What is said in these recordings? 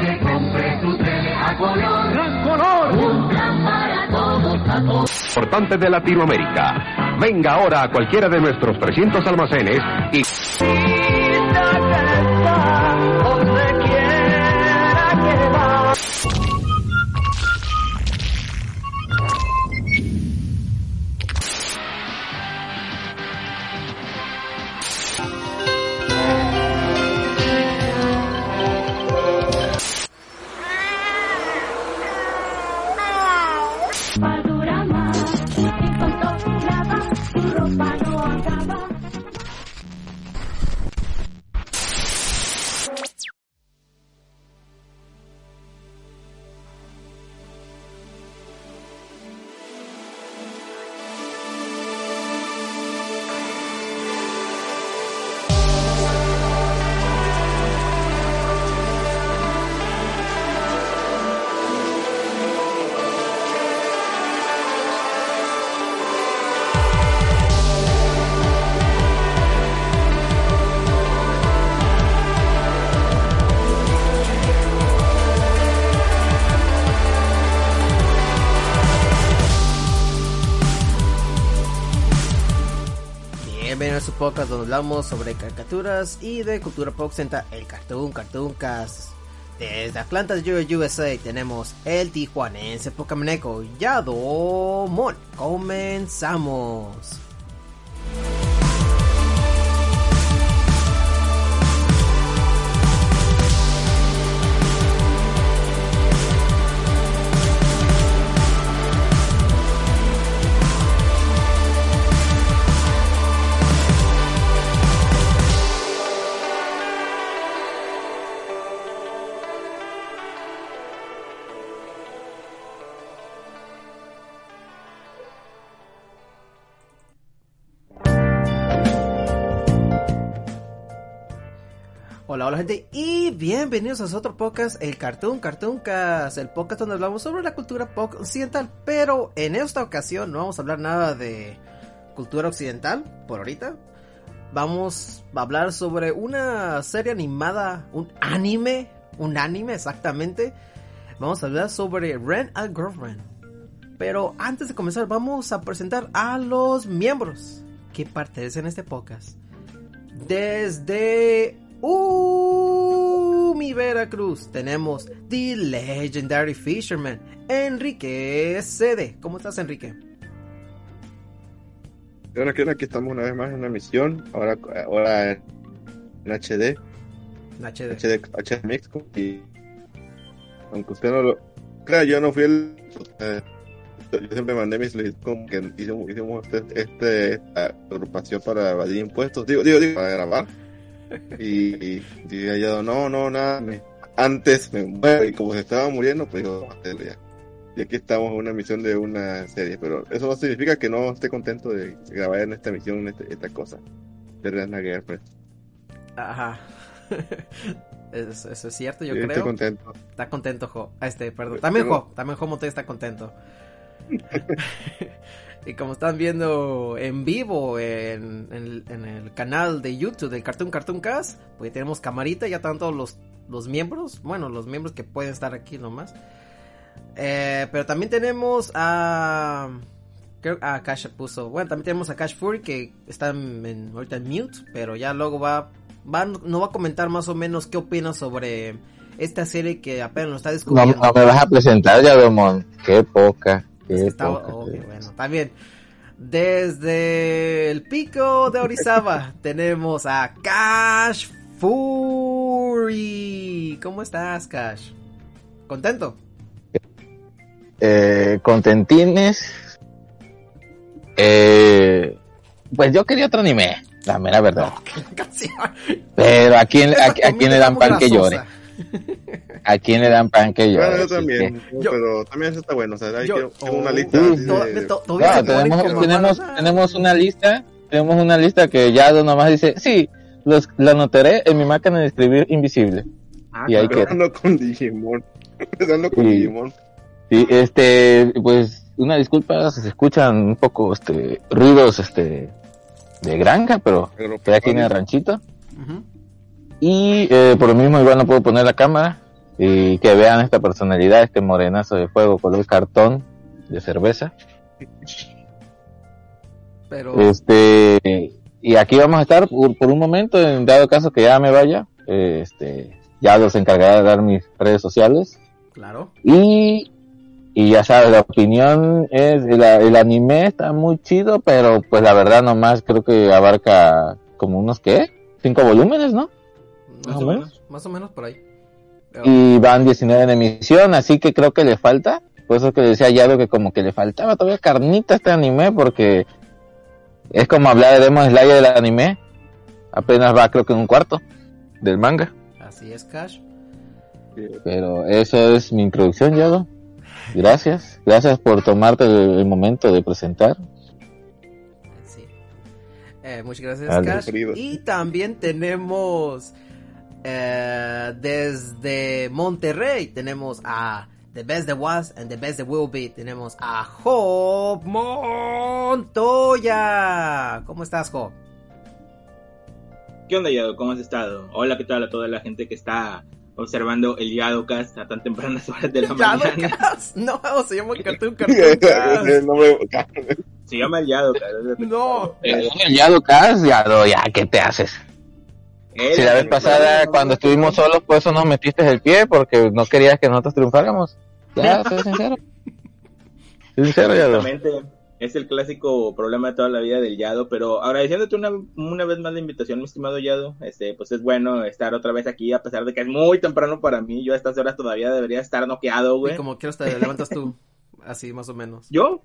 que compre tu para. Importante de Latinoamérica. Venga ahora a cualquiera de nuestros 300 almacenes y... podcast donde hablamos sobre caricaturas y de cultura pop occidental, el Cartoon Cartoon Cast. Desde Atlanta, USA tenemos el tijuanense Pokémoneco Yadomon. Comenzamos. Y bienvenidos a otro podcast, el Cartoon Cartoon Cast, el podcast donde hablamos sobre la cultura occidental, pero en esta ocasión no vamos a hablar nada de cultura occidental por ahorita. Vamos a hablar sobre una serie animada, un anime, un anime exactamente. Vamos a hablar sobre Ren a Girlfriend. Pero antes de comenzar vamos a presentar a los miembros que pertenecen a este podcast. Desde Uh, mi Veracruz. Tenemos The Legendary Fisherman, Enrique Cede. ¿Cómo estás, Enrique? Bueno, aquí, aquí estamos una vez más en una misión, ahora, ahora en HD, En HD. HD, HD Mix, y aunque usted no lo... Claro, yo no fui el... eh, yo siempre mandé mis solicitudes como que hicimos, hicimos este, este- esta agrupación para evadir impuestos, digo, digo, digo, para grabar. Y, y yo, no, no, nada, me- antes me muero, y como se estaba muriendo, pues hacerlo ya. Y aquí estamos en una misión de una serie, pero eso no significa que no esté contento de grabar en esta misión este- esta cosa. De Rena Girlfriend. Ajá. Eso, eso es cierto, yo Sí, Estoy creo. contento. Está contento, Jo. Este, perdón. También Pero- Jo. También Jo Montoya está contento. y como están viendo en vivo en, en el, en el canal de YouTube del Cartoon Cartoon Cast, pues tenemos camarita, ya están todos los, los miembros. Bueno, los miembros que pueden estar aquí nomás. Eh, pero también tenemos a. Creo a Cash puso. Bueno, también tenemos a Cash Fury que está en, ahorita en mute, pero ya luego va, va. Nos va a comentar más o menos qué opina sobre esta serie que apenas nos está No, descubriendo. no me vas a presentar, Yadomon. Qué poca, Es que está- poca. ok, bueno, también. Desde el pico de Orizaba tenemos a Cash Fury. ¿Cómo estás, Cash? ¿Contento? Eh, contentines. Eh, pues yo quería otro anime, la mera verdad. Pero a quién, a, a quién le dan pan que llore. A quién le dan pan que llore. Bueno, yo también, Yo- pero también eso está bueno. O sea, hay Yo- que tengo una Oh, lista to- to- todavía No, tenemos, tenemos, tenemos una lista, tenemos una lista que Yado nomás dice, sí, los, lo anotaré en mi máquina de escribir invisible. Ah, y Empezando con Digimon. Empezando con Sí. Digimon. Sí, este, pues, una disculpa si se escuchan un poco, este, ruidos, este, de granja, pero Pero estoy aquí en el ranchito. Ujú. Y eh, por lo mismo igual no puedo poner la cámara y que vean esta personalidad, este morenazo de fuego color cartón de cerveza. Pero Este, y aquí vamos a estar por, por un momento, en dado caso que ya me vaya, este, ya los encargaré de dar mis redes sociales. claro. Y, y ya sabes, la opinión es, el, el anime está muy chido, pero pues la verdad nomás creo que abarca como unos, ¿qué? Cinco volúmenes, ¿no? Más o o menos. menos, más o menos por ahí. Pero- Y van 19 en emisión, así que creo que le falta. Por eso que decía Yado que como que le faltaba todavía carnita a este anime, porque es como hablar de Demon Slayer del anime. Apenas va creo que en un cuarto del manga. Así es, Cash. Pero eso es mi introducción, Yado. Gracias. Gracias por tomarte el, el momento de presentar. Sí. Eh, muchas gracias, Dale. Cash. Querido. Y también tenemos eh, desde Monterrey tenemos a The Best There Was and The Best There Will Be. Tenemos a Job Montoya. ¿Cómo estás, Job? ¿Qué onda, Yado? ¿Cómo has estado? Hola, ¿qué tal a toda la gente que está observando el Yadocast a tan tempranas horas de la mañana? Yadocast. No, se llama Cartoon Cartoon Cast. No me- Se llama el Yadocast. No. Eh, Yado Cas, Yado, ya, ¿qué te haces? Él- Si la vez pasada, cuando estuvimos solos, por eso nos metiste el pie, porque no querías que nosotros triunfáramos. Ya, soy sincero. Soy sincero, Yado. Exactamente. Es el clásico problema de toda la vida del Yado, pero agradeciéndote una, una vez más la invitación, mi estimado Yado, este, pues es bueno estar otra vez aquí, a pesar de que es muy temprano para mí, yo a estas horas todavía debería estar noqueado, Y güey. como quieras te levantas tú. Así, más o menos. Yo,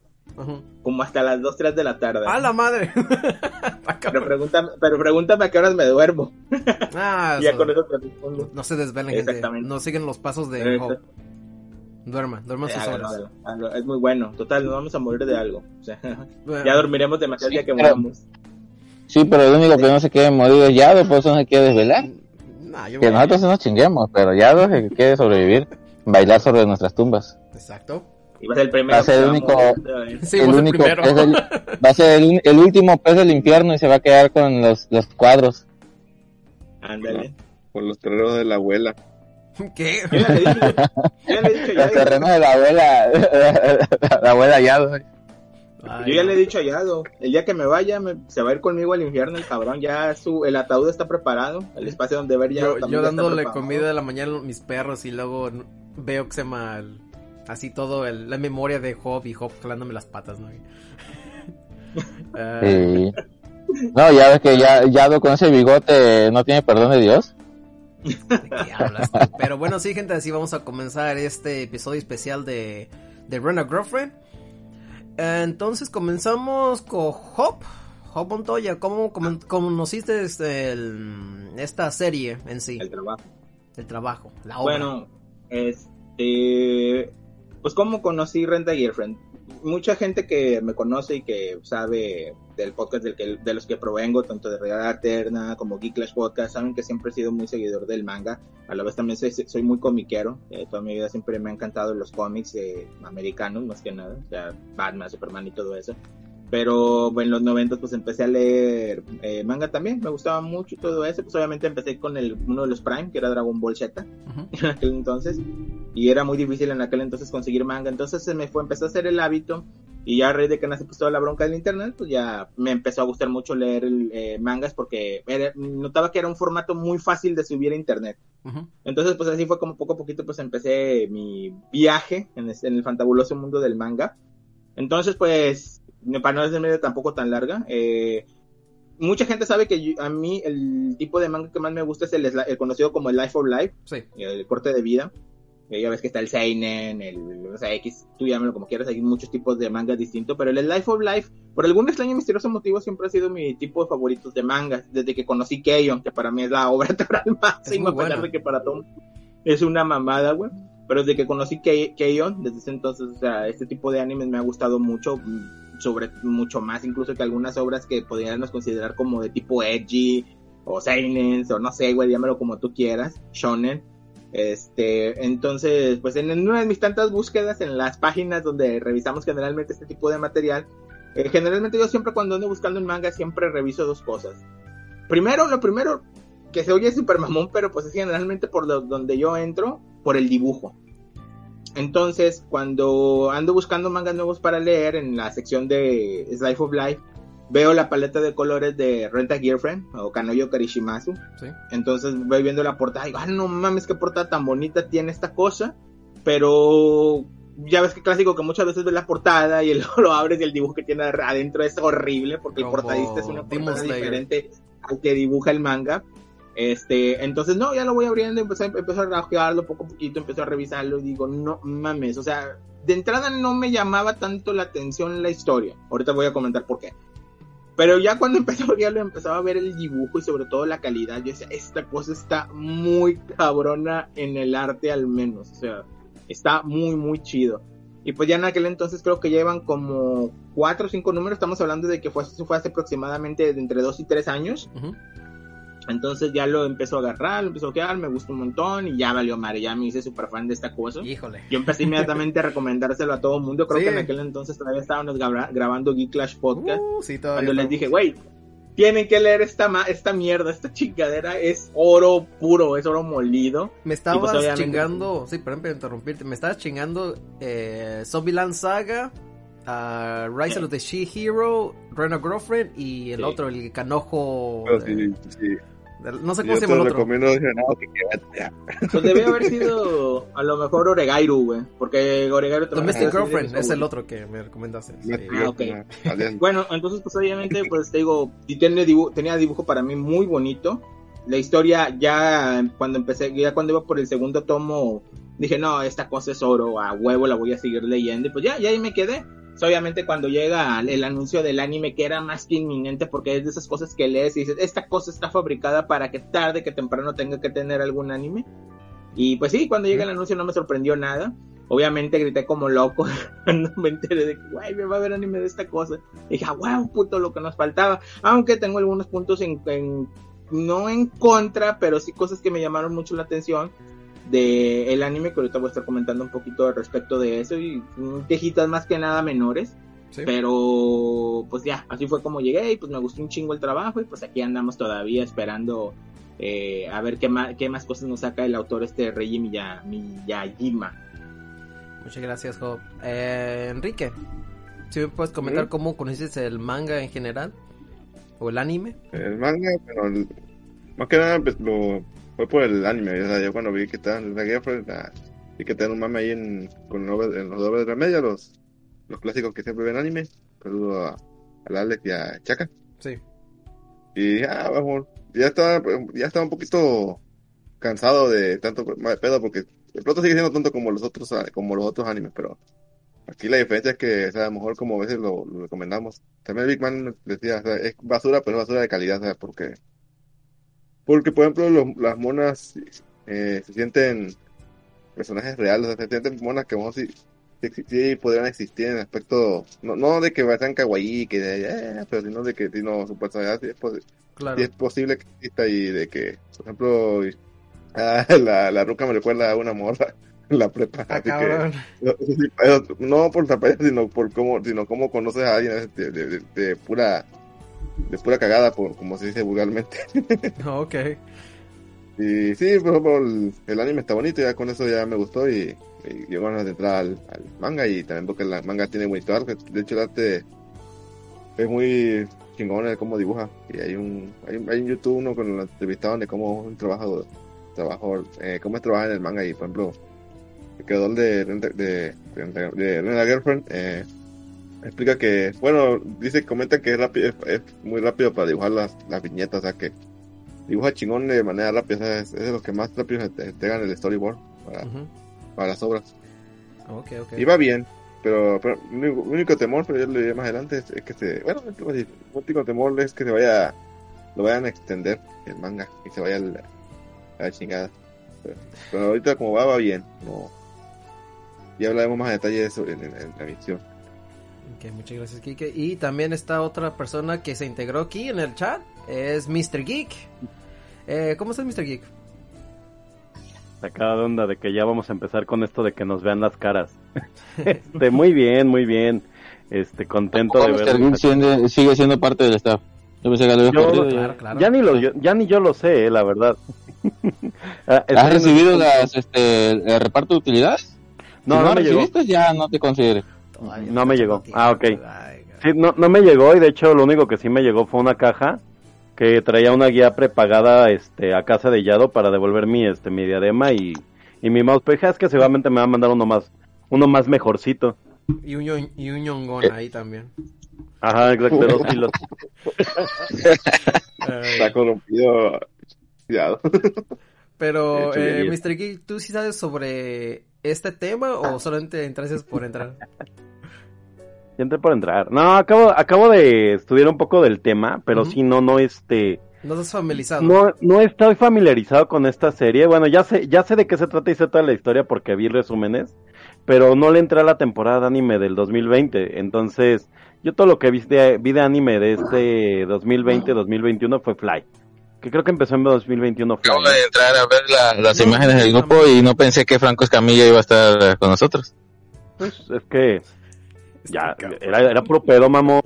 Como hasta las 2, 3 de la tarde. ¡A la madre! Pero pregúntame, pero pregúntame a qué horas me duermo. ah, ya eso- con eso te. No se desvelen, gente. Exactamente. No siguen los pasos de. Job. Duerma, duerma sus Eh, horas. hágalo, hágalo. Es muy bueno. Total, nos vamos a morir de algo. O sea, Bueno, ya dormiremos demasiado Sí, ya que pero- moramos. Sí, pero el único que no se quiere morir es Yado, por eso no se quiere desvelar. nah, yo Que nosotros sí nos chinguemos, pero Yado es el que quiere sobrevivir, bailar sobre nuestras tumbas. Exacto. Y va a ser el primero. Va a ser el único-. Sí, el el pez del- va a ser el, el último pez del infierno y se va a quedar con los, los cuadros. Ándale. Con los terrenos de la abuela. ¿Qué? Yo ya le dije, ya le he dicho ya. Los terrenos de la abuela, la abuela Yado. Ay, Yo ya no. le he dicho a Yado, el día que me vaya, me- se va a ir conmigo al infierno el cabrón, ya su, el ataúd está preparado, el espacio donde ver ya Yo, yo dándole comida de la mañana a mis perros y luego veo que se llama el- así todo el- la memoria de Job y Job jalándome las patas, ¿no? Sí. No, ya ves que ya, Yado con ese bigote no tiene perdón de Dios. ¿de qué hablas tú? Pero bueno, sí, gente, así vamos a comenzar este episodio especial de, de Run a Girlfriend. Entonces comenzamos con Job. Job Montoya, ¿cómo comen- conociste este, el- esta serie en sí? El trabajo. El trabajo, la obra. Bueno, este, pues cómo conocí Renta Girlfriend. Mucha gente que me conoce y que sabe del podcast del que, de los que provengo, tanto de Realidad Alterna como Geek Clash Podcast, saben que siempre he sido muy seguidor del manga. A la vez también soy, soy muy comiquero. Eh, toda mi vida siempre me han encantado los cómics eh, americanos, más que nada. O sea, Batman, Superman y todo eso. Pero en los 90 pues empecé a leer eh, manga también, me gustaba mucho y todo eso. Pues obviamente empecé con el, uno de los Prime, que era Dragon Ball Z Ujú. en aquel entonces y era muy difícil en aquel entonces conseguir manga entonces se me fue empezó a hacer el hábito y ya a raíz de que nace pues toda la bronca del internet pues ya me empezó a gustar mucho leer eh, mangas porque era- notaba que era un formato muy fácil de subir a internet entonces pues así fue como poco a poquito pues empecé mi viaje en, en el fantabuloso mundo del manga entonces pues para no hacerme tampoco tan larga eh, mucha gente sabe que yo- a mí el tipo de manga que más me gusta es el, el conocido como el Life of Life Sí. el corte de vida. Eh, Ya ves que está el Seinen, el, o sea, X, tú llámalo como quieras, hay muchos tipos de mangas distintos, pero el Life of Life, por algún extraño y misterioso motivo, siempre ha sido mi tipo de favoritos de mangas, desde que conocí Keion, que para mí es la obra teatral máxima, a pesar de que para Tom es una mamada, güey. Pero desde que conocí Kei- Keion, desde ese entonces, o sea, este tipo de animes me ha gustado mucho, sobre mucho más incluso que algunas obras que podríamos considerar como de tipo edgy, o seinen, o no sé, güey, llámalo como tú quieras, shonen. Este, entonces, pues en una de mis tantas búsquedas en las páginas donde revisamos generalmente este tipo de material, eh, generalmente yo siempre cuando ando buscando un manga siempre reviso dos cosas. Primero, lo primero, que se oye super mamón, pero pues es generalmente por lo- donde yo entro, por el dibujo. Entonces, cuando ando buscando mangas nuevos para leer en la sección de Slice of Life, veo la paleta de colores de Renta Girlfriend o Kanoyo Karishimasu. Sí. Entonces voy viendo la portada y digo, ah, no mames, qué portada tan bonita tiene esta cosa. Pero ya ves que clásico que muchas veces ves la portada y luego lo abres y el dibujo que tiene adentro es horrible porque el portadista es una portada diferente al que dibuja el manga. Este, entonces no, ya lo voy abriendo, empecé, empecé a rajearlo poco a poquito, empecé a revisarlo y digo, no mames, o sea, de entrada no me llamaba tanto la atención la historia. Ahorita voy a comentar por qué. Pero ya cuando empecé a empezaba a ver el dibujo y sobre todo la calidad, yo decía, esta cosa está muy cabrona en el arte al menos, o sea, está muy, muy chido. Y pues ya en aquel entonces creo que llevan como cuatro o cinco números, estamos hablando de que fue, fue hace aproximadamente entre dos y tres años. Ujú. Entonces ya lo empezó a agarrar, lo empezó a quedar, me gustó un montón y ya valió madre, ya me hice súper fan de esta cosa. Híjole. Yo empecé inmediatamente a recomendárselo a todo el mundo. Creo Sí. que en aquel entonces todavía estábamos graba- grabando Geek Clash Podcast. Uh, sí, todavía cuando les dije, güey, tienen que leer esta, ma- esta mierda, esta chingadera es oro puro, es oro molido. Me estabas pues, obviamente, chingando, sí, perdón por interrumpirte, me estabas chingando eh, Zombieland Saga, ah, Rise of the She-Hero, Reno Girlfriend y el Sí. otro, el canojo... Eh, sí, sí. No sé Yo cómo se llama el otro. recomiendo dije, no, que quédate ya. Pues debe haber sido a lo mejor Oregairu, güey. Porque Oregairu también Domestic es el otro que me recomendaste. sí. Ah, ok. Alias. Bueno, entonces pues obviamente pues te digo, y tiene dibu- tenía dibujo para mí muy bonito. La historia ya cuando empecé, ya cuando iba por el segundo tomo, dije, no, esta cosa es oro, a huevo la voy a seguir leyendo. Y pues ya, ya ahí me quedé. Obviamente cuando llega el anuncio del anime que era más que inminente porque es de esas cosas que lees y dices, esta cosa está fabricada para que tarde que temprano tenga que tener algún anime. Y pues sí, cuando llega el anuncio no me sorprendió nada. Obviamente grité como loco cuando me enteré de que, güey, me va a ver anime de esta cosa. Y dije, ah, wow, puto, lo que nos faltaba. Aunque tengo algunos puntos en, en- no en contra, pero sí cosas que me llamaron mucho la atención de el anime, que ahorita voy a estar comentando un poquito al respecto de eso y mm, quejitas más que nada menores. Sí. Pero pues ya, así fue como llegué y pues me gustó un chingo el trabajo y pues aquí andamos todavía esperando eh, a ver qué más, qué más cosas nos saca el autor este Reiji Miya- Miyajima. Muchas gracias, Job. Eh, Enrique, si me puedes comentar ¿Mm? cómo conociste el manga en general o el anime. El manga, pero el- más que nada pues, lo, fue por el anime. O sea, yo cuando vi que estaban en la Girlfriend, ah, vi que tenían un mame ahí en, con los, en los dobles de la media, los, los clásicos que siempre ven anime. Saludo a, a Alex y a Chaka. Sí. Y ah, vamos, ya estaba, ya estaba un poquito cansado de tanto pedo porque el ploto sigue siendo tonto como los otros, ah, como los otros animes, pero aquí la diferencia es que, o sea, a lo mejor como a veces lo, lo recomendamos. También Big Man decía, o sea, es basura, pero es basura de calidad, o sea, porque, porque por ejemplo los- las monas eh, se sienten personajes reales, o sea, se sienten monas que vamos sí, sí, sí podrían existir en el aspecto, no, no de que sean kawaii, que eh, pero sino de que sino su personalidad sí es, posi- Claro. sí es posible que exista y de que, por ejemplo, ah, la, la ruca me recuerda a una morra en la prepa, Ah, así que cabrón. no, no por tapar, sino por cómo, sino cómo conoces a alguien de, de, de- de pura de pura cagada, por como se dice vulgarmente. ok. Y sí, por ejemplo, el, el anime está bonito, ya con eso ya me gustó y, y yo ganas de entrar al, al manga y también porque el manga tiene bonito arte. De hecho, el arte es muy chingón el cómo dibuja. Y hay un, hay, un- hay un YouTube uno con el entrevistado de cómo es un trabajo, trabajo eh, cómo es trabajar en el manga y por ejemplo, el creador de, de, de, de Girlfriend eh, explica que, bueno, dice, comenta que es rápido, es, es muy rápido para dibujar las, las viñetas, o sea que dibuja chingón de manera rápida, o sea, es, es de los que más rápido se te entregan el storyboard para, para las obras. Ok, ok. Y va bien, pero, pero mi único, temor, pero yo lo diré más adelante, es, que se, bueno, mi único temor es que se vaya, lo vayan a extender el manga y se vaya a la chingada. Pero, pero ahorita como va, va bien, no. Ya hablaremos más a detalle de eso en, en- en la emisión. Ok, muchas gracias, Kike. Y también está otra persona que se integró aquí en el chat. Es Mr. Geek. Eh, ¿Cómo estás, Mr. Geek? Sacada de onda de que ya vamos a empezar con esto de que nos vean las caras. este, muy bien, muy bien. Este, contento de Mr. ver. Geek siendo- sigue siendo parte del staff. Yo pensé que lo Yo- perdido. Claro, claro. Ya ni lo, yo- ya ni yo lo sé, eh, la verdad. Ah, ¿Has recibido las, este, el reparto de utilidades? No, si no no me llegó. recibiste, ya no te considero. Todavía No me llegó. Ah, ok. Ay, Sí, no, no me llegó y de hecho lo único que sí me llegó fue una caja que traía una guía prepagada este, a casa de Yado para devolver mi, este, mi diadema y, y mi mouse. Pero dije, "Ah, es que seguramente me va a mandar uno más, uno más mejorcito. Y un, y un Eh. ñongón ahí también. Ajá, exacto, de dos kilos. Está corrompido. Pero, eh, Mr. Geek, ¿tú sí sabes sobre este tema o solamente entraste por entrar? Ya entré por entrar. No, acabo, acabo de estudiar un poco del tema, pero Ujú. sí, no, no, este... ¿No estás familiarizado? No, no estoy familiarizado con esta serie. Bueno, ya sé, ya sé de qué se trata y sé toda la historia porque vi resúmenes, pero no le entré a la temporada de anime del 2020. Entonces, yo todo lo que vi de, vi de anime de este 2020-2021 fue Fly. Que creo que empezó en 2021 Fly. Acabo de entrar a ver la- las No, imágenes del grupo y no pensé que Franco Escamilla iba a estar con nosotros. Pues es que ya era, era puro pedo, mamón.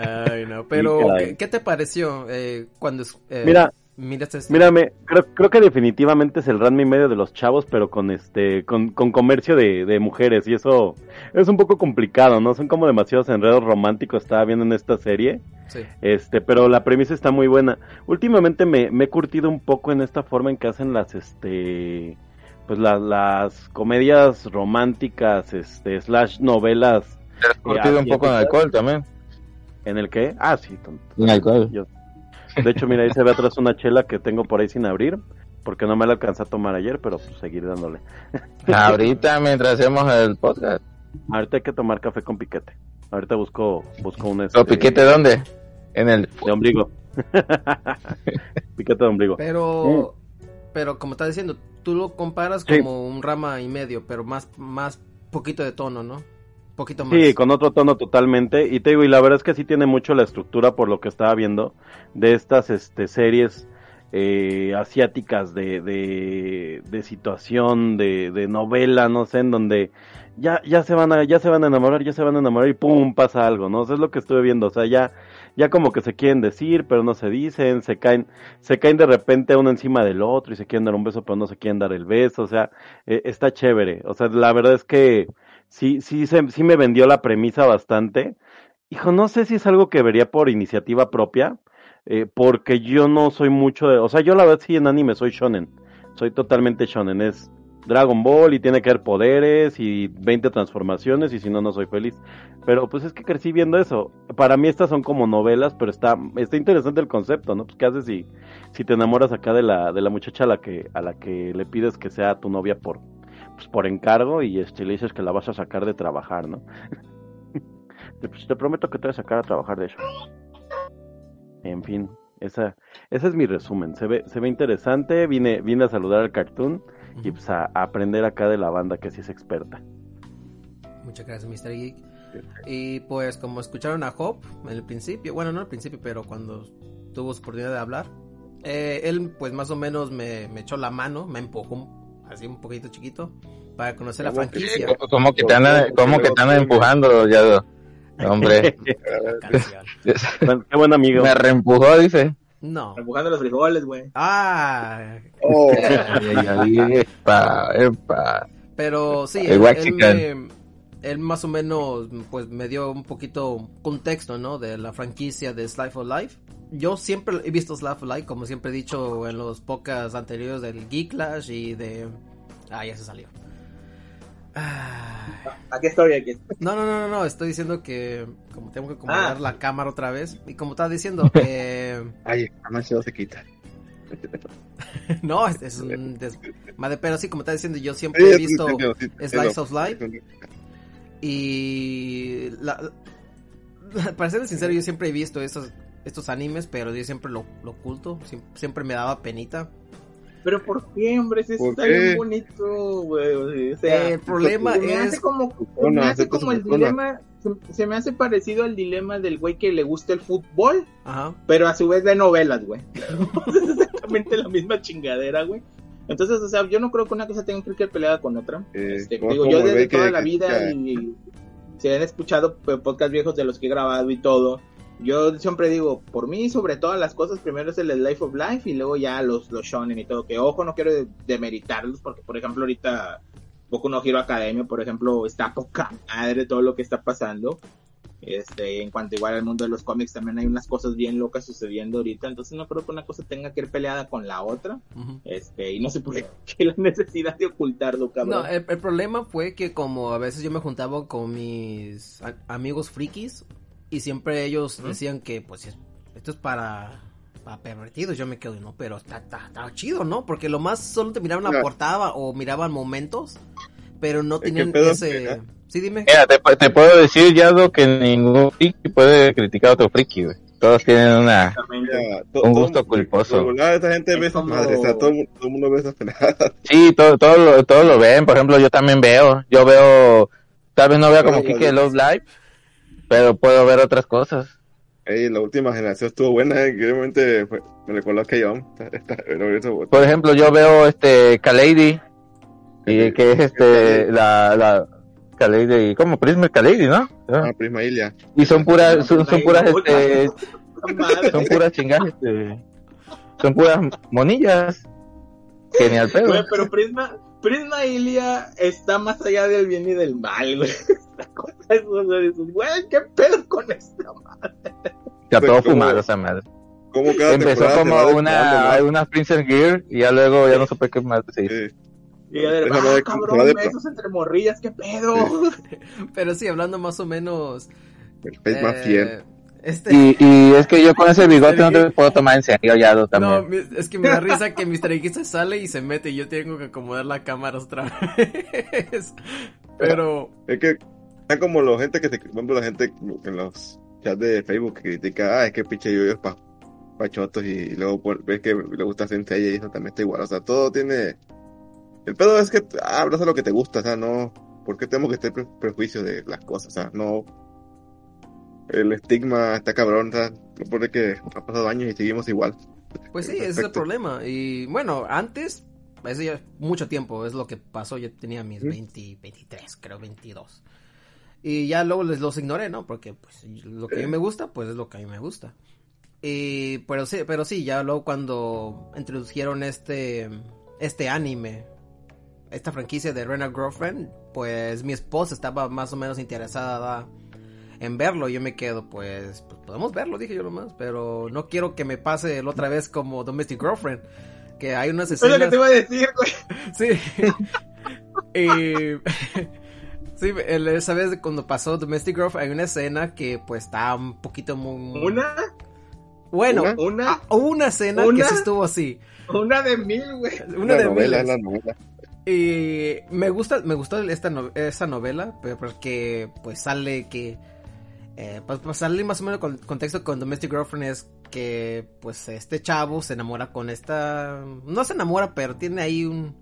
Ay, no. Pero. ¿qué, qué te pareció eh, cuando eh, Mira, miraste esto? Mírame, creo, creo que definitivamente es el Ranma y medio de los chavos, pero con este, con, con comercio de, de mujeres, y eso es un poco complicado, ¿no? Son como demasiados enredos románticos, estaba viendo en esta serie, Sí. este, pero la premisa está muy buena. Últimamente me, me he curtido un poco en esta forma en que hacen las, este, pues las, las comedias románticas, este, slash novelas, Curtido un poco en alcohol también. ¿en el que? Ah, sí, tonto. En alcohol. Yo- De hecho, mira, ahí se ve atrás una chela que tengo por ahí sin abrir, porque no me la alcancé a tomar ayer, pero pues seguir dándole. Ahorita, mientras hacemos el podcast. Ahorita hay que tomar café con piquete. Ahorita busco, busco un este, ¿Lo piquete dónde? En el... de ombligo. piquete de ombligo. Pero, pero como estás diciendo, tú lo comparas Sí. como un rama y medio, pero más, más poquito de tono, ¿no? Poquito más. Sí, con otro tono totalmente. Y te digo, y la verdad es que sí tiene mucho la estructura por lo que estaba viendo de estas este, series eh, asiáticas de, de, de situación, de, de novela, no sé, en donde ya, ya se van a, ya se van a enamorar, ya se van a enamorar y pum, pasa algo, ¿no? Eso es lo que estuve viendo. O sea, ya, ya como que se quieren decir, pero no se dicen, se caen, se caen de repente uno encima del otro y se quieren dar un beso, pero no se quieren dar el beso. O sea, eh, está chévere. O sea, la verdad es que sí, sí, se, sí me vendió la premisa bastante. Hijo, no sé si es algo que vería por iniciativa propia, eh, porque yo no soy mucho de, o sea, yo la verdad sí en anime soy shonen, soy totalmente shonen, es Dragon Ball y tiene que haber poderes y 20 transformaciones y si no, no soy feliz. Pero pues es que crecí viendo eso. Para mí estas son como novelas, pero está, está interesante el concepto, ¿no? Pues qué haces si, si te enamoras acá de la, de la muchacha a la que, a la que le pides que sea tu novia por, pues por encargo y este, le dices que la vas a sacar de trabajar, ¿no? Pues, te prometo que te voy a sacar a trabajar de eso. En fin, esa, ese es mi resumen. Se ve, se ve interesante. Vine, vine a saludar al cartoon y pues a, a aprender acá de la banda que sí es experta. Muchas gracias, Mr. Geek. Y pues, como escucharon a Hop en el principio, bueno, no al principio, pero cuando tuvo su oportunidad de hablar, eh, él, pues más o menos me, me echó la mano, me empujó así un poquito chiquito para conocer la ¿Cómo que- franquicia. ¿Cómo, que te andan, cómo que te andan empujando, ya? Hombre, Qué buen amigo. me reempujó, dice. No. Empujando los frijoles, güey. Ah, Oh, epa, epa. Pero sí, El él, él me- él más o menos pues me dio un poquito contexto, ¿no? De la franquicia de Slice of Life. Yo siempre he visto Slice of Life, como siempre he dicho en los podcasts anteriores del Geek Clash y de... Ah, ya se salió. Aquí estoy, aquí. No, no, no, no, no, estoy diciendo que como tengo que acomodar Ah. la cámara otra vez y como estaba diciendo, eh, ay, jamás se se quita. no, es, es un des... madre, pero sí, como estaba diciendo, yo siempre he visto Slice of Life Y la, la- para ser sincero, yo siempre he visto estos, estos animes, pero yo siempre lo, lo oculto, siem- siempre me daba penita. Pero ¿por qué, hombre? Si ¿Por está qué? bien bonito, güey. O sea, el problema se me hace es... como, me hace como el persona. dilema, se, se me hace parecido al dilema del güey que le gusta el fútbol, Ajá. pero a su vez de novelas, güey. es exactamente la misma chingadera, güey. Entonces, o sea, yo no creo que una cosa tenga que ir peleada con otra. Eh, Este, como- digo, como yo desde que toda la vida y se han escuchado pues, podcasts viejos de los que he grabado y todo. Yo siempre digo, por mí, sobre todas las cosas, primero es el Life of Life y luego ya los, los shonen y todo. Que ojo, no quiero de- demeritarlos porque, por ejemplo, ahorita Boku no Hero Academia, por ejemplo, está poca madre todo lo que está pasando. Este, en cuanto igual al mundo de los cómics también hay unas cosas bien locas sucediendo ahorita, entonces no creo que una cosa tenga que ir peleada con la otra. Este, y no sé por qué la necesidad de ocultarlo, cabrón. No, el, el problema fue que como a veces yo me juntaba con mis amigos frikis y siempre ellos decían que pues es- esto es para, para pervertidos, yo me quedo, no, pero está, está, está chido, ¿no? Porque lo más solo te miraban la portada o miraban momentos, pero no tenían ese... Sí, dime. Mira, te, te puedo decir, Yado, que ningún friki puede criticar a otro friki, güey. Todos tienen una... Ya, to- Un todo- gusto culposo. por regular, esta gente Es ve esas como- madres, o sea, todo, todo el mundo ve esas penadas. Sí, todo, todo, lo, todo lo ven. Por ejemplo, yo también veo. Yo veo... Tal vez no vea como Kike Love Live, pero puedo ver otras cosas. Ey, la última generación estuvo buena, eh, que realmente fue- me recordó pero Por ejemplo, yo veo este Kalady, y que es este la la Kalady, como Prisma Kalady, ¿no? Ah, Prisma Ilia. Y son puras son, son puras este son puras chingas este son puras monillas. Genial. Güey, pero Prisma, Prisma Ilia está más allá del bien y del mal, güey. Esta cosa es, o sea, dices, güey, qué pedo con esta madre. Ya todo fumado esa madre. Como cada Empezó como una una Princess Gear y ya luego ya no supe qué más ¿no? decir. Sí. Y ya de, ah, madre- cabrón, se de- besos entre morrillas, qué pedo. Pero sí, hablando más o menos... El face más eh, fiel. Este... Y, y es que yo con ese bigote no te puedo tomar en serio, No, también. mi- es que me da risa que Mr. X se sale y se mete y yo tengo que acomodar la cámara otra vez. Pero, Es que está como la gente que te, por ejemplo, la gente en los chats de Facebook que critica, ah, es que pinche yo es pa, pa chotos y, luego ves que le gusta Sensei y eso también está igual. O sea, todo tiene. El pedo es que ah, hablas de lo que te gusta, o sea, no. ¿Por qué tenemos que tener pre- prejuicios de las cosas? O sea, no. El estigma está cabrón, o sea, no pone que ha pasado años y seguimos igual. pues sí, ese es el problema. Y bueno, antes, eso ya mucho tiempo es lo que pasó. Yo tenía mis Ujú. 20, 23, creo 22. Y ya luego les los ignoré, ¿no? Porque pues lo que a mí me gusta, pues es lo que a mí me gusta. Y, pero sí, pero sí, ya luego cuando introdujeron este, este anime, esta franquicia de Rena Girlfriend, pues mi esposa estaba más o menos interesada en verlo. Yo me quedo, pues, pues podemos verlo, dije yo nomás, pero no quiero que me pase la otra vez como Domestic Girlfriend, que hay unas Eso es lo que escenas... te iba a decir, güey. Sí. y... Sí, vez cuando pasó Domestic Girlfriend hay una escena que pues está un poquito muy... Una, Bueno, ¿Una? una, ah, una escena que sí estuvo así. una de mil, güey. Una de novela, miles. la novela. Y me gusta, me gustó esta no- esa novela, pero porque pues sale que eh, pues, pues, sale más o menos con contexto con Domestic Girlfriend es que pues este chavo se enamora con esta, no se enamora, pero tiene ahí un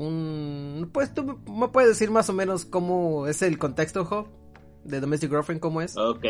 un pues tú me puedes decir más o menos cómo es el contexto, Job, de Domestic Girlfriend cómo es. Ok,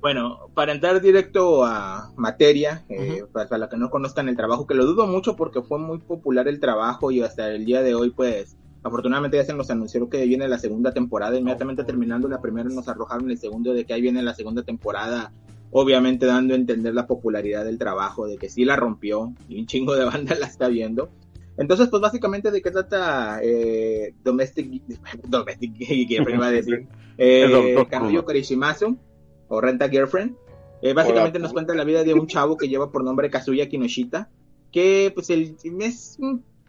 bueno, para entrar directo a materia, eh, para, para los que no conozcan el trabajo, que lo dudo mucho porque fue muy popular el trabajo y hasta el día de hoy, pues, afortunadamente ya se nos anunció que viene la segunda temporada, inmediatamente terminando la primera nos arrojaron el segundo de que ahí viene la segunda temporada, obviamente dando a entender la popularidad del trabajo, de que sí la rompió y un chingo de banda la está viendo. Entonces, pues básicamente de qué trata eh, Domestic, Domestic, que iba a decir, eh, Kazuyo. Korishimasu, o Renta Girlfriend. Eh, básicamente Hola. nos cuenta la vida de un chavo que lleva por nombre Kazuya Kinoshita, que pues el, es,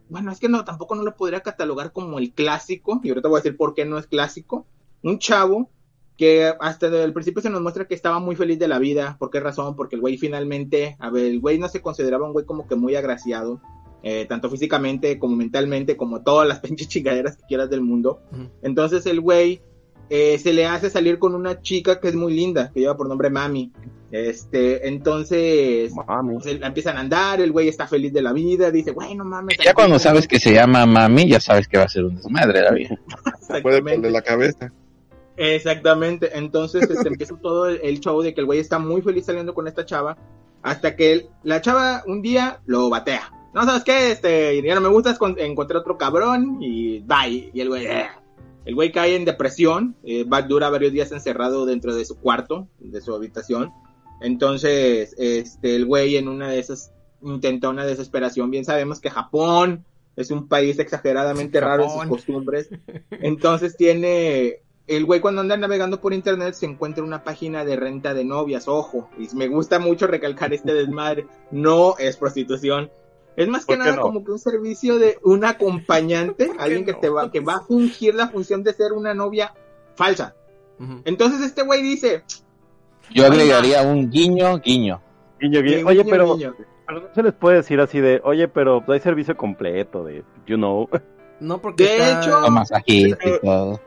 bueno, es que no, tampoco no lo podría catalogar como el clásico, y ahorita voy a decir por qué no es clásico, un chavo que hasta el principio se nos muestra que estaba muy feliz de la vida, ¿por qué razón? Porque el güey finalmente, a ver, el güey no se consideraba un güey como que muy agraciado, eh, tanto físicamente como mentalmente, como todas las pinches chingaderas que quieras del mundo. Entonces el güey eh, se le hace salir con una chica que es muy linda, que lleva por nombre Mami. Este, entonces Mami. pues, la empiezan a andar, el güey está feliz de la vida, dice, güey, no mames. Ya cuando sabes que se llama mami, ya sabes que va a ser un desmadre la vida. Puede Exactamente. ponerle la cabeza. Exactamente, entonces este, empieza todo el, el show de que el güey está muy feliz saliendo con esta chava, hasta que el- la chava un día lo batea. No sabes qué, este, ya no me gustas, con- encontré otro cabrón y bye. Y el güey, eh. el güey cae en depresión, eh, va, dura varios días encerrado dentro de su cuarto, de su habitación. Entonces, este, el güey en una de esas intentó una desesperación. Bien sabemos que Japón es un país exageradamente raro en sus Japón. costumbres. Entonces tiene, el güey cuando anda navegando por internet se encuentra una página de renta de novias, ojo, y me gusta mucho recalcar este desmadre, no es prostitución. Es más que ¿Por qué nada no? como que un servicio de un acompañante, ¿Por qué alguien que no? te va, que va a fungir la función de ser una novia falsa. Entonces este güey dice, Yo agregaría un guiño, guiño. Guiño, guiño. "Guiño, Oye, guiño, pero, guiño". pero no se les puede decir así de, oye, pero hay servicio completo de, you know. No, porque De está- hecho- masajista y todo.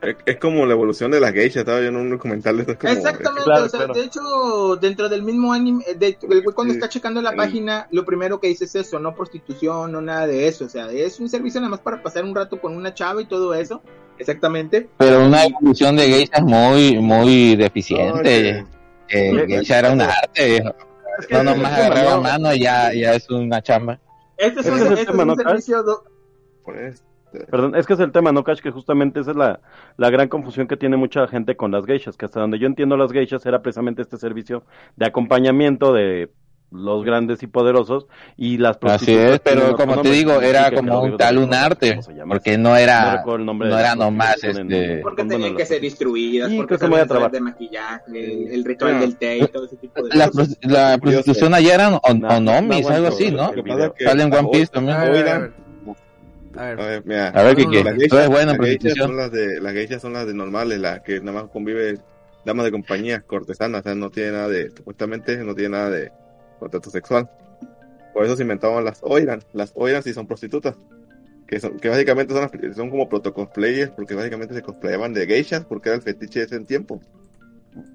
Es, es como la evolución de las geishas, estaba viendo un documental de es como- Exactamente, Claro, o sea, claro. de hecho, dentro del mismo anime, de, el güey cuando Sí. está checando la Sí. página, lo primero que dice es eso, no prostitución, no nada de eso, o sea, es un servicio nada más para pasar un rato con una chava y todo eso, exactamente. Pero una evolución de geisha muy, muy No, deficiente. que- Eh, geisha era un arte, viejo. No nomás es agarraba no. mano y ya, ya es una chamba. Este es un, es este es ¿no, servicio, do- pues, Perdón, es que es el tema, ¿no, Cash? Que justamente esa es la, la gran confusión que tiene mucha gente con las geishas, que hasta donde yo entiendo las geishas era precisamente este servicio de acompañamiento de los grandes y poderosos y las Así es, pero como te digo, era como un tal no un arte, porque no No era, recuerdo el nombre no era las nomás este... porque tenían que ser instruidas, porque que se vaya a trabajar. de maquillaje, el, el ritual Ah. del té y todo ese tipo de La, la prostitución allá eran on- No, onomis, no algo así, ¿no? Sale en One Piece también. A ver, a ver. Mira. A ver. Las geishas, es bueno en las geishas son las de las geishas son las de normales, las que nada más convive damas de compañía, cortesanas, o sea, no tiene nada de supuestamente no tiene nada de contacto sexual. Por eso se inventaron las oiran, las oiran sí son prostitutas. Que son que básicamente son las- son como protocosplayers porque básicamente se cosplayaban de geishas porque era el fetiche de ese tiempo.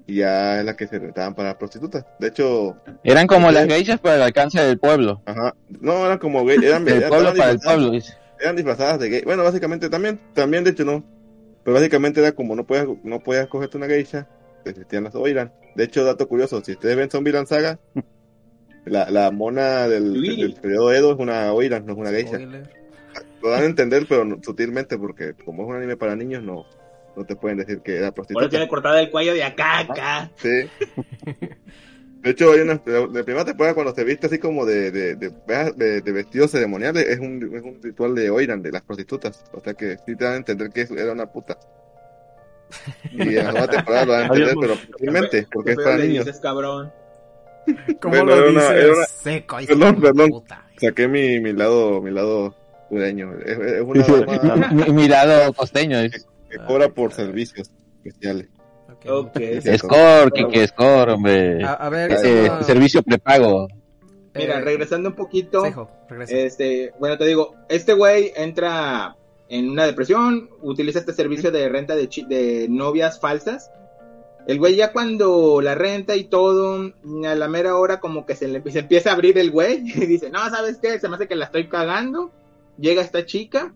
Y ya es la que se rentaban para prostitutas. De hecho, Eran como las geishas para el alcance del pueblo. ajá, no eran como gay, eran, Del eran- pueblo para el pueblo. dice. Eran disfrazadas de gay. Bueno, básicamente también, también de hecho no. Pero básicamente era como no podías, no podías cogerte una geisha, existían las Oiran. De hecho, dato curioso, si ustedes ven Zombieland Saga, la, la mona del, periodo Edo es una Oiran, no es una geisha. Lo dan a entender, pero no- sutilmente, porque como es un anime para niños, no, no te pueden decir que era prostituta. tiene cortada el cuello de acá, acá. Sí. De hecho, hay una, de de primera temporada cuando se viste así como de, de, de, de, de vestidos ceremoniales, es un, es un ritual de Oiran, de las prostitutas. O sea que sí te dan a entender que era una puta. Y en la nueva temporada lo dan a entender, pero sutilmente, porque es para niños. dices, cabrón. ¿Cómo Bueno, lo era una- dices? era una- Seco y Perdón, perdón. puta. Saqué mi, mi lado, mi lado sureño. Es, es una Dice, dama mi, mi lado costeño. dice. que cobra por servicios especiales. Ok. Ok. Score, Kike, score, hombre. A, a ver, Eh, ah, servicio prepago. Mira, eh, regresando un poquito, Sejo, este, bueno, te digo, este güey entra en una depresión, utiliza este servicio de renta de, de novias falsas. El güey ya cuando la renta y todo, a la mera hora como que se le se empieza a abrir el güey y dice, no, ¿sabes qué? Se me hace que la estoy cagando. Llega esta chica,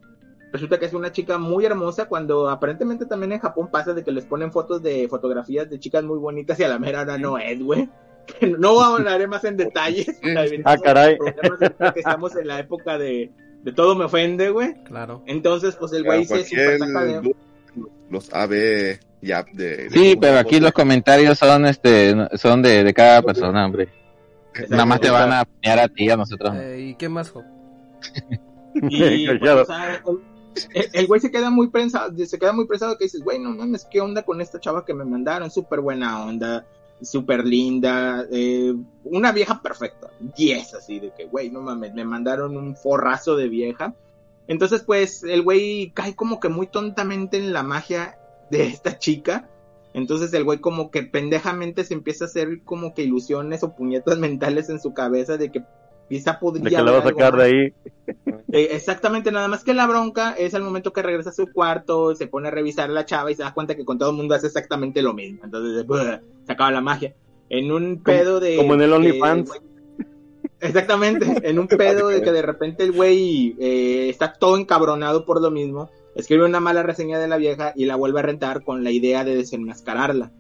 resulta que es una chica muy hermosa cuando aparentemente también en Japón pasa de que les ponen fotos de fotografías de chicas muy bonitas y a la mera hora no es, güey. No hablaré más en detalles. Ah, caray. porque estamos en la época de, de todo me ofende, güey. Claro. Entonces, pues el güey se Cualquier super saca de... los AB ya de, de Sí, pero se aquí los comentarios son este son de, de cada persona, hombre. Nada más te van a apoyar a ti y a nosotros. Eh, ¿Y qué más, Jo? Y, pues, o sea, el- el güey se queda muy prensado, se queda muy prensado que dices, güey, no mames, ¿qué onda con esta chava que me mandaron? Súper buena onda, súper linda, eh, una vieja perfecta, 10 así, de que, güey, no mames, me mandaron un forrazo de vieja. Entonces, pues, el güey cae como que muy tontamente en la magia de esta chica. Entonces el güey como que pendejamente se empieza a hacer como que ilusiones o puñetas mentales en su cabeza de que quizá podría De la vas a sacar de ahí. Eh, exactamente, nada más que la bronca es al momento que regresa a su cuarto, se pone a revisar a la chava y se da cuenta que con todo el mundo hace exactamente lo mismo. Entonces, ¡buah! se acaba la magia. En un pedo de. como en el OnlyFans. Exactamente, en un pedo de que de repente el güey eh, está todo encabronado por lo mismo, escribe una mala reseña de la vieja y la vuelve a rentar con la idea de desenmascararla.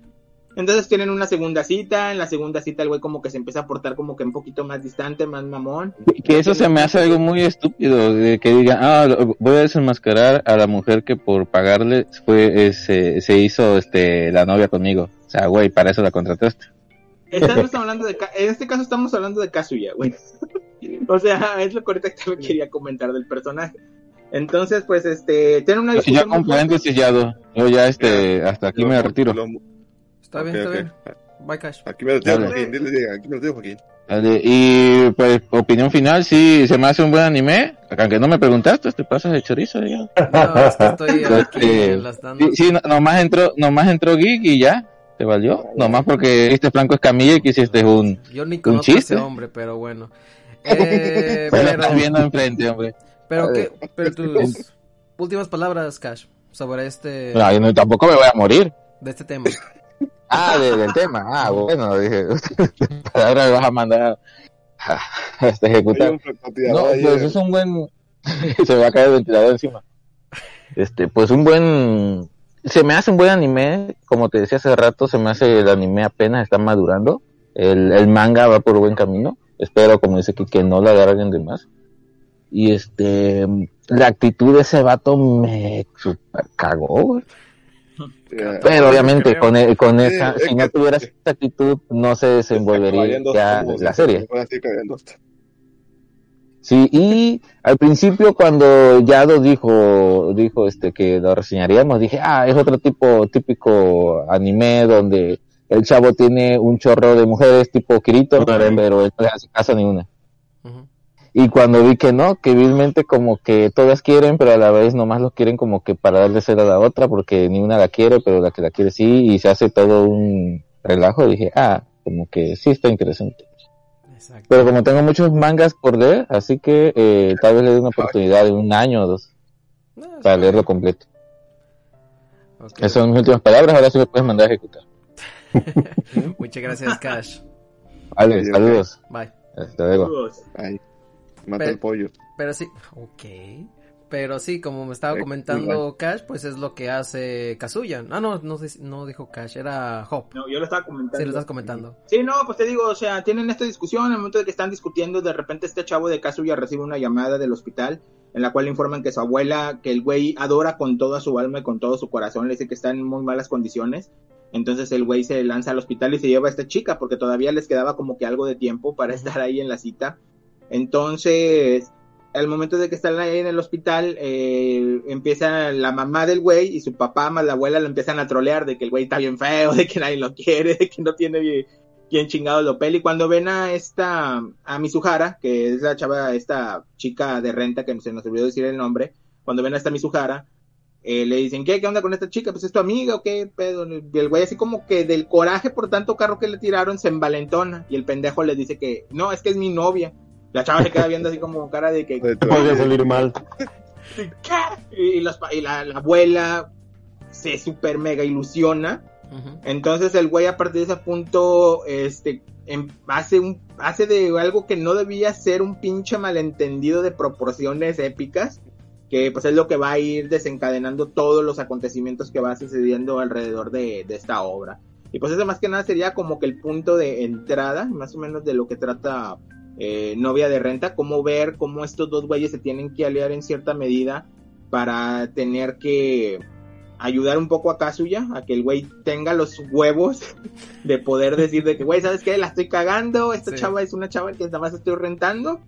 Entonces tienen una segunda cita, en la segunda cita el güey como que se empieza a portar como que un poquito más distante, más mamón. Que eso se me hace algo muy estúpido, de que digan, ah, lo- voy a desenmascarar a la mujer que por pagarle fue, eh, se, se hizo este la novia conmigo. O sea, güey, para eso la contrataste. Estamos hablando de, en este caso estamos hablando de Kazuya, güey. O sea, es lo que ahorita también quería comentar del personaje. Entonces, pues, este, tiene una Y ya discusión con paréntesis, Yado. Yo ya, este, hasta aquí me retiro. Está bien, ok, está ok. bien. Bye, Cash. Aquí me lo tengo, Dale. Joaquín. Dile, aquí me lo tengo, Joaquín. Y pues, opinión final, sí, se me hace un buen anime. Aunque no me preguntaste, te pasas de chorizo, ya. No, es que estoy aquí Este, enlazando. Sí, sí, no- nomás entró, nomás entró Geek y ya, te valió. Nomás porque este Franco Escamilla y que hiciste un... Yo ni a chiste? ese hombre, pero bueno. Eh, Pero pero, estás viendo enfrente, hombre. pero, ¿qué? pero tus últimas palabras, Cash, sobre este, No, yo no- tampoco me voy a morir. de este tema. Ah, de- del tema. Ah, bueno, dije, ahora me vas a mandar a, ejecutar. No, pues eh. es un buen... se me va a caer el ventilador encima. Este, pues un buen... Se me hace un buen anime, como te decía hace rato, se me hace el anime apenas está madurando. El, el manga va por buen camino. Espero, como dice que, que no lo agarren de más. Y este, la actitud de ese vato me super cagó, güey. Ya. Pero obviamente con, e- con Sí, esa, es si no que- tuviera esa actitud, no se desenvolvería ya tubos, la serie. Sí, y al principio cuando Yado dijo, dijo este que lo reseñaríamos, dije, ah, es otro tipo, típico anime donde el chavo tiene un chorro de mujeres tipo Kirito, pero él no le hace caso a ninguna. Ujú. Y cuando vi que no, que vilmente como que todas quieren, pero a la vez nomás los quieren como que para darle ser a la otra, porque ni una la quiere, pero la que la quiere sí, y se hace todo un relajo, dije, ah, como que sí está interesante. Exacto. Pero como tengo muchos mangas por leer, así que eh, tal vez le dé una oportunidad de un año o dos No, para bien. leerlo completo. Esas son mis últimas palabras, ahora sí me puedes mandar a ejecutar. Muchas gracias, Cash. Vale, saludos. Bye. Hasta luego. Saludos. Mata el pollo. Pero sí, ok. Pero sí, como me estaba Eh, comentando Cash, pues es lo que hace Kazuya. Ah, no, no, no dijo Cash, era Hop. No, yo lo estaba comentando. Sí, lo estás comentando. Sí, no, pues te digo, o sea, tienen esta discusión, en el momento de que están discutiendo, de repente este chavo de Kazuya recibe una llamada del hospital en la cual le informan que su abuela, que el güey adora con toda su alma y con todo su corazón, le dice que está en muy malas condiciones. Entonces el güey se lanza al hospital y se lleva a esta chica porque todavía les quedaba como que algo de tiempo para estar ahí en la cita. Entonces, al momento de que están ahí en el hospital, eh, empieza la mamá del güey y su papá más la abuela lo empiezan a trolear de que el güey está bien feo, de que nadie lo quiere, de que no tiene quien chingado lo pele. Y cuando ven a esta, a Mizuhara, que es la chava, esta chica de renta, que se nos olvidó decir el nombre, cuando ven a esta Mizuhara, eh, le dicen, ¿qué? ¿Qué onda con esta chica? Pues es tu amiga o qué pedo. Y el güey así como que del coraje por tanto carro que le tiraron se envalentona. Y el pendejo le dice que, no, es que es mi novia. La chava se queda viendo así como cara de que, tu- Puede salir mal. ¿qué? Y, los y la, la abuela se super mega ilusiona. Entonces el güey a partir de ese punto, este, em- hace un, hace de algo que no debía ser un pinche malentendido de proporciones épicas, que pues es lo que va a ir desencadenando todos los acontecimientos que va sucediendo alrededor de, de esta obra. Y pues eso más que nada sería como que el punto de entrada, más o menos de lo que trata eh, Novia de Renta, cómo ver cómo estos dos güeyes se tienen que aliar en cierta medida para tener que ayudar un poco a Kazuya, a que el güey tenga los huevos de poder decir de que, güey, ¿sabes qué? La estoy cagando, esta Sí. chava es una chava que nada más estoy rentando.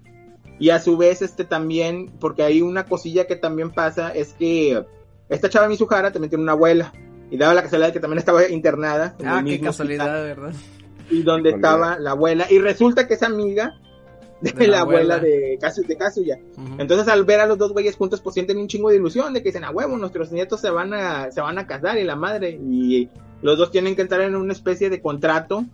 Y a su vez, este también, porque hay una cosilla que también pasa, es que esta chava Mizuhara también tiene una abuela. Y daba la casualidad de que también estaba internada. en Ah, el qué casualidad, ¿verdad? y donde Qué estaba la abuela y resulta que es amiga de, De la la, abuela, abuela. de Kazu, de Kazuya. Ujú. Entonces al ver a los dos güeyes juntos pues sienten un chingo de ilusión de que dicen, a huevo, nuestros nietos se van a se van a casar y la madre y los dos tienen que entrar en una especie de contrato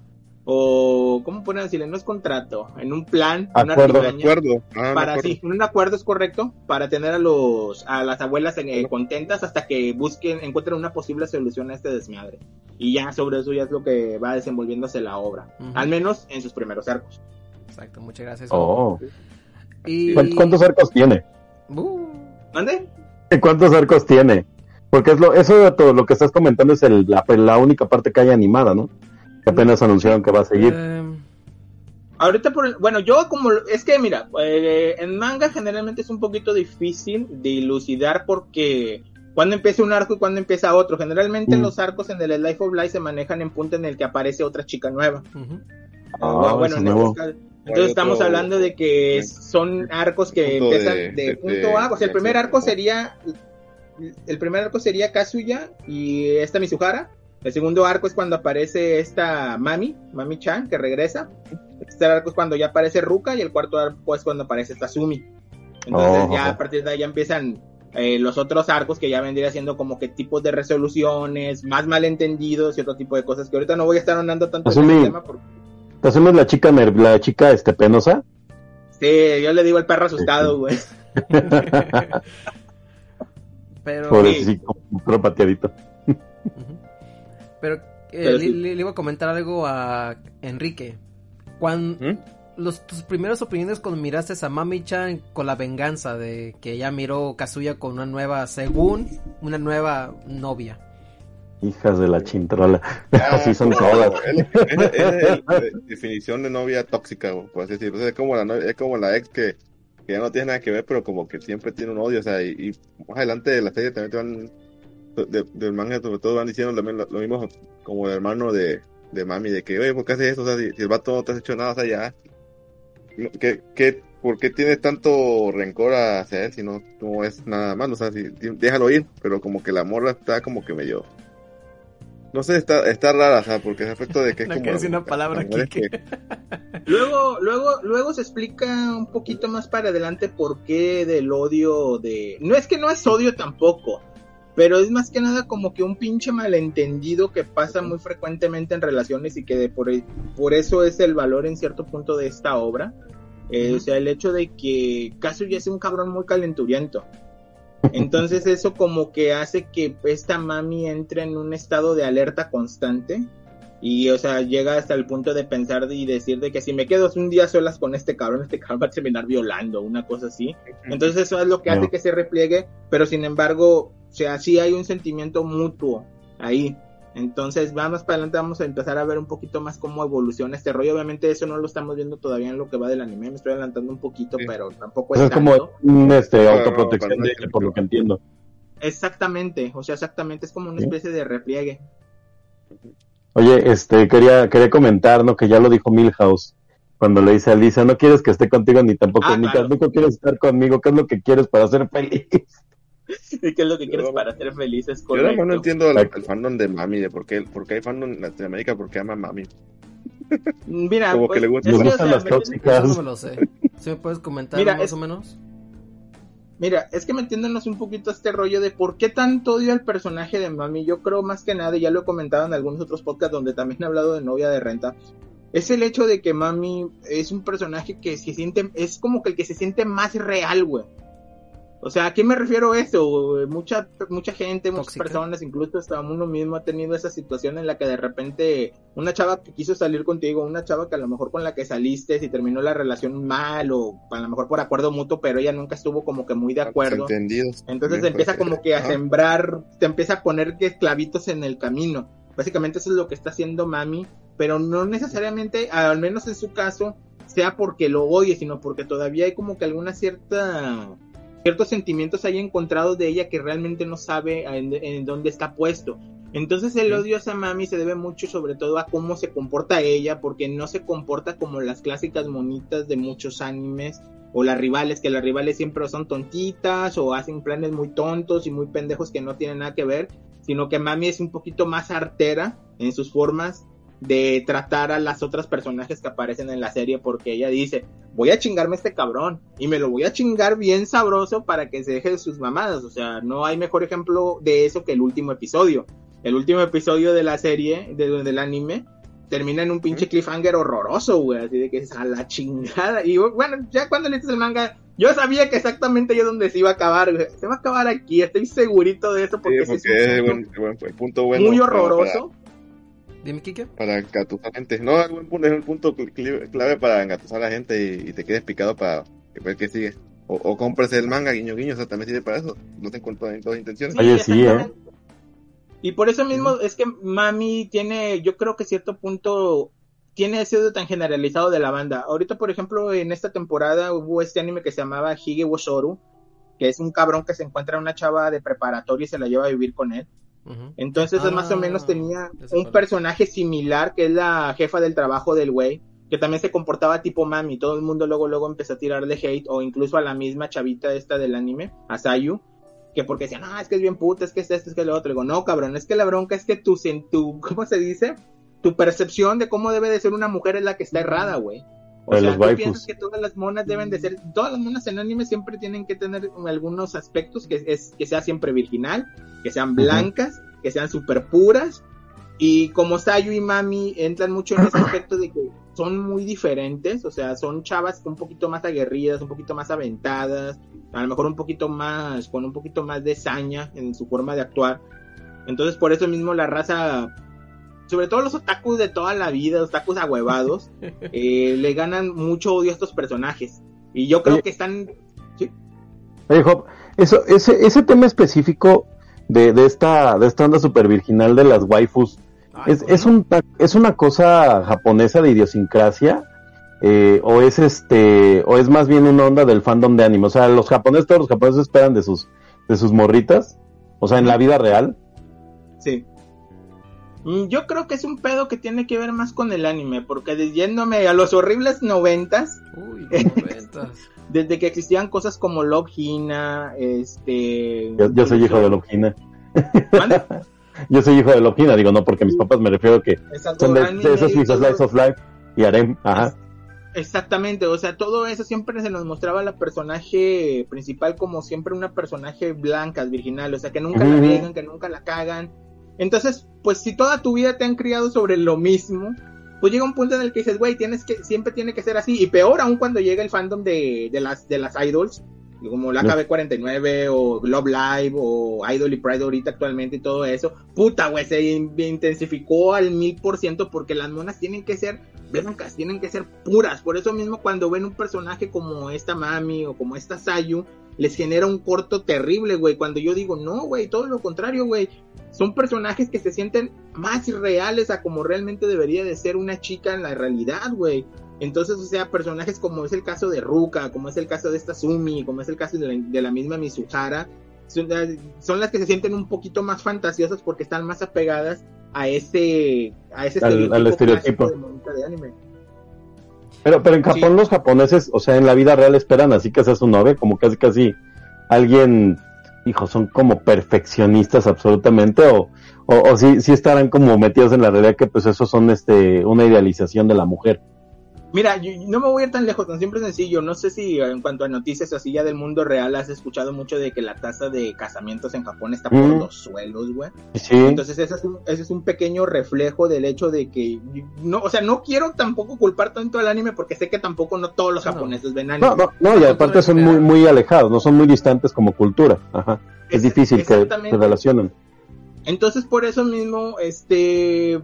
o ¿cómo pueden decirle? No es contrato, en un plan, una Acuerdo, artimaña acuerdo. Ah, para acuerdo. sí, un acuerdo es correcto para tener a los a las abuelas eh, contentas hasta que busquen encuentren una posible solución a este desmadre y ya sobre eso ya es lo que va desenvolviéndose la obra al menos en sus primeros arcos Exacto, muchas gracias. Oh. Y... ¿Cuántos, arcos tiene? Uh, ¿Mande? ¿Cuántos arcos tiene? Porque es lo, eso de todo lo que estás comentando es el, la, la única parte que hay animada, ¿no? Que apenas anunciaron que va a seguir. em, Ahorita por el- bueno, yo como es que mira, eh, en manga generalmente es un poquito difícil de dilucidar porque cuándo empieza un arco y cuándo empieza otro. Generalmente Mm. los arcos en el Life of Life se manejan en punto en el que aparece otra chica nueva. Ah, bueno, en nuevo. este caso- entonces estamos otro- hablando de que son arcos que Punto empiezan de- de, de- punto A. O sea, el primer arco sería el primer arco sería Kazuya y esta Mizuhara. El segundo arco es cuando aparece esta Mami, Mami Chan, que regresa. El tercer arco es cuando ya aparece Ruka y el cuarto arco es cuando aparece esta Sumi. Entonces Oh, ya a partir de ahí ya empiezan eh, los otros arcos que ya vendría siendo como que tipos de resoluciones, más malentendidos y otro tipo de cosas que ahorita no voy a estar andando tanto en el tema porque ¿Te asumes la chica, la chica este, penosa? sí, yo le digo al perro asustado, güey. Pero, Por Sí. sí, como perro pateadito. Ujú. Pero, eh, Pero le, sí. le- le iba a comentar algo a Enrique. Cuando ¿Mm? los tus primeras opiniones cuando miraste a Mami Chan con la venganza de que ella miró Kazuya con una nueva, según una nueva novia. Hijas de la chintrola. Ah, Así son todas. Es, es- es la definición de novia tóxica, por así decirlo. Sea, es como la, es como la ex que, que ya no tiene nada que ver, pero como que siempre tiene un odio. O sea, y, y más adelante de la serie también te van, de- del manga sobre todo van diciendo también lo, lo mismo como el hermano de, de mami, de que, oye, ¿por qué haces eso? O sea, si, si el vato no te has hecho nada, o sea, ya. ¿Qué, qué, ¿Por qué tienes tanto rencor hacia él si no, no es nada malo? O sea, si, déjalo ir, pero como que la morra está como que medio no sé, está, está rara, porque ese aspecto de que es No como... una palabra es aquí. que- Luego, luego, luego se explica un poquito más para adelante por qué del odio de. No es que no es odio tampoco, pero es más que nada como que un pinche malentendido que pasa muy frecuentemente en relaciones y que de por, por eso es el valor en cierto punto de esta obra. Eh, O sea, el hecho de que Kazuya es un cabrón muy calenturiento. Entonces eso como que hace que esta mami entre en un estado de alerta constante y o sea llega hasta el punto de pensar y decir de que si me quedo un día solas con este cabrón, este cabrón va a terminar violando, una cosa así. Entonces eso es lo que hace que se repliegue, pero sin embargo, o sea, sí hay un sentimiento mutuo ahí. Entonces, va más para adelante, vamos a empezar a ver un poquito más cómo evoluciona este rollo. Obviamente, eso no lo estamos viendo todavía en lo que va del anime. Me estoy adelantando un poquito, Sí. pero tampoco es es como tanto. un, este, No, no, autoprotección de ella, por lo que entiendo. Exactamente, o sea, exactamente, es como una Sí. especie de repliegue. Oye, este, quería, quería comentar, ¿no? Que ya lo dijo Milhouse cuando le dice a Lisa, no quieres que esté contigo ni tampoco, Ah, ni claro. tampoco quieres estar conmigo, ¿qué es lo que quieres para ser feliz? ¿Y qué es lo que quieres Yo- para ser feliz? Es Yo correcto. más no entiendo el, fandom de Mami, de por qué, por qué hay fandom en Latinoamérica, por qué ama a Mami. Mira, Como pues, que le gusta- es Le que, o gustan sea, las me- tóxicas. No me lo sé. ¿Sí me puedes comentar Mira, más es- o menos? Mira, es que metiéndonos un poquito a este rollo de por qué tanto odio al personaje de Mami, yo creo más que nada, y ya lo he comentado en algunos otros podcasts donde también he hablado de novia de renta, es el hecho de que Mami es un personaje que se siente, es como que el que se siente más real, güey. O sea, ¿a qué me refiero a eso? Mucha, mucha gente, muchas Tóxica. personas, incluso hasta uno mismo ha tenido esa situación en la que de repente una chava que quiso salir contigo, una chava que a lo mejor con la que saliste, si terminó la relación mal o a lo mejor por acuerdo mutuo, pero ella nunca estuvo como que muy de acuerdo. Entendidos. Entonces También empieza como que a Ah, sembrar, te empieza a poner que clavitos en el camino. Básicamente eso es lo que está haciendo Mami, pero no necesariamente, al menos en su caso, sea porque lo odie, sino porque todavía hay como que alguna cierta ciertos sentimientos ahí encontrados de ella que realmente no sabe en, en dónde está puesto. Entonces el odio hacia Mami se debe mucho sobre todo a cómo se comporta ella, porque no se comporta como las clásicas monitas de muchos animes o las rivales, que las rivales siempre son tontitas o hacen planes muy tontos y muy pendejos que no tienen nada que ver, sino que Mami es un poquito más artera en sus formas de tratar a las otras personajes que aparecen en la serie porque ella dice, voy a chingarme a este cabrón y me lo voy a chingar bien sabroso para que se deje de sus mamadas, o sea, no hay mejor ejemplo de eso que el último episodio. El último episodio de la serie, de, del anime, termina en un pinche cliffhanger horroroso, güey, así de que es a la chingada. Y bueno, ya cuando leíste el manga, yo sabía que exactamente yo donde se iba a acabar, güey. Se va a acabar aquí, estoy segurito de eso porque, sí porque es un es punto bueno. muy para- horroroso. Dime, Kike. Para, engatusar gente. No, es un punto cl- clave para engatusar a la gente y, y te quedes picado para ver qué sigue. O, o compres el manga, guiño guiño, o sea, también sirve para eso. No te encuentro en todas intenciones. Oye, sí, ¿eh? Y por eso mismo es que Mami tiene, yo creo que cierto punto tiene ese odio tan generalizado de la banda. Ahorita, por ejemplo, en esta temporada hubo este anime que se llamaba Hige wo Shoru, que es un cabrón que se encuentra una chava de preparatoria y se la lleva a vivir con él. Entonces Ah, más o menos tenía ya sé un personaje similar que es la jefa del trabajo del güey, que también se comportaba tipo mami, todo el mundo luego luego empezó a tirarle hate o incluso a la misma chavita esta del anime, a Sayu, que porque decían, no, es que es bien puta, es que es esto, es que es lo otro. Digo, no, cabrón, es que la bronca es que tu, tu ¿cómo se dice? Tu percepción de cómo debe de ser una mujer es la que está errada, güey. O De sea, los tú waifus. piensas que todas las monas deben de ser, todas las monas en anime siempre tienen que tener algunos aspectos que es que sea siempre virginal, que sean blancas, que sean súper puras. Y como Sayu y Mami entran mucho en ese aspecto de que son muy diferentes, o sea, son chavas un poquito más aguerridas, un poquito más aventadas, a lo mejor un poquito más, con un poquito más de saña en su forma de actuar. Entonces, por eso mismo la raza, sobre todo los otakus de toda la vida, los otakus ahuevados, eh, le ganan mucho odio a estos personajes. Y yo creo Oye. que están... ¿sí? Oye, Job, eso, ese, ese tema específico de, de esta, de esta onda super virginal de las waifus, Ay, ¿es, bueno. es, un, ¿es una cosa japonesa de idiosincrasia? Eh, o es este, o es más bien una onda del fandom de anime, o sea, los japoneses, todos los japoneses esperan de sus, de sus morritas, o sea, en la vida real, Sí. Mm, Yo creo que es un pedo que tiene que ver más con el anime, porque de- yéndome a los horribles noventas, Uy, noventas. desde que existían cosas como Love Hina, este... yo, yo soy hijo de Logina, ¿Mande? yo soy hijo de Logina, digo, no porque mis papás me refiero que Exacto, son de, de esos mis slice of life y harem, ajá. Exactamente, o sea, todo eso siempre se nos mostraba la personaje principal como siempre una personaje blanca, virginal, o sea, que nunca la riegan, que nunca la cagan. Entonces, pues si toda tu vida te han criado sobre lo mismo, pues llega un punto en el que dices, güey, tienes que, siempre tiene que ser así, y peor aún cuando llega el fandom de, de las, de las idols, como la No. KB49 o Love Live o Idol y Pride ahorita actualmente y todo eso, puta, güey, se in- intensificó al mil por ciento porque las monas tienen que ser blancas, tienen que ser puras. Por eso mismo cuando ven un personaje como esta Mami o como esta Sayu, les genera un corto terrible, güey. Cuando yo digo, no, güey, todo lo contrario, güey. Son personajes que se sienten más reales a como realmente debería de ser una chica en la realidad, güey. Entonces, o sea, personajes como es el caso de Ruka, como es el caso de esta Sumi, como es el caso de la, de la misma Mizuhara, son, son las que se sienten un poquito más fantasiosas porque están más apegadas a ese, a ese Al- al estereotipo. de de anime. Pero, pero en Japón Sí. los japoneses, o sea, en la vida real esperan así que sea su novia, como casi casi alguien, hijo, son como perfeccionistas absolutamente, o, o, o sí, sí estarán como metidos en la realidad que pues eso son este una idealización de la mujer. Mira, yo- no me voy a ir tan lejos, tan siempre sencillo. No sé si en cuanto a noticias así ya del mundo real has escuchado mucho de que la tasa de casamientos en Japón está por Mm. los suelos, güey. Sí, Entonces ese es, un, ese es un pequeño reflejo del hecho de que, no, o sea, no quiero tampoco culpar tanto al anime porque sé que tampoco no todos los No. japoneses ven anime. no, no, no, y aparte son muy, muy alejados, no son muy distantes como cultura, ajá. Es difícil que se relacionen. Entonces, por eso mismo, este,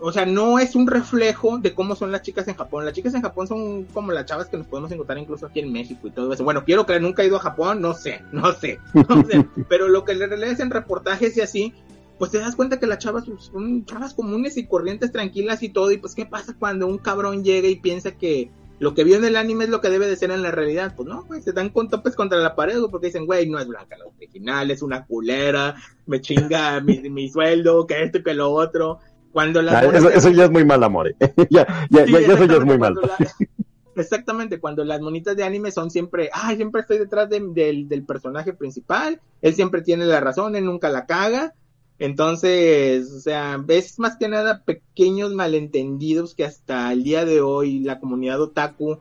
o sea, no es un reflejo de cómo son las chicas en Japón. Las chicas en Japón son como las chavas que nos podemos encontrar incluso aquí en México y todo eso. Bueno, quiero que nunca he ido a Japón, no sé, no sé, no sé. Pero lo que le lees en reportajes y así, pues te das cuenta que las chavas son chavas comunes y corrientes, tranquilas y todo. Y pues, ¿qué pasa cuando un cabrón llega y piensa que lo que vio en el anime es lo que debe de ser en la realidad? Pues no, güey, se dan con topes contra la pared, porque dicen, güey, no es blanca la original, es una culera, me chinga mi, mi sueldo, que esto y que lo otro. Cuando las Ah, eso, ya es muy mal, amor. ya, ya, Sí, ya, ya eso ya es muy mal. la- exactamente, cuando las monitas de anime son siempre, ay, siempre estoy detrás de- del, del personaje principal, él siempre tiene la razón, él nunca la caga. Entonces, o sea, ves más que nada pequeños malentendidos que hasta el día de hoy la comunidad otaku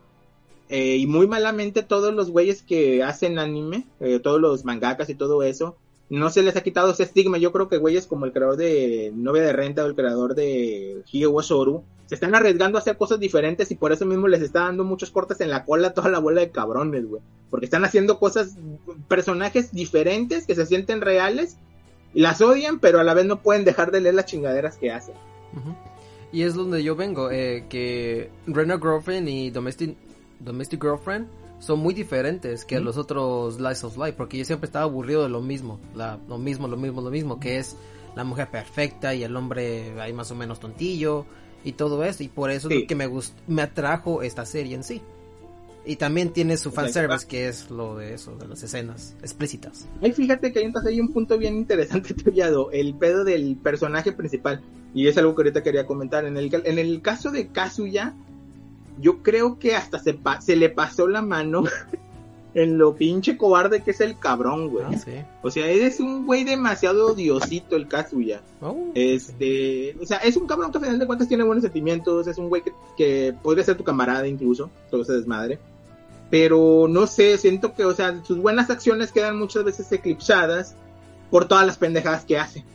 eh, y muy malamente todos los güeyes que hacen anime, eh, todos los mangakas y todo eso, no se les ha quitado ese estigma. Yo creo que güeyes como el creador de Novia de Renta o el creador de Higeo Soru se están arriesgando a hacer cosas diferentes y por eso mismo les está dando muchos cortes en la cola a toda la bola de cabrones, güey. Porque están haciendo cosas, personajes diferentes que se sienten reales las odian, pero a la vez no pueden dejar de leer las chingaderas que hacen. Y es donde yo vengo, eh, que Rena Girlfriend y Domestic, Domestic Girlfriend son muy diferentes que los otros Slice of Life, porque yo siempre estaba aburrido de lo mismo, la, lo mismo, lo mismo, lo mismo, que es la mujer perfecta y el hombre ahí más o menos tontillo y todo eso, y por eso es Sí. lo que me gust me atrajo esta serie en sí. Y también tiene su fanservice, que es lo de eso, de las escenas explícitas. Ay, fíjate que entonces hay un punto bien interesante tallado, el pedo del personaje principal. Y es algo que ahorita quería comentar. En el, en el caso de Kazuya, yo creo que hasta se, pa- se le pasó la mano en lo pinche cobarde que es el cabrón, güey. Ah, sí. O sea, eres un güey demasiado odiosito el Kazuya. Oh, Este, o sea, es un cabrón que a final de cuentas tiene buenos sentimientos, es un güey que, que podría ser tu camarada incluso, todo ese desmadre. Pero no sé, siento que, o sea, sus buenas acciones quedan muchas veces eclipsadas por todas las pendejadas que hace.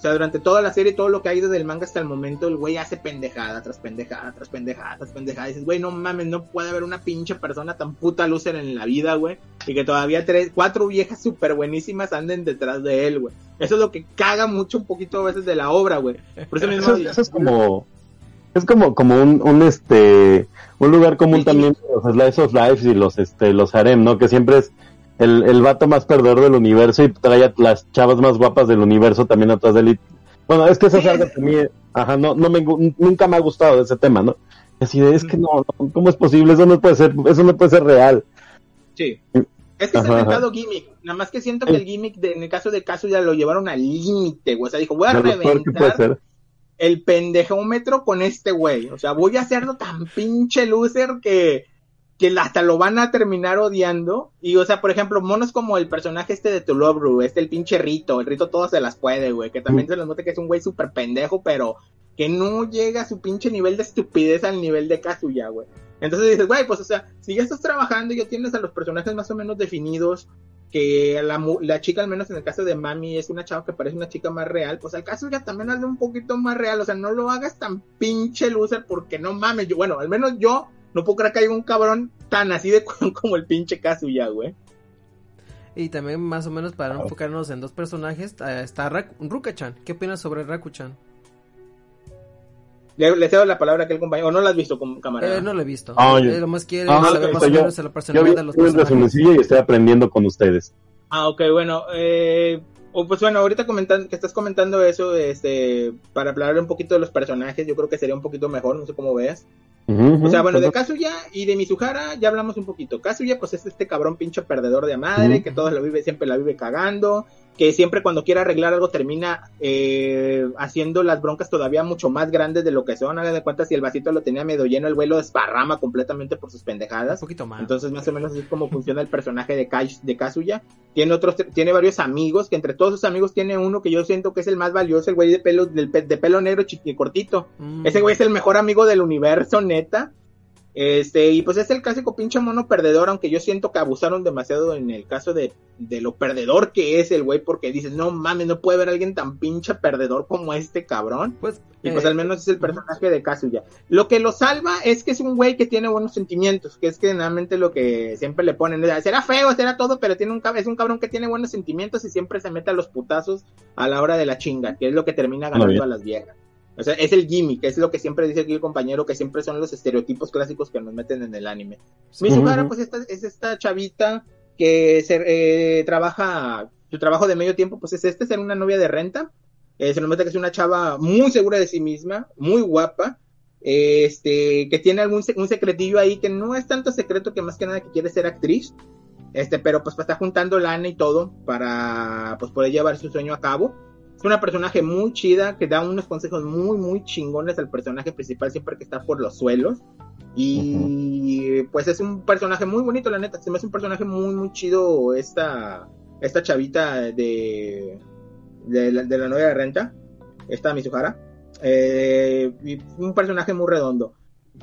O sea, durante toda la serie, todo lo que ha ido del manga hasta el momento, el güey hace pendejada tras pendejada, tras pendejada, tras pendejada. Y dices, güey, no mames, no puede haber una pinche persona tan puta loser en la vida, güey. Y que todavía tres, cuatro viejas súper buenísimas anden detrás de él, güey. Eso es lo que caga mucho un poquito a veces de la obra, güey. Por eso mismo... Eso, eso es como es como como un, un este un lugar común también de los slice of life y los este los harem no que siempre es el, el vato más perdedor del universo y trae a las chavas más guapas del universo también atrás de él bueno es que eso es algo que a mí ajá no no me nunca me ha gustado ese tema no así de es que no, no cómo es posible eso no puede ser eso no puede ser real Sí. Es que es Ajá, el ajá. inventado gimmick. Nada más que siento que el gimmick, de- en el caso de caso, ya lo llevaron al límite, güey. O sea, dijo, voy a de reventar ser el pendejómetro con este güey. O sea, voy a hacerlo tan pinche loser que, que hasta lo van a terminar odiando. Y, o sea, por ejemplo, monos como el personaje este de Tulobru, este el pinche Rito. El Rito todo se las puede, güey. Que también se les nota que es un güey súper pendejo, pero que no llega a su pinche nivel de estupidez al nivel de Kazuya, güey. Entonces dices, güey, pues, o sea, si ya estás trabajando y ya tienes a los personajes más o menos definidos, que la, la chica, al menos en el caso de Mami, es una chava que parece una chica más real, pues al caso ya también hazlo un poquito más real, o sea, no lo hagas tan pinche loser porque no mames, yo, bueno, al menos yo no puedo creer que haya un cabrón tan así de culo como el pinche Kazuya, güey. Y también más o menos para no enfocarnos en dos personajes, eh, está Rak- Ruka-chan. ¿Qué opinas sobre Raku-chan? Le, le cedo la palabra a aquel compañero, o no la has visto camarada. Eh, no lo he visto. Ah, yo- Eh, lo más quiere Ah, saber ok, más o yo- menos de la yo personalidad de los personajes. y estoy aprendiendo con ustedes Ah, ok, bueno, eh, pues bueno, ahorita que estás comentando eso, este, para hablar un poquito de los personajes, yo creo que sería un poquito mejor, no sé cómo veas. O sea, bueno, de ujú. Kazuya y de Mizuhara ya hablamos un poquito. Kazuya, pues es este cabrón pinche perdedor de madre, que todo lo vive, siempre la vive cagando, que siempre cuando quiere arreglar algo termina eh, haciendo las broncas todavía mucho más grandes de lo que son. Haga de cuenta, si el vasito lo tenía medio lleno, el güey lo desparrama completamente por sus Un pendejadas. poquito más. Entonces, más o menos así es como funciona el personaje de, Kai- de Kazuya. Tiene otros, tiene varios amigos, que entre todos sus amigos tiene uno que yo siento que es el más valioso, el güey de pelo, del de pelo negro chiqui cortito. Mm. Ese güey es el mejor amigo del universo, neta. Este, y pues es el clásico pinche mono perdedor, aunque yo siento que abusaron demasiado en el caso de, de lo perdedor que es el güey, porque dices, no mames, no puede haber alguien tan pinche perdedor como este cabrón. Pues, Y pues eh, al menos es el personaje de Kazuya. Lo que lo salva es que es un güey que tiene buenos sentimientos, que es que generalmente lo que siempre le ponen, es, será feo, será todo, pero tiene un, es un cabrón que tiene buenos sentimientos y siempre se mete a los putazos a la hora de la chinga, que es lo que termina ganando a las viejas. O sea, es el gimmick, es lo que siempre dice aquí el compañero, que siempre son los estereotipos clásicos que nos meten en el anime. Mizuhara, Ujú. pues esta, es esta chavita que se, eh, trabaja, su trabajo de medio tiempo, pues es este, ser una novia de renta. Eh, se nos nota que es una chava muy segura de sí misma, muy guapa, este, que tiene algún un secretillo ahí que no es tanto secreto que más que nada que quiere ser actriz. Este, pero pues está juntando lana y todo para pues poder llevar su sueño a cabo. Es una personaje muy chida que da unos consejos muy, muy chingones al personaje principal siempre que está por los suelos. Y pues es un personaje muy bonito, la neta. Se me hace un personaje muy, muy chido esta, esta chavita de, de, la, de la novia de renta, esta Mizuhara. Eh, un personaje muy redondo.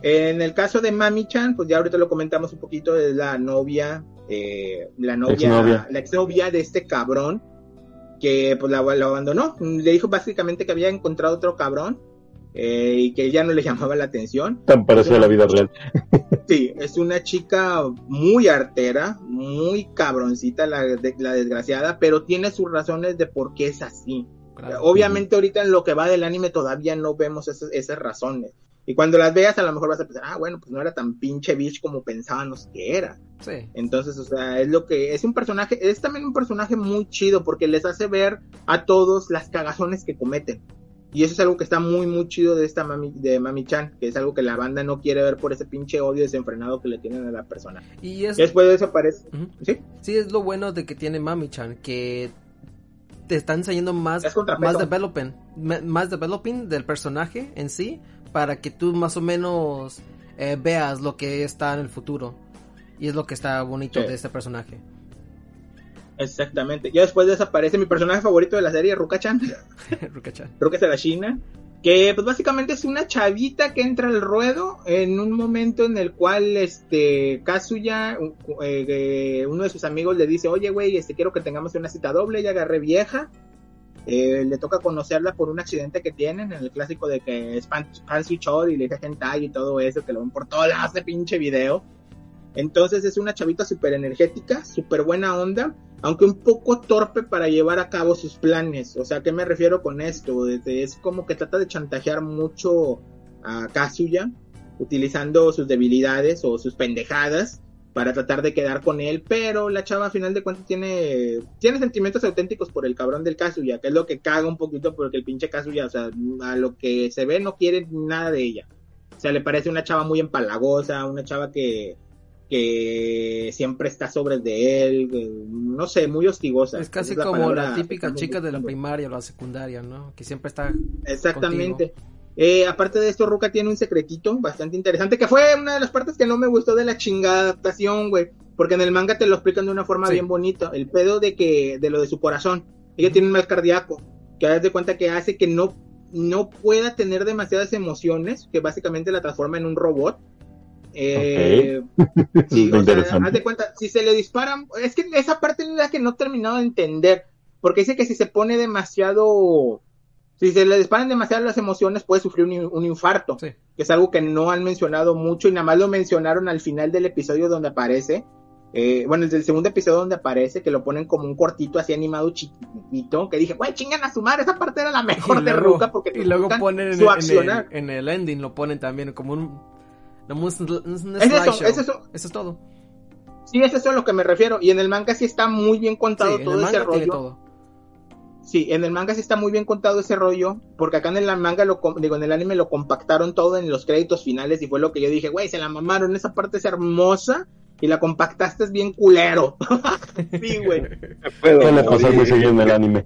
En el caso de Mami-chan, pues ya ahorita lo comentamos un poquito, es la novia, eh, la novia, Exnovia. la exnovia de este cabrón, que pues la, abandonó. Le dijo básicamente que había encontrado otro cabrón, eh, y que ya no le llamaba la atención. tan parecida a la vida real Sí, es una chica muy artera, muy cabroncita la, de- la desgraciada, pero tiene sus razones de por qué es así. claro. Obviamente ahorita en lo que va del anime todavía no vemos esas, esas razones. Y cuando las veas a lo mejor vas a pensar, ah, bueno, pues no era tan pinche bitch como pensábamos que era. Sí. Entonces, o sea, es lo que es un personaje, es también un personaje muy chido porque les hace ver a todos las cagazones que cometen. Y eso es algo que está muy, muy chido de esta Mami, de Mami Chan, que es algo que la banda no quiere ver por ese pinche odio desenfrenado que le tienen a la persona. Y es, Después de eso aparece. ¿Sí? sí, es lo bueno de que tiene Mami-chan, que te está enseñando más, más developing, más developing del personaje en sí, para que tú más o menos eh, veas lo que está en el futuro. Y es lo que está bonito Sí. de este personaje. Exactamente. Ya después de eso aparece mi personaje favorito de la serie, Ruka-chan. Ruka-chan. la China, que pues básicamente es una chavita que entra al ruedo en un momento en el cual este Kazuya, un- eh, uno de sus amigos le dice, oye güey, este quiero que tengamos una cita doble, ya agarré vieja, Eh, le toca conocerla por un accidente que tienen, en el clásico de que es pan, Pansy Chod y le dice hentai y todo eso, que lo ven por todos lados de pinche video. Entonces es una chavita súper energética, súper buena onda, aunque un poco torpe para llevar a cabo sus planes. O sea, ¿qué me refiero con esto? Desde- es como que trata de chantajear mucho a Kazuya, utilizando sus debilidades o sus pendejadas para tratar de quedar con él, pero la chava a final de cuentas tiene, tiene sentimientos auténticos por el cabrón del Kazuya, que es lo que caga un poquito porque el pinche Kazuya, o sea, a lo que se ve no quiere nada de ella. O sea, le parece una chava muy empalagosa, una chava que, que siempre está sobre de él, que, no sé, muy hostigosa. Es casi como palabra la típica chica de la primaria o la secundaria, ¿no? Que siempre está... Exactamente. Eh, aparte de esto, Ruka tiene un secretito bastante interesante, que fue una de las partes que no me gustó de la chingada adaptación, güey. Porque en el manga te lo explican de una forma Sí. bien bonita. El pedo de que, de lo de su corazón. Ella tiene un mal cardíaco. Que haz de cuenta que hace que no, no pueda tener demasiadas emociones, que básicamente la transforma en un robot. Eh, Sí, Está o sea, haz de cuenta, si se le disparan, es que esa parte es la que no he terminado de entender, porque dice que si se pone demasiado, si se le disparan demasiado las emociones puede sufrir un, un infarto, Sí. que es algo que no han mencionado mucho y nada más lo mencionaron al final del episodio donde aparece, eh, bueno, desde el segundo episodio donde aparece, que lo ponen como un cortito así animado chiquitito, que dije, güey, chingan a su madre, esa parte era la mejor Y de luego- Ruka porque y luego ponen en, su en el, en el ending, lo ponen también como un... un, un Es eso, es eso. Eso es todo. Sí, es eso a lo que me refiero. Y en el manga sí está muy bien contado Sí, todo ese rollo. todo. Sí, en el manga sí está muy bien contado ese rollo, porque acá en el manga lo com- digo en el anime lo compactaron todo en los créditos finales y fue lo que yo dije, güey, se la mamaron, esa parte es hermosa y la compactaste es bien culero. sí, güey. Suele pasar muy seguido en el anime.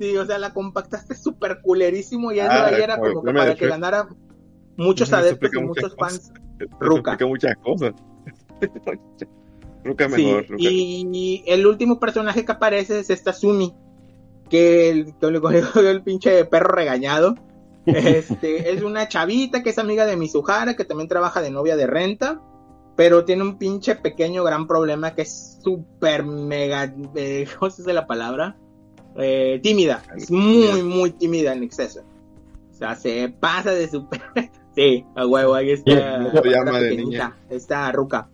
Sí, o sea, la compactaste súper culerísimo y eso Ah, ahí era como- como que para que ganara muchos Eso adeptos y muchos fans. cosas. Ruka. explica muchas cosas. Ruka Sí, mejor. Ruka. y el último personaje que aparece es esta Sumi, que el, que le cogió el pinche perro regañado. Este, es una chavita que es amiga de Mizuhara, que también trabaja de novia de renta, pero tiene un pinche pequeño gran problema que es súper mega, eh, ¿cómo se dice la palabra? Eh, tímida, es muy, muy tímida en exceso. O sea, se pasa de súper... Sí, a huevo, ahí está. Llama la de Está Ruka.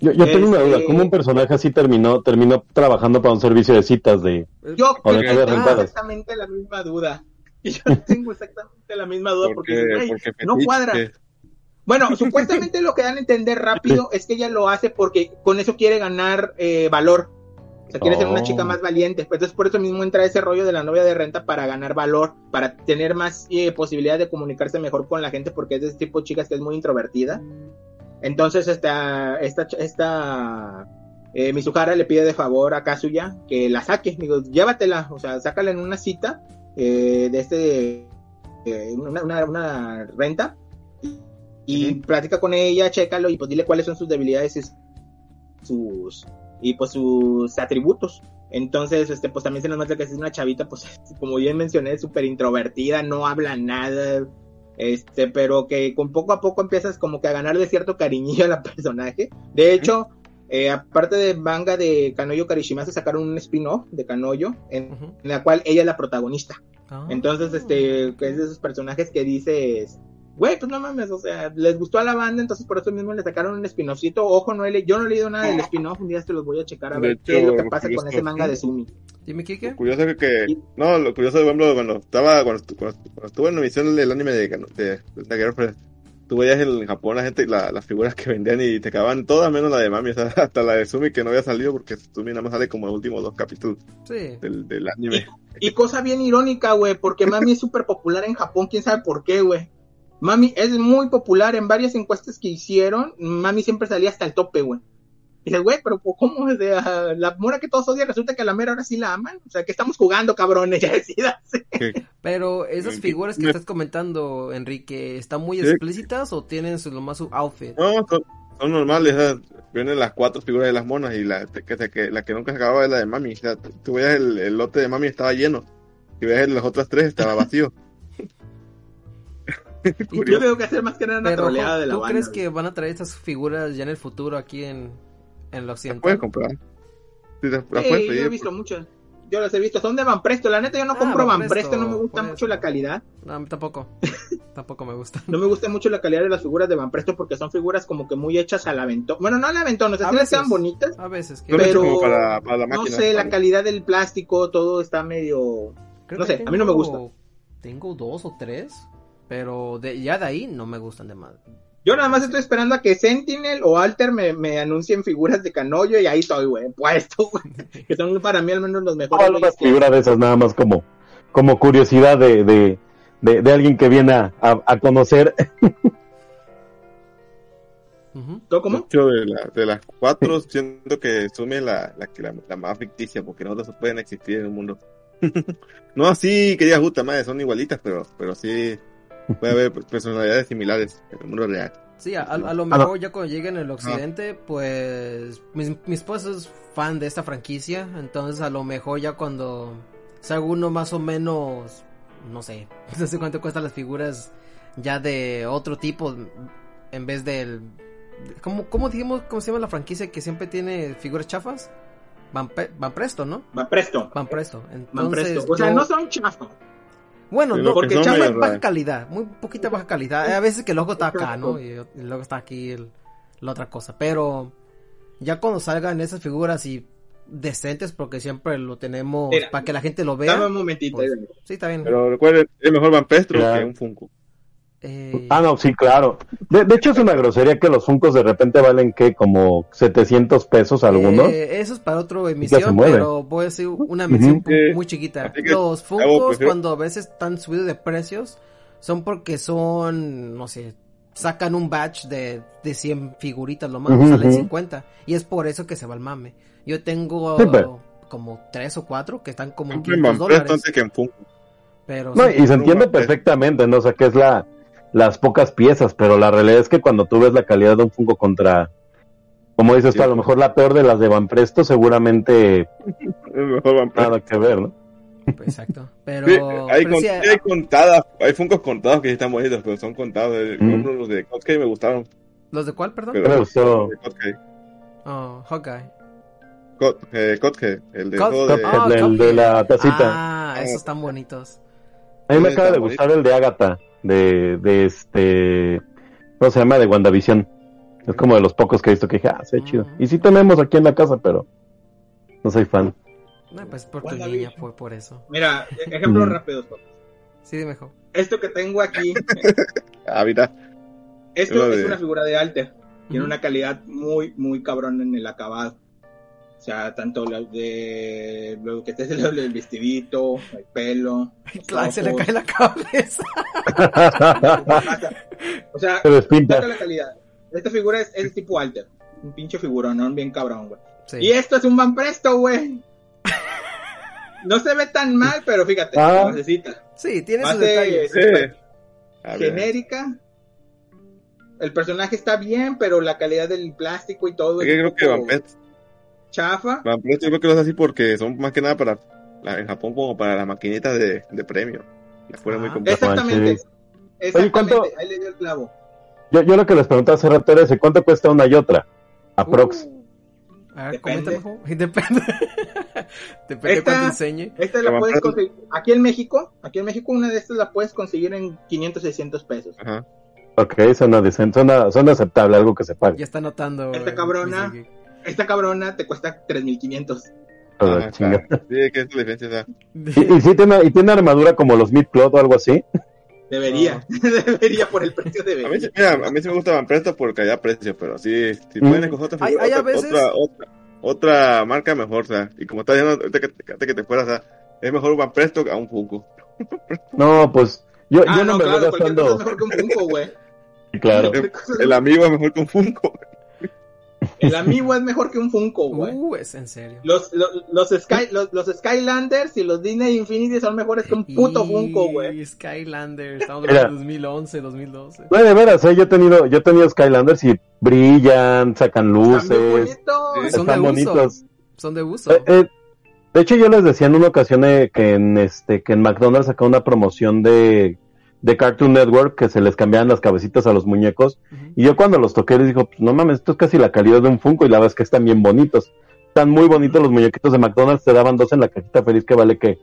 Yo, yo tengo una duda, Este- ¿cómo un personaje así terminó terminó trabajando para un servicio de citas de Yo tengo novias rentadas. exactamente la misma duda. Yo tengo exactamente la misma duda porque, Porque, güey, porque no cuadra. Bueno, supuestamente lo que dan a entender rápido es que ella lo hace porque con eso quiere ganar eh, valor. O sea, quiere ser una Oh. chica más valiente. Pues Entonces, por eso mismo entra ese rollo de la novia de renta para ganar valor, para tener más eh, posibilidad de comunicarse mejor con la gente, porque es de ese tipo de chicas que es muy introvertida. Entonces, esta, esta, esta eh, Mizuhara le pide de favor a Kazuya que la saque. Digo, llévatela, o sea, sácala en una cita eh, de este, eh, una, una, una renta y Ujú. platica con ella, chécalo y pues dile cuáles son sus debilidades y sus y pues sus atributos. Entonces, este, pues también se nos muestra que es una chavita, pues, como bien mencioné, súper introvertida, no habla nada, este, pero que con poco a poco empiezas como que a ganarle cierto cariñillo a la personaje. De hecho, eh, aparte de manga de Kanoyo Karishimasu, sacaron un spin-off de Kanoyo, en, en la cual ella es la protagonista. Ah. Entonces, este, que es de esos personajes que dices, güey, pues no mames, o sea, les gustó a la banda, entonces por eso mismo le sacaron un spin-offcito. Ojo, no he le- yo no he leído nada del spin-off, un día te los voy a checar a De ver qué es lo que pasa con ese manga de Sumi. Dime, Kike. Lo curioso es que, Y- no, lo curioso, por ejemplo, cuando estaba, cuando, cuando, cuando estuvo en la emisión del anime de, de, de Girlfriend, tú veías en Japón la gente, la- las figuras que vendían y te acababan todas menos la de Mami, o sea, hasta la de Sumi que no había salido porque Sumi nada más sale como los últimos dos capítulos Sí. del, del anime. Y cosa bien irónica, güey, porque Mami es súper popular en Japón, quién sabe por qué, güey. Mami es muy popular en varias encuestas que hicieron. Mami siempre salía hasta el tope, güey. Y dices, güey, pero ¿cómo la mora que todos odian? Resulta que a la mera ahora sí la aman. O sea, que estamos jugando, cabrones, ya decídase. Pero esas figuras que estás comentando, Enrique, ¿están muy Sí. explícitas o tienen su, lo más su outfit? No, son, son normales. o sea, vienen las cuatro figuras de las monas y la que, se- que- la que nunca se acababa es la de mami. O sea, tú, tú veías el, el lote de mami estaba lleno. Y veías las otras tres estaba vacío. Y yo tengo que hacer más que nada una Pero, troleada de la ¿tú banda. crees güey. que van a traer estas figuras ya en el futuro aquí en, en Las occidental? puedes comprar. Sí, las, las Sí, puedes yo pedir. he visto muchas. Yo las he visto. Son de Van Presto. La neta, yo no Ah, compro Van Presto, Presto. No me gusta mucho la calidad. No, a mí tampoco. tampoco me gusta. No me gusta mucho la calidad de las figuras de Van Presto porque son figuras como que muy hechas al aventón. Bueno, no al aventón, o sea, A sí quedan bonitas. A veces. que- Pero como para, para la No máquina. sé, la calidad del plástico, todo está medio... Creo no sé, a mí no me gusta. Tengo dos o tres, pero de, ya de ahí no me gustan de más. Yo nada más estoy esperando a que Sentinel o Alter me, me anuncien figuras de Canoyo y ahí estoy, güey, puesto, güey. Que son para mí al menos los mejores. Una güeyes que- figura de esas nada más como, como curiosidad de, de, de, de alguien que viene a, a, a conocer. Ujú. ¿Cómo, cómo? De la- de las cuatro, siento que sume la, la, que la, la más ficticia, porque no otras pueden existir en el mundo. no así que digas, puta madre, son igualitas, pero, pero sí puede haber personalidades similares en el mundo real. Sí, a, a lo mejor ya cuando lleguen el occidente, pues mi, mi esposo es fan de esta franquicia, entonces a lo mejor ya cuando salga uno más o menos, no sé, no sé cuánto cuestan las figuras ya de otro tipo en vez del... ¿Cómo, cómo dijimos, cómo se llama la franquicia que siempre tiene figuras chafas? Van, Pe- Van Presto, ¿no? Van Presto. Van Presto. Entonces, Van Presto. O sea, yo- no son chafas. Bueno, Sí, no, porque medio es baja calidad, muy poquita baja calidad. A veces que el logo está acá, ¿no? Y el logo está aquí, el- la otra cosa. Pero ya cuando salgan esas figuras y decentes, porque siempre lo tenemos Mira, para que la gente lo vea. Dame un momentito. pues, sí, está bien. Pero recuerden, es mejor Van Pestro Claro. que un Funko. Eh, Ah, no, sí, claro. De, de hecho, es una grosería que los Funcos de repente valen, que Como 700 pesos algunos. eh, eso es para otra se emisión, pero voy a decir una mención Ujú. muy, chiquita. Los Funkos, prefiero- cuando a veces están subidos de precios, son porque son, no sé, sacan un batch de, de 100 figuritas, lo más, Ujú, salen ujú. 50. Y es por eso que se va el mame. Yo tengo Sí, pero- como tres o cuatro que están como en Compren 500 Van Presto dólares. antes que en Funko. Pero No, sí, y se entiende perfectamente, ¿no? O sea, que es la, las pocas piezas, pero la realidad es que cuando tú ves la calidad de un Funko contra, como dices tú, a lo mejor la peor de las de Van Presto, seguramente Van Presto. nada que ver, ¿no? pues, exacto. Pero, Sí, hay, pero con- sí, sí hay contadas, hay Funkos contados que sí están bonitos, pero son contados. Eh, Mm. compro Los de Kotkei me gustaron. ¿los de cuál, perdón? Pero Me gustó. de Kotkei. Oh, Hawkeye. Kot- eh, el de Kot- de... Ah, el la tacita. Ah, esos están bonitos. A mí me acaba de gustar el de Agatha, de, de este, ¿cómo se llama? De WandaVision. Es como de los pocos que he visto que dije, ah, se ve chido. Y sí tenemos aquí en la casa, pero no soy fan. No, pues por tu niña fue por eso. Mira, e- ejemplos rápidos. Sí, dime, Jo. Esto que tengo aquí, Ah, mira. esto es una figura de Alter. Tiene una calidad muy, muy cabrón en el acabado. O sea, tanto lo de lo que esté el del vestidito, el pelo. se le cae la cabeza. O sea, Se despinta. Fíjate la calidad. Esta figura es, es tipo alter. Un pinche figurón, ¿no? Bien cabrón, güey. Sí. Y esto es un Van Presto, güey. No se ve tan mal, pero fíjate, Ah. lo necesita. Sí, tiene sus detalles. Sí. Genérica. El personaje está bien, pero la calidad del plástico y todo Es es que un creo que poco Van Presto, chafa. Van Presto yo creo que lo hace así porque son más que nada para la- en Japón como para las maquinitas de, de premio. Muy Ah. Exactamente. Exactamente. ¿cuánto- Ahí le dio el clavo. Yo, yo lo que les preguntaba hace rato era ese, ¿cuánto cuesta una y otra? Aprox. Uh. A ver, Depende. Depende. Depende Esta- cuánto enseñe. Esta la puedes conseguir. Aquí en México, aquí en México una de estas la puedes conseguir en 500, 600 pesos. Ajá. Ok, suena decente, suena, suena aceptable, algo que se pague. Ya está anotando. Esta cabrona. Esta cabrona te cuesta 3500. Pero Ajá, chinga. claro. Sí, que es la diferencia. Y, y sí tiene, y tiene armadura como los Midcloth o algo así. Debería, debería por el precio A mí, debería. sí- mira, a mí sí me gusta Van Presto por calidad-precio, pero sí, si Mm. pueden escoger otra, Hay- figura, veces- otra, otra, otra marca mejor, o sea, y como estás diciendo, ahorita que, antes que te fueras, o sea, es mejor un Van Presto que a un Funko. No, pues yo, Ah, yo no, no, me claro, cualquier cosa es gastando. mejor que un Funko, güey. Claro. Es- El amigo es mejor que un Funko. El amigo es mejor que un Funko, güey. Uh, es en serio. Los, los, los, Sky, los, los Skylanders y los Disney Infinity son mejores que un puto Funko, güey. Y Skylander, estamos hablando de 2011, 2012. No, de veras, ¿eh? yo he tenido, yo he tenido Skylanders y brillan, sacan Están luces, bonitos. Son de están uso. bonitos. Son de uso. Eh, eh, de hecho, yo les decía en una ocasión eh, que en este que en McDonald's sacó una promoción de, de Cartoon Network que se les cambiaban las cabecitas a los muñecos. Y yo cuando los toqué les digo, pues, no mames, esto es casi la calidad de un Funko y la verdad es que están bien bonitos. Están muy bonitos los muñequitos de McDonald's, te daban dos en la cajita feliz que vale que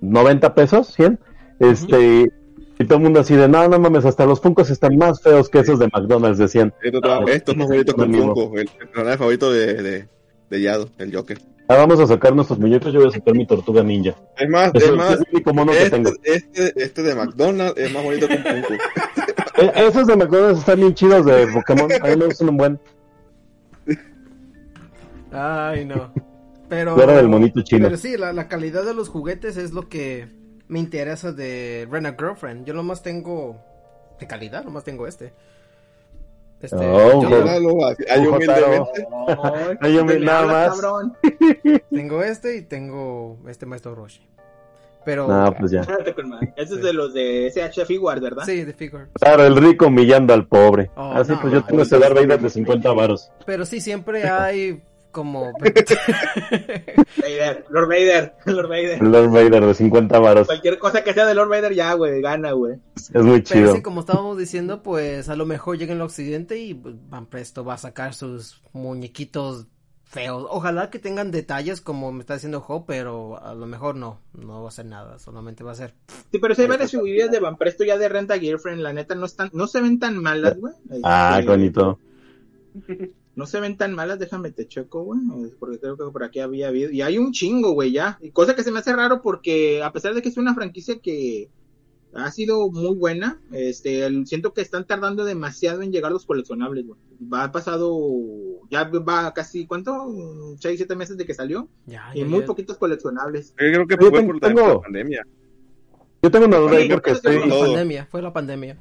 90 pesos, 100. Este, y todo el mundo así de, no, no mames, hasta los Funkos están más feos que esos de McDonald's, decían. Esto, esto es más bonito que un Amigo. Funko. El, el personaje favorito de, de, de Yado, el Joker. Ah, vamos a sacar nuestros muñecos, yo voy a sacar mi tortuga ninja. Es más, es es más, el único mono que tengo. este, este, este de McDonald's es más bonito que un Funko. Eh, esos de McDonald's están bien chidos de Pokémon. A mí me gustan un buen. Ay, no. Pero, del monito chino. pero sí, la, la calidad de los juguetes es lo que me interesa de Rena Girlfriend. Yo nomás tengo de calidad, nomás tengo este. Este, Oh, yo Ojo, humildemente. Ay, Ay, yo me- te me nada más. cabrón. tengo este y tengo este maestro Roshi. Pero No, pues ya. Ese es de los de SH Figuarts, ¿verdad? sí, de figure. Claro, el rico humillando al pobre. Oh, Así no, pues yo no, tengo este Darth Vader de 50 varos. Pero sí siempre hay como Vader, Lord Vader, Lord Vader. Darth Vader de 50 varos. Cualquier cosa que sea de Lord Vader ya, güey, gana, güey. Es muy Pero chido. sí, como estábamos diciendo, pues a lo mejor llega en el occidente y pues, Van Presto va a sacar sus muñequitos feos. Ojalá que tengan detalles como me está diciendo Jo, pero a lo mejor no, no va a ser nada, solamente va a ser... Sí, pero si hay varias figurillas de Van Presto ya de renta Girlfriend, la neta no están, no se ven tan malas, güey. Ah, qué bonito. No se ven tan malas, déjame te checo, güey, porque creo que por aquí había habido, y hay un chingo, güey, ya, y cosa que se me hace raro porque a pesar de que es una franquicia que ha sido muy buena, este, siento que están tardando demasiado en llegar los coleccionables, güey. Va ha pasado, ya va casi, ¿cuánto? ¿Seis, siete meses de que salió? Ya, Y ya, muy ya. poquitos coleccionables. Yo creo que fue tengo- por la, tengo- por la pandemia. Yo tengo una duda ahí Sí, porque estoy... La todo. pandemia, fue la pandemia.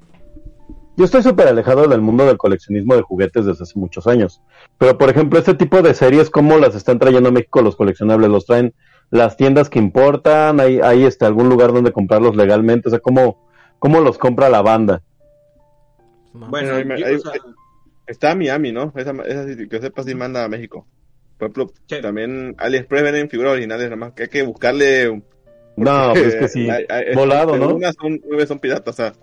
Yo estoy súper alejado del mundo del coleccionismo de juguetes desde hace muchos años. Pero, por ejemplo, este tipo de series, ¿cómo las están trayendo a México los coleccionables? ¿Los traen las tiendas que importan? ¿Hay, hay este, algún lugar donde comprarlos legalmente? O sea, ¿cómo, cómo los compra la banda? Bueno, Hay- yo, hay- o sea, Está Miami, ¿no? Esa, esa sí, que sepa si manda a México. Por ejemplo, Sí. también AliExpress venden figuras originales, nada más que hay que buscarle. No, pues es que sí, hay- hay- volado, ¿no? Unas son, son piratas, o sea,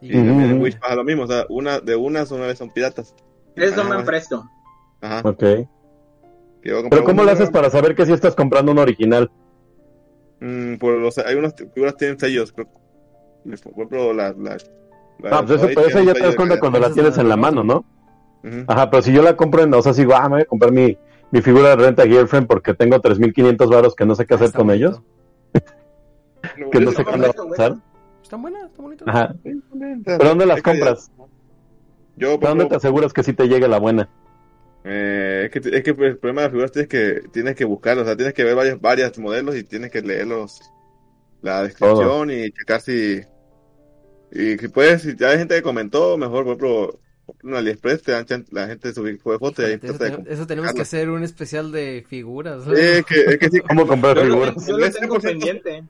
y también en Wish pasa lo mismo, o sea, una, de unas, una vez son piratas. eso Ajá, me presto. Ajá. Ok. a Pero ¿cómo lo haces para saber que si estás comprando un original? Mm, por los, hay unas figuras que tienen sellos, creo. Por ejemplo, la, la, la Ah, pues eso, pues tiene ya te das cuenta cuando la tienes en la mano, ¿no? Ujú. Ajá, pero si yo la compro en, o sea, si digo, ah, me voy a comprar mi, mi figura de renta Girlfriend porque tengo 3.500 varos que no sé qué hacer Está con bonito. ellos, que no sé cuándo bonito, güey. avanzar. Están buenas, están bonitas. Ajá. ¿Pero dónde las compras? Yo, por ¿Pero dónde te aseguras que sí te llegue la buena? Eh, es que, es que el problema de las figuras tienes que, tienes que buscarlos, o sea, tienes que ver varios, varios modelos y tienes que leerlos, la descripción y checar si, y si puedes, si ya hay gente que comentó, mejor, por ejemplo, en AliExpress te dan chan- la gente sube fue fotos y ahí Eso, eso tenemos que hacer un especial de figuras. Sí, es que, es que sí, ¿Cómo comprar Yo lo, figuras? yo lo Es tengo 100%. pendiente.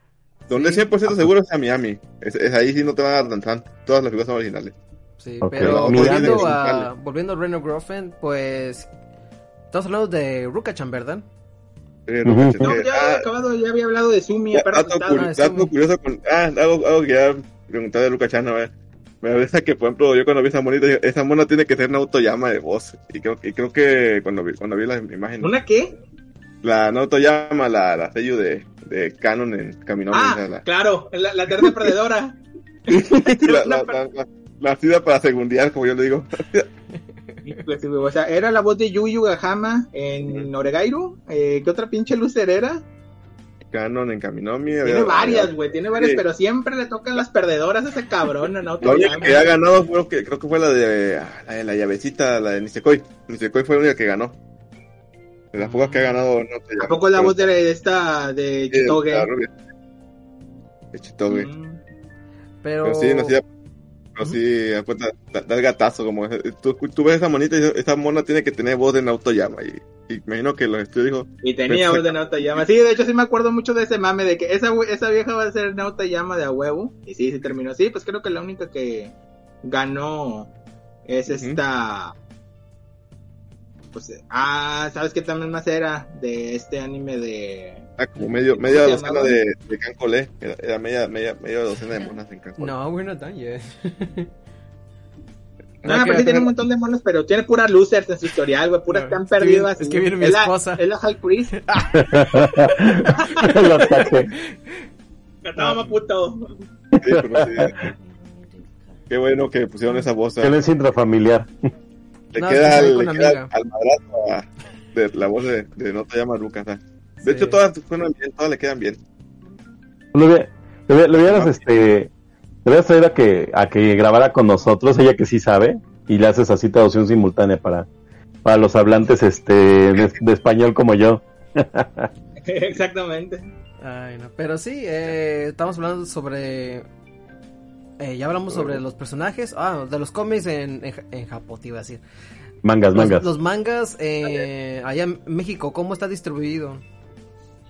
Donde es 100% seguro es a Miami, es, es ahí sí no te van a lanzar, todas las figuras son originales. Sí, pero Miami volviendo a, volviendo a Reno Girlfriend, pues estamos hablando de Rukachan, ¿verdad? Eh, no, No, eh, ya ah, había acabado, ya había hablado de Sumi, Ya, a perro dato, Ah, curioso con, ah, algo, algo que ya preguntar de Lucas Chano, eh. me parece que por ejemplo yo cuando vi esa monita dije, esa mona tiene que ser una autollama de voz y creo, y creo que cuando vi, cuando vi la imagen ¿Una qué? la no autollama la, la sello de, de Canon en Camino Ah, la, claro, la, la eterna perdedora. la, ciudad para segundiar como yo le digo o sea, era la voz de Yuyu Gahama en Oregairu. Eh, ¿Qué otra pinche lucer era? Canon en Kaminomi Tiene había- varias, güey, tiene varias, Sí. pero siempre le tocan las perdedoras a ese cabrón en la única que ha ganado creo que creo que fue la de ah, la de la llavecita la de Nisekoi Nisekoi fue la única que ganó de las pocas que ha ganado no sé ¿A poco es la voz de esta de Sí, Chitoge? de Chitoge. Mm. Pero, Pero sí, no hacía. Pero sí, da cuenta, da, da el gatazo. Como es- tú, tú ves esa monita y esta mona tiene que tener voz de Naoto Yama. Y, y imagino que los estudios dijo, Y tenía voz de Nauta Llama. Sí, de hecho sí me acuerdo mucho de ese mame de que esa, esa vieja va a ser Nauta Llama de a huevo. Y sí, sí terminó así. Pues creo que la única que ganó es esta... Pues, eh, ah, ¿sabes qué también más era? De este anime de... ah, como medio, ¿Cómo media docena de, de Cancole. Era, era media, media, media docena de monas en Cancole. no, we're not done yet. No, Ok, pero sí tiene un montón de monos, pero tiene puras losers en su historial, güey. Puras No, que han es que perdido viene- así. es que viene mi la- esposa. Es la High Priest. Toma, puto. Sí, pero sí. Qué bueno que pusieron esa voz. Que es intrafamiliar. Le No, queda, al, con le queda amiga. al madrazo a- de la voz de, de No te llama Lucas. De Sí. hecho, todas suenan bien, todas le quedan bien. Le, hubiera- le, hubiera- le hubieras, este, le hubieras traído a que, a que grabara con nosotros, ella que sí sabe, y le haces así traducción simultánea para, para los hablantes, este, de, de español como yo. Exactamente. Ay, no. Pero sí, eh, estamos hablando sobre. Eh, ya hablamos sobre los personajes. Ah, de los cómics en, en, Ja- en Japón, te iba a decir. Mangas, Los, mangas. los mangas eh, allá en México, ¿cómo está distribuido?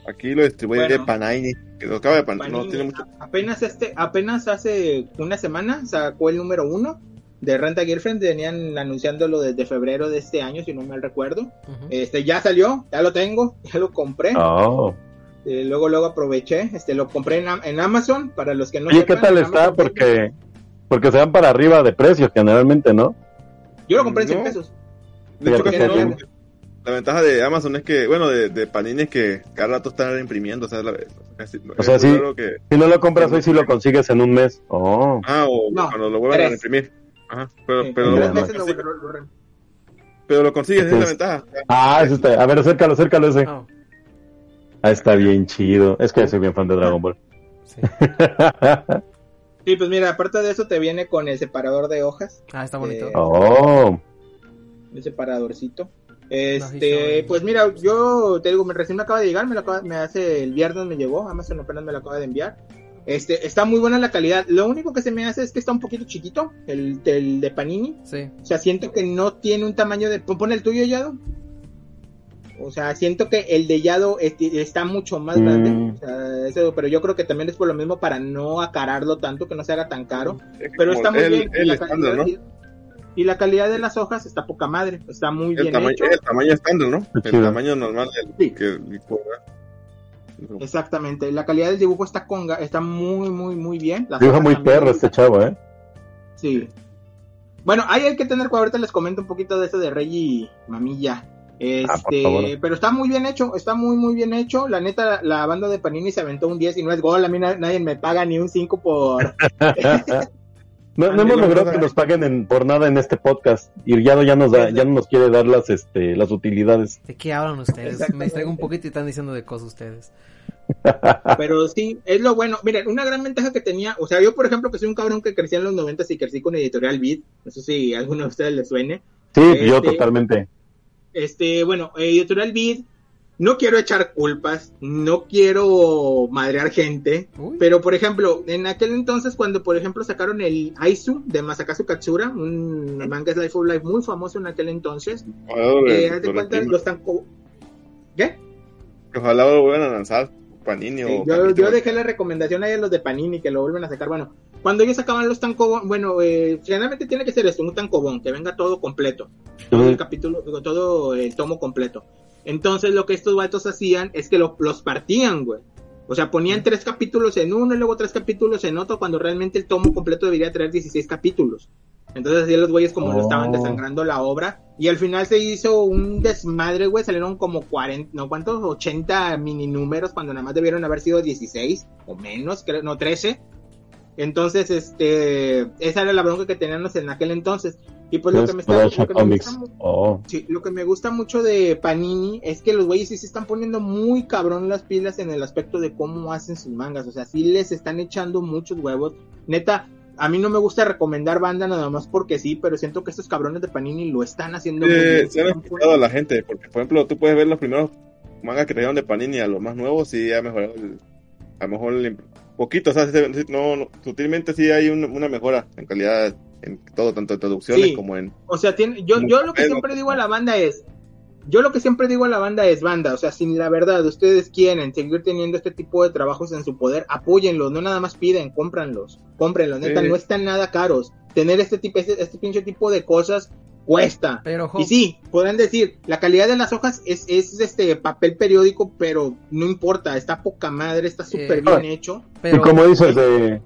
Aquí lo distribuye Bueno. Panini, que lo acaba de Pan- Panini, no tiene mucho. apenas este, apenas hace una semana sacó el número uno de Renta Girlfriend, venían anunciándolo desde febrero de este año, si no mal recuerdo. Este ya salió, ya lo tengo, ya lo compré. Oh. Eh, luego luego aproveché, este lo compré en, Am- en Amazon para los que no Oye, ¿qué tal está? Amazon Porque, porque se van para arriba de precio generalmente, ¿no? yo lo compré en 100 No. pesos. De hecho, casi que no. La ventaja de Amazon es que, bueno, de, de Panini es que cada rato están imprimiendo, o sea, la, casi- O sea, es sí. que, Si no lo compras hoy, sí lo consigues en un mes. Oh. ah, o No, cuando lo vuelvan a imprimir. Ajá, pero, Sí, pero, lo, meses consigues- pero lo es la ventaja. Ah, eso está. A ver, acércalo, acércalo ese. Oh, Ah, está bien chido. Es que soy bien fan de Dragon Ball. sí. Sí, pues mira, aparte de eso te viene con el separador de hojas, Ah, está bonito. Eh, oh. el separadorcito. Este, está pues mira, yo te digo, me recién me acaba de llegar, me, lo acaba- me hace el viernes me llegó, Amazon apenas me lo acaba de enviar. Este, está muy buena la calidad. Lo único que se me hace es que está un poquito chiquito, el, el de Panini. Sí. O sea, siento que no tiene un tamaño de. Pon el tuyo, Yado. O sea, siento que el de Yado está mucho más Mm. grande. O sea, eso, pero yo creo que también es por lo mismo para no acararlo tanto, que no se haga tan caro. Es Pero está muy el, bien. y El la estándar, calidad- ¿no? y- y la calidad de las hojas está poca madre. Está muy El bien tamaño, hecho. el tamaño estándar, ¿no? El tamaño normal del Sí. que. Exactamente. La calidad del dibujo está conga, está muy, muy, muy bien. Las Dibuja muy perro este chavo, ¿eh? Sí. Bueno, ahí hay que tener cuidado. Ahorita les comento un poquito de eso de Rey y Mamilla. Ah, Este, pero está muy bien hecho, está muy, muy bien hecho. La neta, la banda de Panini se aventó un 10 y no es gol. A mí na- nadie me paga ni un 5 por. No, no hemos logrado que nos paguen en- por nada en este podcast. Y ya no, ya nos da, ya no nos quiere dar las, este, las utilidades. ¿De qué hablan ustedes? Me distraigo un poquito y están diciendo de cosas ustedes. Pero sí, es lo bueno. Miren, una gran ventaja que tenía, o sea, yo por ejemplo que soy un cabrón que crecí en los 90 y crecí con Editorial Beat, no sé si a alguno de ustedes les suene. Sí, yo Este- totalmente. Este, bueno, Editorial Beat, no quiero echar culpas, no quiero madrear gente, Uy. pero por ejemplo, en aquel entonces cuando por ejemplo sacaron el Aizu de Masakazu Katsura, un manga Life of Life muy famoso en aquel entonces, eh, haz de cuenta, los tan ¿Qué? Ojalá lo vuelvan a lanzar Panini Sí, o yo, yo dejé la recomendación ahí a los de Panini que lo vuelven a sacar. Bueno, cuando ellos sacaban los tancobón, bueno, eh, generalmente tiene que ser esto, un tancobón, que venga todo completo. Todo el capítulo, todo el tomo completo. Entonces lo que estos vatos hacían es que lo- los partían, güey. O sea, ponían tres capítulos en uno y luego tres capítulos en otro, cuando realmente el tomo completo debería traer 16 capítulos. Entonces así los güeyes como lo estaban Oh. desangrando la obra. Y al final se hizo un desmadre, güey. Salieron como 40, no cuántos, 80 mini números cuando nada más debieron haber sido 16 o menos, creo, no 13. Entonces, este, esa era la bronca que teníamos en aquel entonces. Y pues lo que me está, lo que me gusta Oh. Sí, lo que me gusta mucho de Panini es que los güeyes sí se están poniendo muy cabrón las pilas en el aspecto de cómo hacen sus mangas. O sea, sí les están echando muchos huevos. Neta, a mí no me gusta recomendar banda nada más porque sí, pero siento que estos cabrones de Panini lo están haciendo muy Eh, bien. se han escuchado a la gente, porque por ejemplo, tú puedes ver los primeros mangas que trajeron de Panini a los más nuevos y ha mejorado el- a lo mejor el- poquito, o sea, se- se- no, no, sutilmente sí hay un- una mejora en calidad en todo, tanto en traducciones Sí. como en... O sea, tiene, yo, yo lo que siempre digo a la banda es, yo lo que siempre digo a la banda es, banda, o sea, si la verdad ustedes quieren seguir teniendo este tipo de trabajos en su poder, apóyenlos, no nada más piden, cómpranlos, cómprenlos, neta, Sí. no están nada caros. Tener este tipo, este, este pinche tipo de cosas cuesta. Pero, Y sí, podrán decir, la calidad de las hojas es, es este papel periódico, pero no importa, está poca madre, está súper Eh, bien hecho. pero y como dices, de,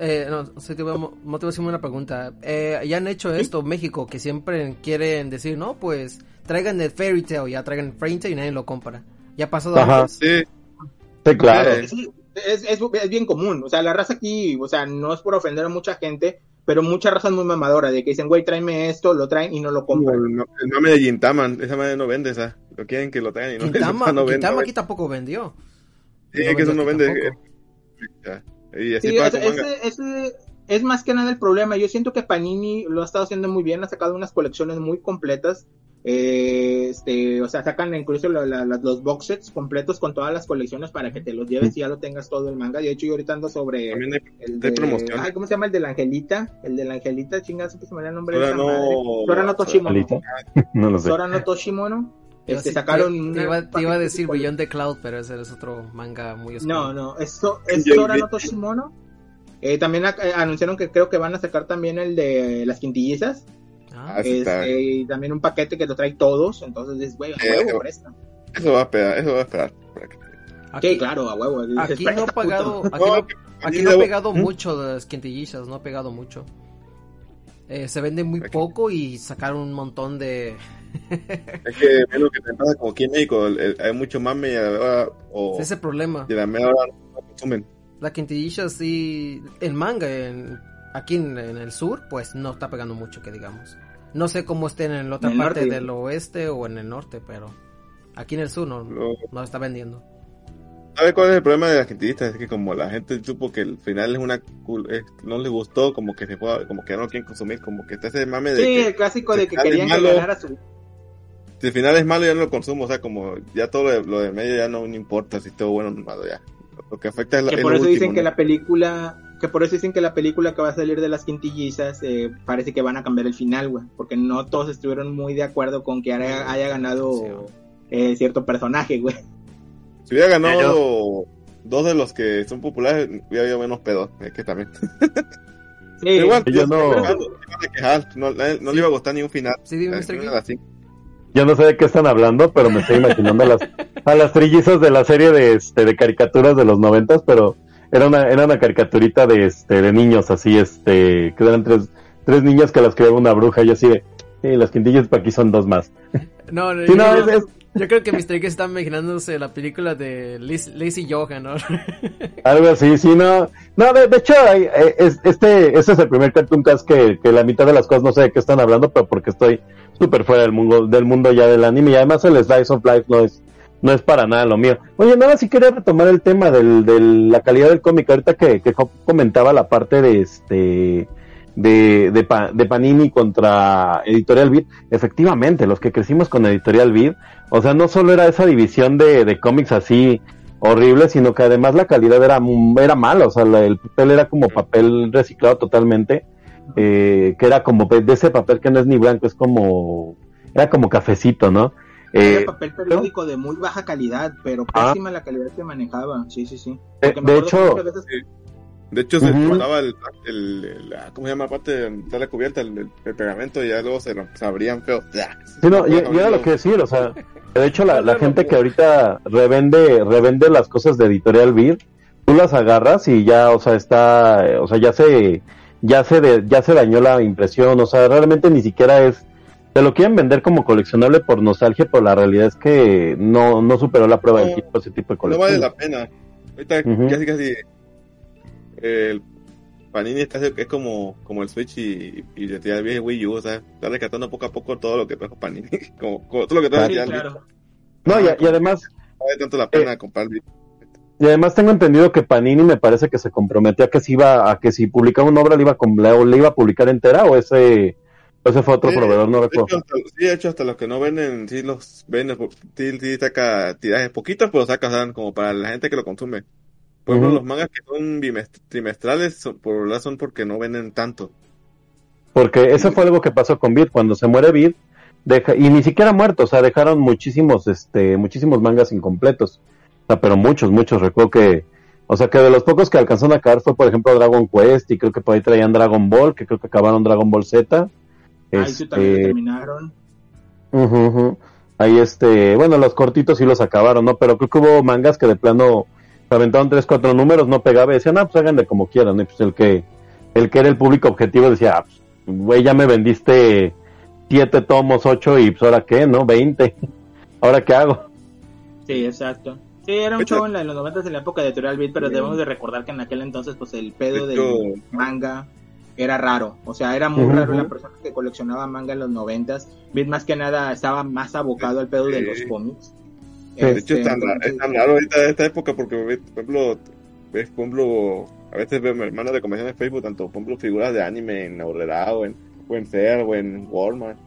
Eh, no, sí te voy mo- te voy a hacer una pregunta. Eh, ya han hecho esto, México, que siempre quieren decir, no, pues traigan el Fairy Tail, ya traigan el Fairy Tail y nadie lo compra. ¿Ya ha pasado Ajá. antes? Sí, sí, claro. Eh, es, es, es bien común. O sea, la raza aquí, o sea, no es por ofender a mucha gente, pero mucha raza es muy mamadora de que dicen, güey, tráeme esto, lo traen y no lo compran. el, no- el mame de Gintaman, esa madre no vende, esa. Lo quieren que lo traigan y no, Quintama, no vende. Quintama no aquí vende. tampoco vendió. Sí, no es que eso no vende. Ya. Y así Sí, ese, ese, ese es más que nada el problema. Yo siento que Panini lo ha estado haciendo muy bien, ha sacado unas colecciones muy completas. Eh, este, o sea, sacan incluso la- la- la- los box sets completos con todas las colecciones para que te los lleves y ya lo tengas todo el manga. De hecho, yo ahorita ando sobre También hay, el hay de, promoción. ay, ¿cómo se llama? El de la Angelita. El de la Angelita, chingazo, que se me da el nombre de Sora esa no- madre. Sora no Toshimono. No lo sé. Sora no Toshimono. Este, sacaron te, iba, te iba a decir de Beyond the Cloud, pero ese es otro manga muy oscuro. No, no, es, es Sora no Toshimono. Eh, también eh, anunciaron que creo que van a sacar también el de las quintillizas. Ah. Este, y también un paquete que lo trae todos. Entonces, es, güey, a Eh, huevo, eh, presta. Eso va a esperar, eso va a esperar. aquí, Sí, claro, a huevo. dices, aquí no ha "Presta, pagado, puto". aquí no, aquí ha pegado ¿Mm? mucho las quintillizas, no ha pegado mucho. Eh, se vende muy Aquí. poco y sacaron un montón de... Es que es lo que te pasa como aquí en México, el- el- hay mucho mame y a la hora, o, Ese es el problema. y a la media hora no consumen. La quintillilla sí, el manga en, aquí en, en el sur, pues no está pegando mucho, que digamos. No sé cómo estén en la otra En el parte norte. del oeste o en el norte, pero aquí en el sur no, Lo- no está vendiendo. ¿Sabes cuál es el problema de las quintillistas? Es que como la gente supo que el final es una es- no les gustó, como que se fue, como que ya no lo quieren consumir, como que está ese mame de Sí, que el clásico de que querían que malo. ganara su. si el final es malo ya no lo consumo, o sea, como ya todo lo de, lo de medio ya no, no importa si todo bueno o malo ya. Lo que afecta es, la- Que es por lo eso último, dicen que ¿no? la película. Que por eso dicen que la película que va a salir de las quintillizas eh, parece que van a cambiar el final, güey. Porque no todos estuvieron muy de acuerdo con que haya, haya ganado eh, cierto personaje, güey. Si hubiera ganado dos de los que son populares, hubiera habido menos pedo. Es que también. Sí, Pero igual, yo no- no, le iba a gustar ni un final. Sí, dime, Eh. Yo no sé de qué están hablando, pero me estoy imaginando a las, a las trillizas de la serie de, este, de caricaturas de los noventas, pero era una, era una caricaturita de, este, de niños, así, este, que eran tres, tres niñas que las creaba una bruja, y así de, sí, las quintillas para aquí son dos más. No, no, Sí, yo, no, creo, es- es- yo creo que Mr. King está imaginándose la película de Liz- Lazy Johan, ¿no? Algo así, sí, no. No, de, de hecho, hay- eh, es, este, este es el primer Cartoon Cast que, que la mitad de las cosas no sé de qué están hablando, pero porque estoy súper fuera del mundo, del mundo ya del anime y además el Slice of Life no es, no es para nada lo mío. Oye, nada, sí quería retomar el tema de la calidad del cómic, ahorita que, que comentaba la parte de este, de, de, Pa- de Panini contra Editorial Beat, efectivamente, los que crecimos con Editorial Beat, o sea, no solo era esa división de, de cómics así horrible, sino que además la calidad era, era mala, o sea, la- el papel era como papel reciclado totalmente, eh, que era como de ese papel que no es ni blanco, es como, era como cafecito, ¿no? Era Eh, papel periódico de muy baja calidad, pero Ah. pésima la calidad que manejaba. Sí, sí, sí. Eh, de hecho- veces- De hecho, se Ujú. cortaba el, el, el- la- ¿cómo se llama? Aparte de está la cubierta, el, el- el pegamento, y ya luego se, lo, se abrían feo. Sí, no, y, y era lo que decir, o sea, de hecho la, la gente que ahorita revende, revende las cosas de Editorial Beer, tú las agarras y ya, o sea, está, eh, o sea, ya se, ya se, de- ya se dañó la impresión, o sea, realmente ni siquiera es, te lo quieren vender como coleccionable por nostalgia, pero la realidad es que no, no superó la prueba del No, tiempo ese tipo de No colección. vale la pena. Ahorita casi casi el Panini está, es como, como el Switch y, y de tirar bien Wii U, o sea, está rescatando poco a poco todo lo que trajo Panini, como, como todo lo que trajo Sí, claro. No, y, y además, No vale tanto la pena comprar el Y además tengo entendido que Panini me parece que se comprometió a que si iba a que si publicaba una obra le iba a, le iba a publicar entera o ese ese fue otro Sí, proveedor, no recuerdo. hecho, hasta, sí, de hecho, hasta los que no venden, sí los venden, sí, sí saca tirajes poquitos, pero saca, o sea, como para la gente que lo consume. Por ejemplo, los mangas que son trimestrales, son- por verdad son porque no venden tanto. Porque eso fue algo que pasó con Beat. Cuando se muere Beat, deja, y ni siquiera muerto, o sea, dejaron muchísimos, este, muchísimos mangas incompletos. O sea, pero muchos, muchos. Recuerdo que, o sea, que de los pocos que alcanzaron a acabar fue, por ejemplo, Dragon Quest, y creo que por ahí traían Dragon Ball, que creo que acabaron Dragon Ball Z. Ahí sí también lo Este, terminaron. Ahí este, bueno, los cortitos sí los acabaron, ¿no? Pero creo que hubo mangas que de plano se aventaron tres, cuatro números, no pegaba y decían, ah, pues háganle como quieran, ¿no? Y pues el que, el que era el público objetivo decía, ah, pues, güey, ya me vendiste siete tomos, ocho y pues ahora qué, ¿no? Veinte. ¿Ahora qué hago? Sí, exacto. Sí, era un show en, la- en los 90 en la época de Editorial Beat, pero Sí. debemos de recordar que en aquel entonces, pues el pedo De del manga era raro. O sea, era muy raro la persona que coleccionaba manga en los 90 Beat más que nada estaba más abocado al pedo de los cómics. De hecho, Este, es tan, ra- entonces- es tan raro ahorita esta época porque, por ejemplo, ves, por ejemplo, a veces veo hermanos de convención en Facebook, tanto, por ejemplo, figuras de anime en Aurrera o en, o en o en Walmart.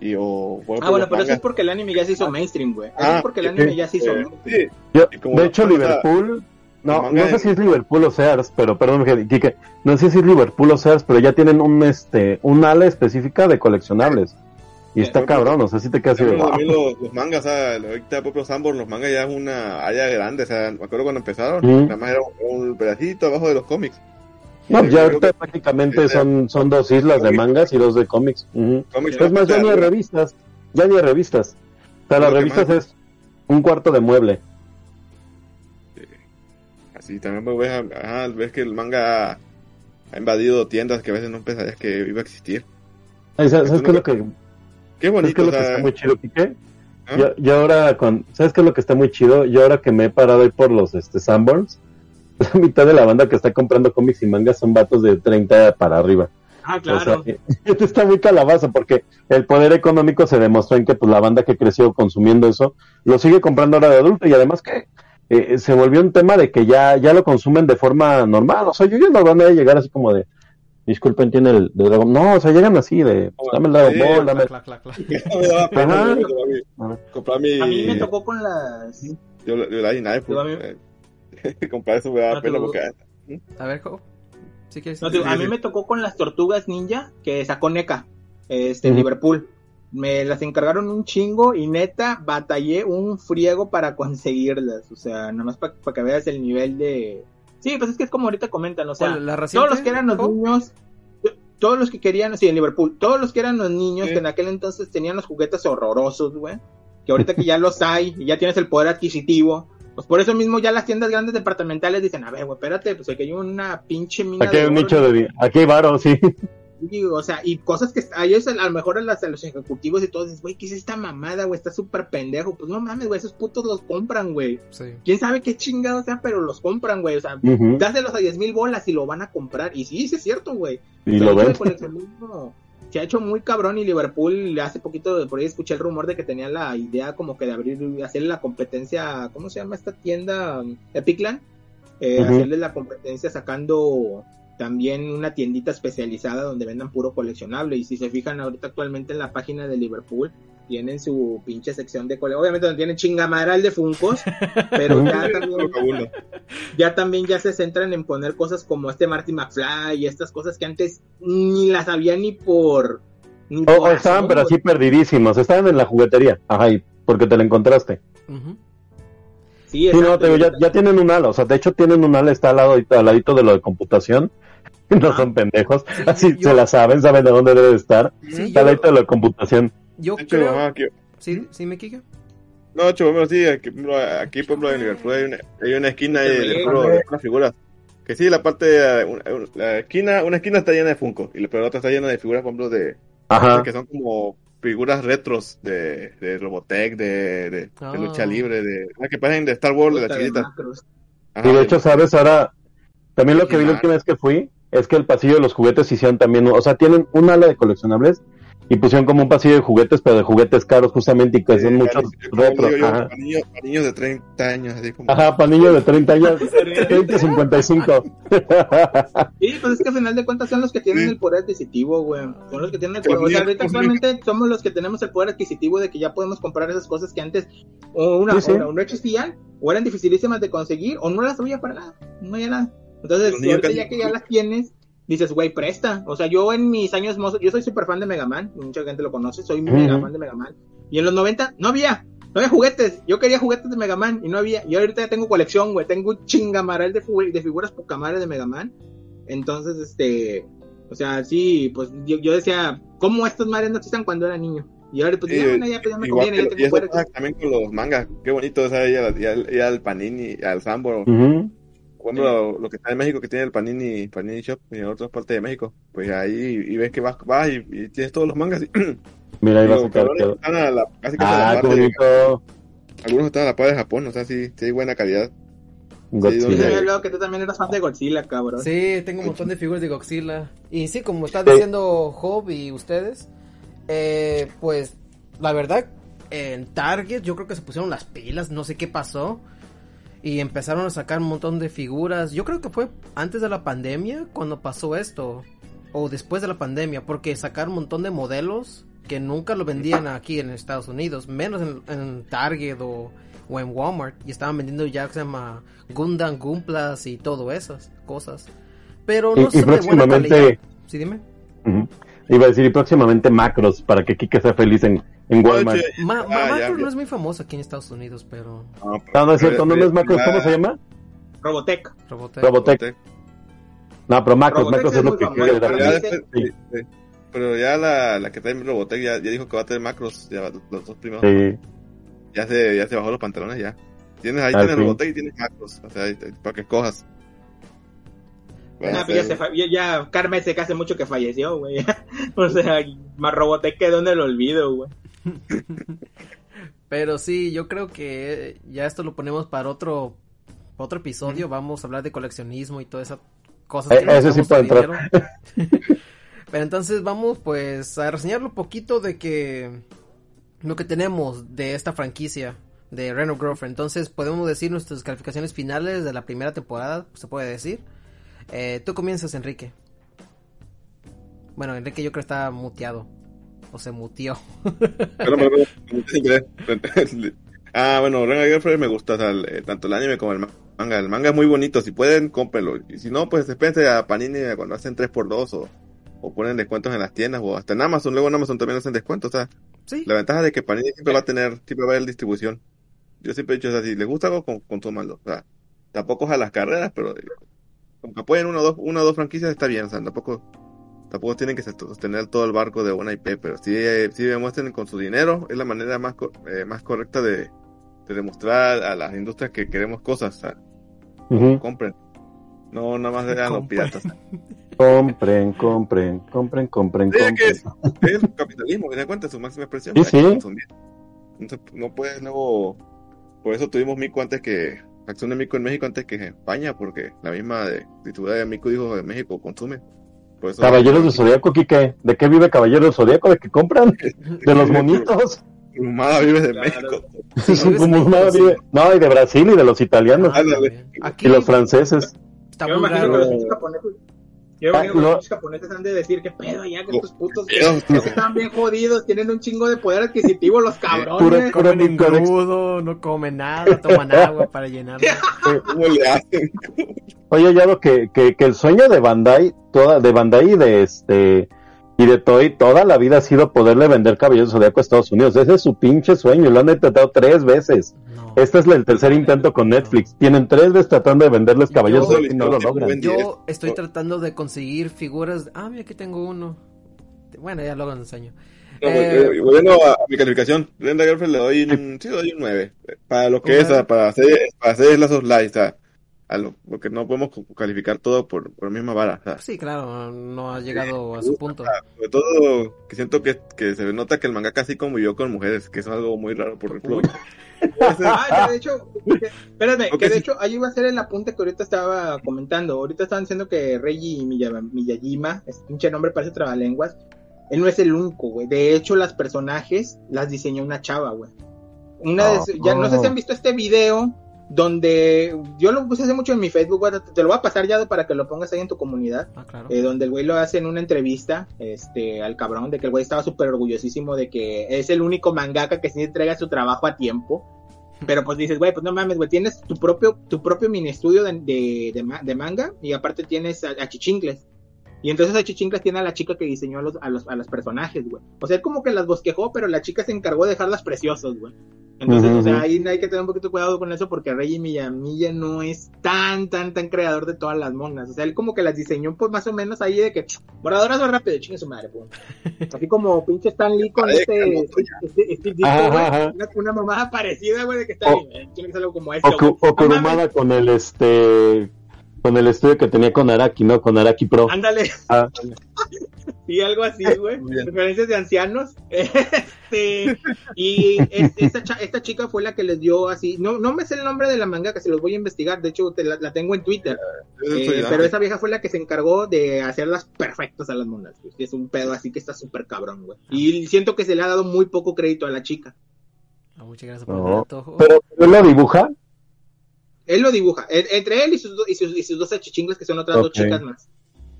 Y, o, Ah, bueno, pero eso es porque el anime ya se hizo mainstream, güey. Eso Ah, es porque el anime ya se hizo eh, mainstream. sí. Yo, de hecho, Liverpool, no, no sé si es Liverpool o Sears, pero perdón, Kike, no sé si es Liverpool o Sears, pero ya tienen un, este, un ala específica de coleccionables. Y está cabrón, o sea, sí te quedas así de, wow. los, los mangas, o sea, ahorita Sambor, los mangas ya es una área grande, o sea, me acuerdo cuando empezaron, Ujú. nada más era un, pedacito abajo de los cómics. No, ya ahorita que- prácticamente son, son dos islas de mangas y dos de cómics. Ujú. cómics Es más, ya ni hay revistas, ya ni hay revistas. O sea, las revistas es un cuarto de mueble. Así también pues, ves, ajá, ves que el manga ha invadido tiendas que a veces no pensarías que iba a existir. Ay, ¿Sabes, qué es lo que, Qué sabes qué bonito, es o lo que está muy chido? ¿ah? Yo, yo ahora con, ¿sabes qué es lo que está muy chido? Yo ahora que me he parado ahí por los este Sanborns, la mitad de la banda que está comprando cómics y mangas son vatos de 30 para arriba. Ah, O claro. sea, esto está muy calabazo porque el poder económico se demostró en que pues la banda que creció consumiendo eso lo sigue comprando ahora de adulto y además que eh, se volvió un tema de que ya ya lo consumen de forma normal. O sea, yo ya no van a llegar así como de disculpen, tiene el de Dragon No, o sea, llegan así de pues, dame el Dragon Ball, dame Clac, clac, clac. Ajá. comprar mi-. A mí me tocó con las... Yo, yo la pues, mí- eh, comprar eso me daba No, pena porque... A ver, ¿cómo? ¿Sí quieres No, sí, a mí me tocó con las tortugas ninja que sacó NECA, este, en Ujú. Liverpool. Me las encargaron un chingo y neta batallé un friego para conseguirlas. O sea, nada más para que veas el nivel de... Sí, pues es que es como ahorita comentan, o sea, todos los que eran los niños, todos los que querían, sí, en Liverpool, todos los que eran los niños Sí. que en aquel entonces tenían los juguetes horrorosos, güey, que ahorita que ya los hay y ya tienes el poder adquisitivo, pues por eso mismo ya las tiendas grandes departamentales dicen, a ver, güey, espérate, pues aquí hay una pinche mina Aquí hay de un nicho de aquí hay varo, sí. O sea, y cosas que a ellos a lo mejor a, las- a los ejecutivos y todos dicen, güey, ¿qué es esta mamada, güey? Está súper pendejo. Pues no mames, güey, esos putos los compran, güey. Sí. Quién sabe qué chingado sea, pero los compran, güey. O sea, Ujú. dáselos a 10 mil bolas y lo van a comprar. Y sí, sí es cierto, güey. Y lo ven. se ha hecho muy cabrón y Liverpool hace poquito por ahí escuché el rumor de que tenía la idea como que de abrir, hacerle la competencia, ¿cómo se llama esta tienda? Epicland. Eh. Hacerle la competencia sacando también una tiendita especializada donde vendan puro coleccionable. Y si se fijan ahorita actualmente en la página de Liverpool, tienen su pinche sección de cole. Obviamente no tienen chingamadral de Funcos, pero ya también ya también ya se centran en poner cosas como este Marty McFly y estas cosas que antes ni las había ni por ni O, por o estaban, pero así perdidísimos. Estaban en la juguetería. Ajá, y porque te la encontraste. Sí, Sí, no, exacto, te digo, ya, ya tienen un ala. O sea, de hecho, tienen un ala, está al, lado, al ladito de lo de computación. No son pendejos. Sí, Así yo- se la saben, saben de dónde debe estar. Sí, Está yo, de de computación. yo hecho, creo... ajá, que- ¿Sí, ¿Sí me quique? No, bueno, sí, aquí, por ejemplo, aquí, por ejemplo, en Liverpool hay una, hay una esquina de, de, de. Que sí, la parte, una- la esquina, una esquina está llena de Funko, y la pero la otra está llena de figuras, por ejemplo, de, Ajá. que son como figuras retros de, de Robotech, de, de, Ah. de lucha libre, de, ah, que parecen de Star Wars, de macros. Ajá, Y de hecho, ¿sabes? Ahora, también lo que vi la última vez que fui es que el pasillo de los juguetes hicieron también, o sea, tienen un ala de coleccionables y pusieron como un pasillo de juguetes, pero de juguetes caros justamente y que son muchos retro. digo yo, Ajá. para, niños, de 30 años, así como. Ajá, para niños de 30 años, 30, 55. Sí, pues es que al final de cuentas son los que tienen Sí. el poder adquisitivo, güey. Son los que tienen el poder. O sea, ahorita niños- actualmente somos los que tenemos el poder adquisitivo de que ya podemos comprar esas cosas que antes o una, Sí, sí. o no- no existían, o eran dificilísimas de conseguir, o no las había para nada. No había nada. Entonces, ahorita ya que ya las tienes, dices, güey, presta. O sea, yo en mis años mozos, yo soy súper fan de Mega Man, mucha gente lo conoce, soy Ujú. mega fan de Mega Man. Y en los 90 no había. No había juguetes. Yo quería juguetes de Mega Man y no había. Y ahorita ya tengo colección, güey. Tengo un chingamaral de, de figuras pocamares de Mega Man. Entonces, este. O sea, sí, pues yo, yo decía, ¿cómo estas madres no existan cuando era niño? Y ahora, pues Sí, ya, bueno, ya, pues, ya me Igual conviene, ya y tengo pasa también con los mangas. Qué bonito, o sea, ir, al- ir al- ir al Panini, al Sambo. Por ejemplo, lo, lo que está en México, que tiene el Panini, Panini Shop y en otras partes de México. Pues ahí y ves que vas, vas y, y tienes todos los mangas. y- Mira, ahí va a los sacar. están a la, casi casi a la Ah, par de- algunos están a la par de Japón, o sea, sí, sí hay buena calidad. Yo Godzilla. sabía luego que tú también eras fan de Godzilla, cabrón. Sí, tengo un montón de figuras de Godzilla. Y sí, como está Sí. diciendo Job y ustedes, eh, pues la verdad, en Target yo creo que se pusieron las pilas, no sé qué pasó. Y empezaron a sacar un montón de figuras. Yo creo que fue antes de la pandemia cuando pasó esto. O después de la pandemia, porque sacaron un montón de modelos que nunca lo vendían aquí en Estados Unidos, menos en, en Target o, o en Walmart. Y estaban vendiendo ya que se llama Gundam, Gumplas y todo esas cosas. Pero Y- no y son de buena calidad. Sí, dime. Ujú. Iba a decir, y próximamente macros, para que Kike sea feliz en, en Walmart. Oye, Ma- ah, Ma- ya, Macro ya. no es muy famoso aquí en Estados Unidos, pero No, No, no es cierto, no, no es macros, ¿cómo se llama? Robotech. Robotech. Robotech. No, pero macros, Robotech macros es es lo que famoso, quiere Pero dar. ya, Sí. Sí. sí. Pero ya la, la que trae Robotech ya, ya dijo que va a tener macros, ya los dos primeros. Sí. Ya se, ya se bajó los pantalones ya. Tienes ahí Ah, tienes. Robotech y tienes macros, o sea, ahí para que escojas. Ah, pero ya, se fa- ya, Carmen se hace mucho que falleció, güey. o sea, más Robotech quedó en el olvido, güey. Pero sí, yo creo que ya esto lo ponemos para otro otro episodio. Vamos a hablar de coleccionismo y todas esas cosas. Eh, que ese sí puede el dinero. Pero entonces vamos pues a reseñarlo un poquito de que lo que tenemos de esta franquicia de Reno Girlfriend. Entonces podemos decir nuestras calificaciones finales de la primera temporada, se puede decir. Eh, tú comienzas, Enrique. Bueno, Enrique yo creo que está muteado. O se perdón, perdón, sin querer. Ah, bueno, Renga Girlfriend me gusta, o sea, el- tanto el anime como el manga. El manga es muy bonito, si pueden, cómprenlo. Y si no, pues espérense a Panini cuando hacen 3x2 o, o ponen descuentos en las tiendas o hasta en Amazon. Luego en Amazon también hacen descuentos, o sea, Sí. la ventaja de que Panini siempre va a tener, siempre va a haber distribución. Yo siempre he dicho, o sea, si les gusta algo, con- consúmanlo. O sea, tampoco es a las carreras, pero como que apoyen una o dos, una o dos franquicias está bien, o sea, tampoco, tampoco tienen que sostener todo el barco de una IP, pero sí, eh, sí demuestren con su dinero, es la manera más, co- eh, más correcta de, de demostrar a las industrias que queremos cosas, o sea, compren. No, nada más sean los piratas. Compren, compren, compren, compren, Sí, compren. que es, es el capitalismo, que se cuenta su máxima expresión. Sí, sí. consumir. Entonces, no puedes luego. Por eso tuvimos Mico antes que. Acción de Mico en México antes que en España, porque la misma de, distribuidora de Mico dijo de México consume. Eso, Caballeros del Zodíaco, Kike. ¿De qué vive Caballeros del Zodíaco? ¿De qué compran? De los monitos. Humada vive de Claro. México. Como vive- No, y de Brasil y de los italianos. Ah, Y los franceses. está Yo muy imagino que raro. los japoneses. Yo Ah, los lo- pinches japoneses han de decir que pedo ya que estos putos que están bien jodidos, tienen un chingo de poder adquisitivo los Puro- cabrones. puro Comen Nicorex. engrudo, no comen nada, toman agua para llenarlo. ¿Cómo le hacen? Oye, ya lo que, que, que el sueño de Bandai, toda, de Bandai y de este, y de Toy, toda la vida ha sido poderle vender Caballeros Zodíaco a Estados Unidos. Ese es su pinche sueño, lo han intentado tres veces. No. Este es el tercer intento con Netflix. Tienen tres veces tratando de venderles Caballeros Zodíaco y no lo logran. Yo estoy tratando de conseguir figuras. Ah, mira, aquí tengo uno. Bueno, ya luego lo enseño. No, Eh, eh, Volviendo a mi calificación, Brenda Girlfriend le doy un, sí, le doy un 9. Para lo que es, para hacer, para hacer lazos o sea, a lo, porque no podemos calificar todo por, por la misma vara. o sea, Sí, claro, no ha llegado a su punto. sobre todo que siento que, que se nota que el manga casi convivió con mujeres, que es algo muy raro, por ejemplo. Ah, de hecho, que- espérame, Ok, que de sí. hecho ahí iba a ser el apunte que ahorita estaba comentando. Ahorita estaban diciendo que Reiji Miya- Miyajima, es pinche nombre parece trabalenguas, él no es el único, güey. De hecho, las personajes las diseñó una chava, güey. Una de, Oh. ya no sé si han visto este video donde yo lo puse hace mucho en mi Facebook, te lo voy a pasar ya para que lo pongas ahí en tu comunidad. Ah, claro. Eh, donde el güey lo hace en una entrevista este, al cabrón, de que el güey estaba súper orgullosísimo de que es el único mangaka que sí entrega su trabajo a tiempo. Pero pues dices, güey, pues no mames, güey, tienes tu propio, tu propio mini estudio de, de, de ma- de manga y aparte tienes a, a Chichincles. Y entonces a Chichincles tiene a la chica que diseñó a los, a los, a los personajes, güey. O sea, él como que las bosquejó, pero la chica se encargó de dejarlas preciosos, güey. Entonces, o sea, ahí hay que tener un poquito de cuidado con eso porque Reggie Millamilla no es tan, tan, tan creador de todas las monas. O sea, él como que las diseñó pues más o menos ahí de que borradoras más rápido, chingue su madre, pues. Así como pinche Stan Lee con este, Carlos, este, este disco, Ajá, güey. ajá. Una, una mamada parecida, güey, de que está O- bien, eh, tiene que ser algo como esto. O, güey. o Kurumada con el este con el estudio que tenía con Araki, ¿no? Con Araki Pro. Ándale. Ah. Sí, algo así, güey. Referencias de ancianos. Este, y es- esta, cha- esta chica fue la que les dio así. No, no me sé el nombre de la manga, que se los voy a investigar. De hecho, te la, la tengo en Twitter. Yo Eh, pero esa vieja fue la que se encargó de hacerlas perfectas a las monas. güey. Es un pedo así que está súper cabrón, güey. Y siento que se le ha dado muy poco crédito a la chica. Ah, muchas gracias por el No. dato. Pero él lo dibuja. Él lo dibuja. En- entre él y sus, do- y sus, y sus dos achichingles, que son otras dos Ok. chicas más.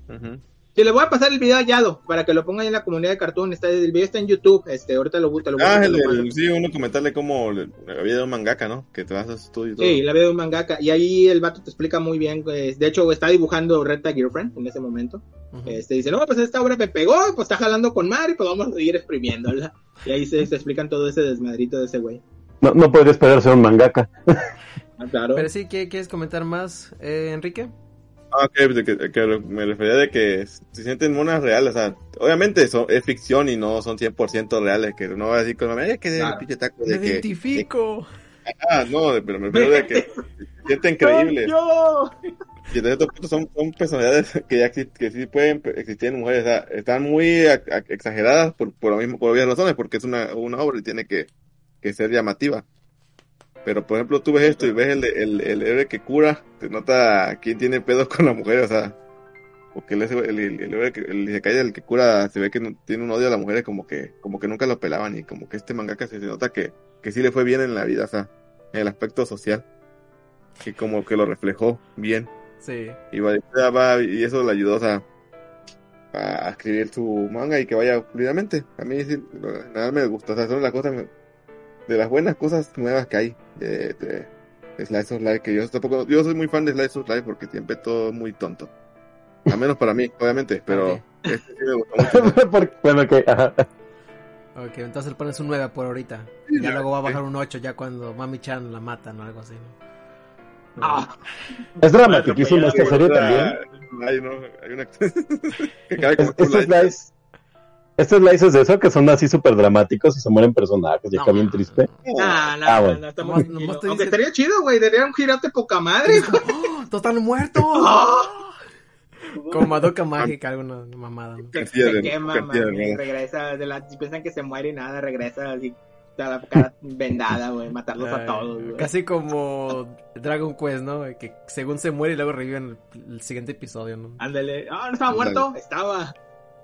Ujú. Sí, le voy a pasar el video a Yado para que lo pongan en la comunidad de Cartoon. Está, el video está en YouTube. Este, ahorita lo, te lo Ah, te el, el- sí, uno comentarle cómo le- había un mangaka, ¿no? Que te vas a estudio y todo. Sí, la video de un mangaka. Y ahí el vato te explica muy bien. pues, de hecho, está dibujando Red Tag Girlfriend en ese momento. Ujú. Este dice, no, pues esta obra me pegó, pues está jalando con Mari, pues vamos a seguir exprimiéndola. Y ahí se, se explican todo ese desmadrito de ese güey. No, no podría esperar ser un mangaka. Ah, claro. Pero sí, ¿qué, ¿quieres comentar más, eh, Enrique? Ah, ok, de que, que me refería de que se sienten monas reales, o sea, obviamente eso es ficción y no son 100% reales, que no va a decir como, ay, que de Claro. pinche taco Me de que, identifico. ah, no, pero me refiero de que se sienten creíbles. ¡Yo! Y de cierto punto son, son personalidades que ya exist- que sí pueden existir en mujeres, o sea, están muy a- a- exageradas por, por lo mismo, por obvias razones, porque es una, una obra y tiene que, que ser llamativa. Pero por ejemplo, tú ves esto y ves el, el, el héroe que cura, te nota quién tiene pedos con la mujer, o sea, porque el, el, el, el héroe que el Isekai del que cura se ve que no- tiene un odio a las mujeres como que, como que nunca lo pelaban y como que este mangaka se, se nota que, que sí le fue bien en la vida, o sea, en el aspecto social. Y como que lo reflejó bien. Sí. Y, va, y eso le ayudó o sea, a escribir su manga y que vaya fluidamente. A mí sí, nada me gusta. O sea, son las cosas, de las buenas cosas nuevas que hay de, de, de Slice of Life. Que yo tampoco, yo soy muy fan de Slice of Life porque siempre todo es muy tonto. Al menos para mí, obviamente, pero este sí me gustó mucho. Porque- bueno, que ajá. Ok, entonces le pones un 9 por ahorita. Sí, Ya ya, luego va a sí. bajar un 8 ya cuando Mami Chan la matan o algo así. ¿no? Ah, es dramatiquísima esta serie también. Hay, no, hay una que cabe como Es- estos slices de eso que son así súper dramáticos y se mueren personajes y acá bien triste. no, no, Ah, no, bueno. no, está Aunque dice- estaría chido, güey. Daría un girote poca madre. ¡Oh! ¡Todos están muertos! Como Madoka Mágica, alguna mamada. ¿no? Se de- quema, regresa, de la, si piensan que se muere y nada, regresa así, la cara vendada, güey, matarlos a todos, güey. Casi como Dragon Quest, ¿no? Que según se muere y luego revive en el, el siguiente episodio, ¿no? Ándale, ah, no estaba muerto, estaba.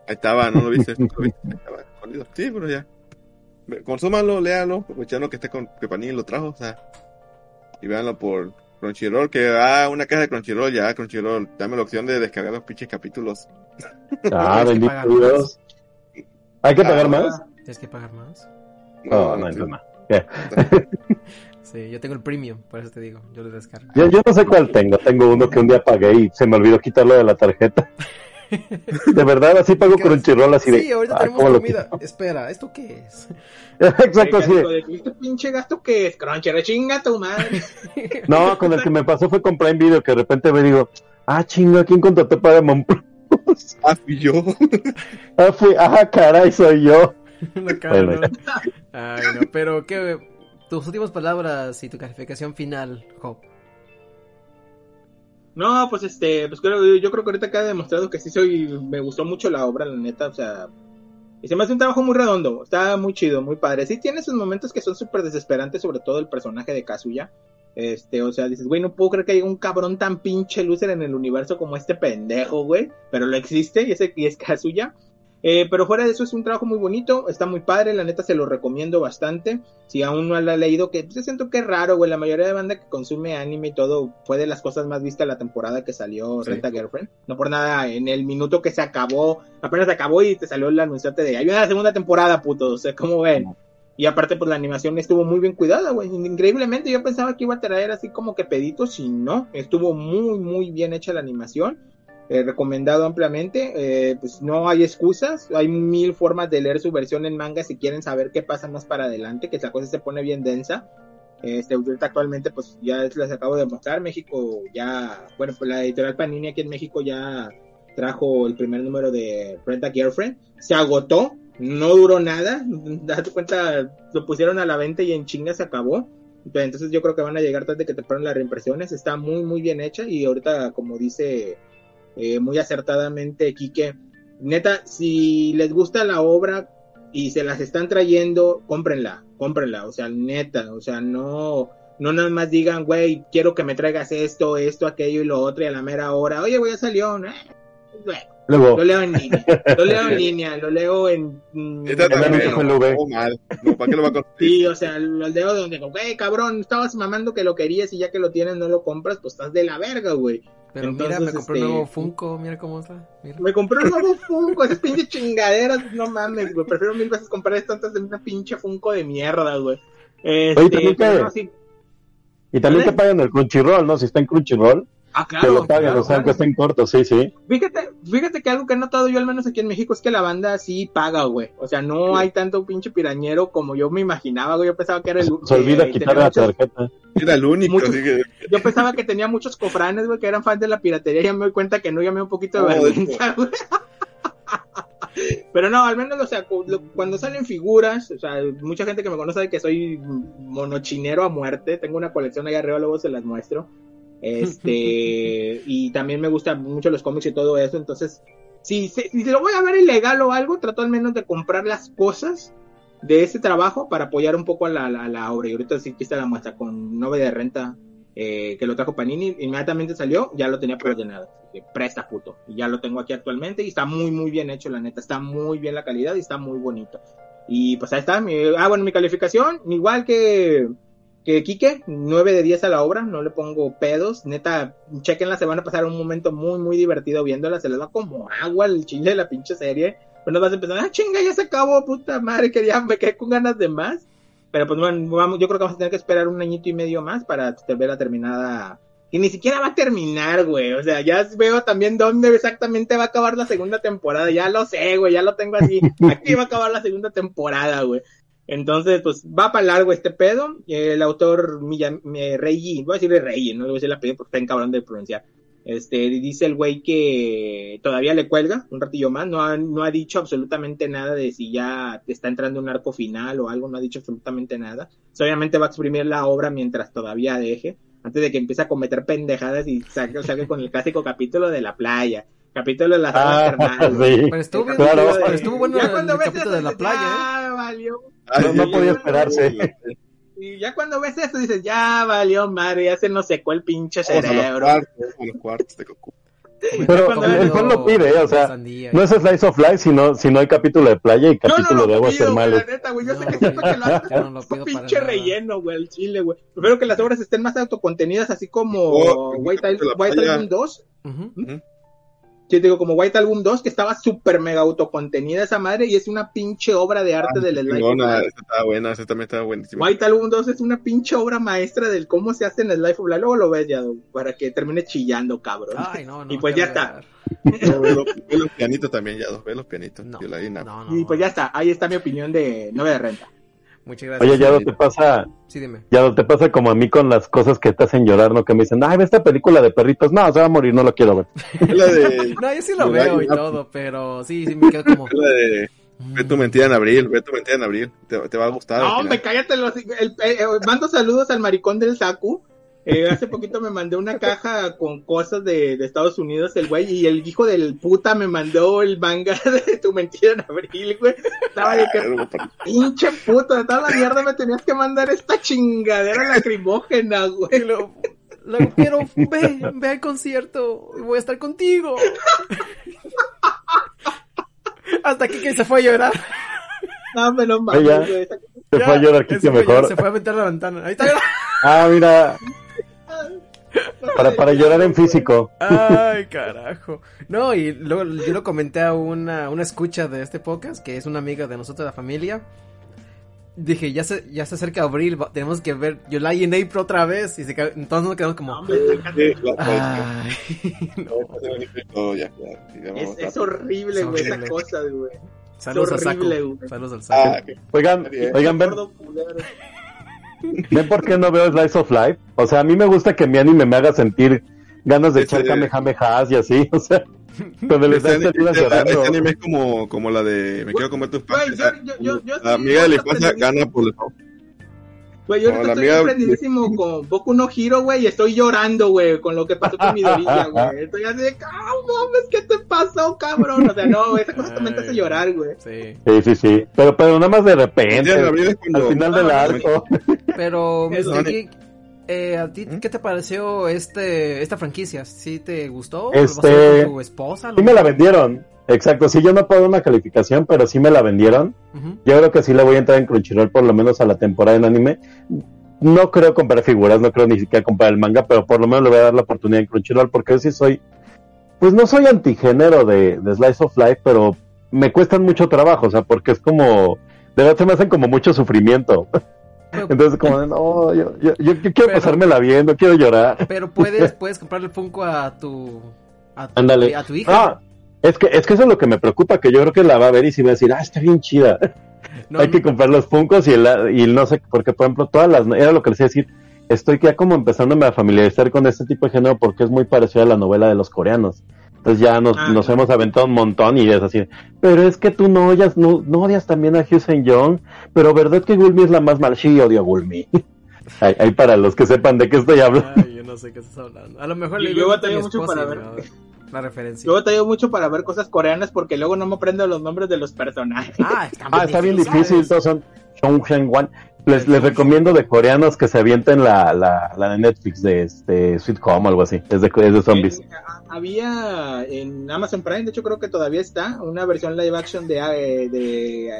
Ahí estaba, no lo viste, no lo viste, ahí estaba escondido. Sí, pero ya. Consúmanlo, léanlo, aprovechando que esté con que Panini lo trajo, o sea, y véanlo por Crunchyroll, que ah, una caja de Crunchyroll, ya, Crunchyroll, dame la opción de descargar los pinches capítulos. Ah, bendito Dios. ¿Hay que pagar Ah, más? Tienes que pagar más. No, no, entonces no. Sí, yo tengo el premium, por eso te digo, yo lo descargo. Yo, yo no sé cuál tengo. Tengo uno que un día pagué y se me olvidó quitarlo de la tarjeta. De verdad, así pago ¿Qué? Crunchyroll así de. Sí, ahorita ah, tenemos ¿cómo lo comida. Espera, ¿esto qué es? Exacto, así de. ¿Este pinche gasto que es? Crunchyroll, chinga tu madre. No, con el que me pasó fue con Prime Video, que de repente me digo, ah, chinga, ¿quién contrató Paramount Plus? Ah, fui yo. Ah, fui, ah, caray, soy yo. No, cabrón. Bueno. Ay, no, pero ¿qué? Tus últimas palabras y tu calificación final, Job. No, pues este, pues creo, yo creo que ahorita queda demostrado que sí soy, me gustó mucho la obra, la neta, o sea, y se me hace un trabajo muy redondo, está muy chido, muy padre. Sí tiene sus momentos que son súper desesperantes, sobre todo el personaje de Kazuya. Este, o sea, dices, güey, no puedo creer que haya un cabrón tan pinche loser en el universo como este pendejo, güey, pero lo existe y, ese, y es Kazuya. Eh, pero fuera de eso es un trabajo muy bonito, está muy padre, la neta se lo recomiendo bastante. Si aún no lo ha leído, que pues, siento que es raro, güey, la mayoría de banda que consume anime y todo fue de las cosas más vistas la temporada que salió Sí. Renta Girlfriend. No por nada, en el minuto que se acabó, apenas se acabó y te salió el anunciante de, hay una segunda temporada, puto, o sea, ¿cómo ven? Y aparte, pues la animación estuvo muy bien cuidada, güey. Increíblemente, yo pensaba que iba a traer así como que peditos y no. Estuvo muy, muy bien hecha la animación. Eh, recomendado ampliamente. Eh, pues no hay excusas. Hay mil formas de leer su versión en manga si quieren saber qué pasa más para adelante, que esa cosa se pone bien densa. Este, actualmente, pues ya les acabo de mostrar. México ya, bueno, pues la editorial Panini aquí en México ya trajo el primer número de Rent a Girlfriend. Se agotó, no duró nada. Date cuenta, lo pusieron a la venta y en chinga se acabó. Entonces yo creo que van a llegar tarde que te ponen las reimpresiones. Está muy, muy bien hecha y ahorita, como dice eh, muy acertadamente Quique, neta, si les gusta la obra y se las están trayendo, cómprenla, cómprenla. O sea, neta, o sea, no, no nada más digan, güey, quiero que me traigas esto, esto, aquello y lo otro y a la mera hora, oye, güey, ya salió, ¿no? Bueno, Luego, lo leo en línea, lo leo en línea, lo leo en... Esta también V. no, mal. No, ¿Para qué lo va a conseguir? Sí, o sea, lo leo donde, güey, cabrón, estabas mamando que lo querías y ya que lo tienes no lo compras, pues estás de la verga, güey. Pero Entonces, mira, me compré este, un nuevo Funko, mira cómo está. Mira. Me compré un nuevo Funko, esas pinches chingaderas, no mames, güey. Prefiero mil veces comprar esto antes de una pinche Funko de mierda, güey. Este, Oye, también pero que- no, sí. y también ¿Vale? te pagan el Crunchyroll, ¿no? Si está en Crunchyroll, Ah, claro. lo pagan, claro, o sea, claro. que estén cortos, sí, sí. Fíjate, fíjate que algo que he notado yo, al menos aquí en México, es que la banda sí paga, güey. O sea, no hay tanto pinche pirañero como yo me imaginaba, güey. Yo pensaba que era el. Se olvida que quitar la muchos- tarjeta. Era el único, Muchos- que. Yo pensaba que tenía muchos cofranes, güey, que eran fans de la piratería. Ya me doy cuenta que no, ya me un poquito de Oh, vergüenza, güey. Pero no, al menos, o sea, cu- lo- cuando salen figuras, o sea, mucha gente que me conoce sabe que soy monochinero a muerte. Tengo una colección ahí arriba, luego se las muestro. Este, y también me gustan mucho los cómics y todo eso. Entonces, si, si, si lo voy a ver ilegal o algo, trato al menos de comprar las cosas de ese trabajo para apoyar un poco a la, la, la obra. Y ahorita sí que está la muestra con 9 de renta eh, que lo trajo Panini, inmediatamente salió, ya lo tenía preordenado. Presta puto. Y ya lo tengo aquí actualmente y está muy, muy bien hecho, la neta. Está muy bien la calidad y está muy bonito. Y pues ahí está. Mi, ah, bueno, mi calificación, igual que, que Quique, 9 de 10 a la obra, no le pongo pedos. Neta, chequenla, se van a pasar un momento muy, muy divertido viéndola. Se les va como agua el chile de la pinche serie. Pero no vas a empezar, ah, chinga, ya se acabó, puta madre, que ya me quedé con ganas de más. Pero pues bueno, vamos, yo creo que vamos a tener que esperar un añito y medio más para verla terminada. Y ni siquiera va a terminar, güey. O sea, ya veo también dónde exactamente va a acabar la segunda temporada. Ya lo sé, güey, ya lo tengo así. Aquí va a acabar la segunda temporada, güey. Entonces, pues va para largo este pedo. El autor Miyam, eh, Reiji, voy a decirle Reiji, no le voy a decir la apellido porque está en cabrón de pronunciar. Este, dice el güey que todavía le cuelga un ratillo más, no ha, no ha dicho absolutamente nada de si ya está entrando un arco final o algo, no ha dicho absolutamente nada. So, obviamente va a exprimir la obra mientras todavía deje, antes de que empiece a cometer pendejadas y salga, salga con el clásico capítulo de la playa, capítulo de las Ah, sí. Pero estuvo bien, Claro. pero estuvo bueno Ya el, cuando ves capítulo de la playa, ¿eh? Valió. No, no podía esperarse. Y ya cuando ves eso dices, ya valió madre, ya se nos secó el pinche Vamos a los cerebro. cuartos, a los cuartos de Goku. Pero el fan lo pide, ¿eh? o sea, sandía. no es Slice of Life, sino, sino hay capítulo de playa y capítulo lo de aguas termales. Yo sé que siento que lo no lo pinche nada. relleno, güey, el chile, güey. Prefiero que las obras estén más autocontenidas, así como Oh, White. Album 2. Ujú. Sí, te digo, como White Album 2, que estaba súper mega autocontenida esa madre y es una pinche obra de arte del Slice of Chingona, Life. esa estaba buena, esa también estaba buenísima. White Album 2 es una pinche obra maestra del cómo se hace en el Life of Life. Luego lo ves ya, para que termine chillando, cabrón. Ay, no, no. Y pues ya está. No, ve, los, ve los pianitos también, ya, ve los pianitos. No, Yo la no. no, no. Y pues ya está, ahí está mi opinión de 9 de renta. Muchas gracias. Oye, ya no te pasa, Sí, dime. ya no te pasa como a mí con las cosas que te hacen llorar, ¿no? Que me dicen, ay, ve esta película de perritos. No, se va a morir, no lo quiero ver. Es la de. No, yo sí lo veo y todo, pero sí, sí me quedo como. La de. Ve tu mentira en abril, ve tu mentira en abril. Te, te va a gustar. No, hombre, cállate. Los, el, eh, eh, mando saludos al maricón del Saku. Eh, hace poquito me mandó una caja con cosas de, de Estados Unidos, el güey, y el hijo del puta me mandó el manga de tu mentira en abril, güey. Estaba de que, pinche puta, de toda la mierda me tenías que mandar esta chingadera lacrimógena, güey. luego, luego quiero, ve, ve al concierto y voy a estar contigo. Hasta aquí que se fue a llorar. No, me lo mames, Ella. güey. Se fue a llorar, Kike, mejor. Se fue a meter la ventana. Ahí está. Ah, mira. Para, para llorar en físico. Ay, carajo. No, y luego yo lo comenté a una, una escucha de este podcast, que es una amiga de nosotros de la familia. Dije, ya se, ya se acerca abril, va- tenemos que ver July en April otra vez. Y se, entonces nos quedamos como... Es, horrible, güey, esa cosa, güey. Saludos al saco. Saludos al saco. Ah, Oigan, oigan, ven. ¿Ven por qué no veo Slice of Life? O sea, a mí me gusta que mi anime me haga sentir ganas de echar kamehamehas y así, o sea, cuando les Este, este- llorando. este anime es como, como la de Me quiero comer tus padres. yo- yo- yo- yo la amiga de la infancia gana por el Güey, yo No, estoy emprendidísimo con Boku no Hiro, güey, y estoy llorando, güey, con lo que pasó con mi Dorilla, güey. Estoy así de, ¡ah, mames, qué te pasó, cabrón! O sea, no, esa cosa también te hace llorar, güey. Sí. Sí, sí, sí, pero, pero nada más de repente, al final del Ah, arco. Pero. Mr. Eh, ¿a ti qué te pareció este esta franquicia? ¿Sí te gustó? Este- ¿Lo vas a ver con tu esposa? Sí me la vendieron, exacto, sí yo no puedo dar una calificación, pero sí me la vendieron. Yo creo que sí le voy a entrar en Crunchyroll por lo menos a la temporada en anime. No creo comprar figuras, no creo ni siquiera comprar el manga, pero por lo menos le voy a dar la oportunidad en Crunchyroll porque yo sí soy, pues no soy antigénero de, de Slice of Life, pero me cuestan mucho trabajo, o sea, porque es como, de verdad se me hacen como mucho sufrimiento. Pero, Entonces como, de, no, yo, yo, yo- yo quiero Pero- pasármela bien, no quiero llorar. pero puedes, puedes comprarle el Funko a tu, a tu, a tu hija. Ah, es que, es que eso es lo que me preocupa, que yo creo que la va a ver y sí va a decir, ah, está bien chida. No, hay que comprar los Funkos y, el, y no sé, porque por ejemplo, todas las, era lo que les iba a decir, estoy ya como empezándome a familiarizar con este tipo de género porque es muy parecido a la novela de los coreanos. Entonces ya nos, Ah. nos hemos aventado un montón y es así, pero es que tú no odias, no, no odias también a Hyun Young, pero verdad que Gulmi es la más mal, sí odio a Gulmi. ahí, ahí para los que sepan de qué estoy hablando. Ay, yo no sé qué estás hablando. A lo mejor Y le digo mucho esposa para ver. La referencia. Yo batallo mucho para ver cosas coreanas porque luego no me aprendo los nombres de los personajes. Ah, está, Ah, está bien difícil. todos son Wan. Les, les recomiendo de coreanos que se avienten la, la, la de Netflix de este Sweet Home o algo así. Es de, es de zombies. Eh, a- había en Amazon Prime, de hecho creo que todavía está, una versión live action de, eh, de,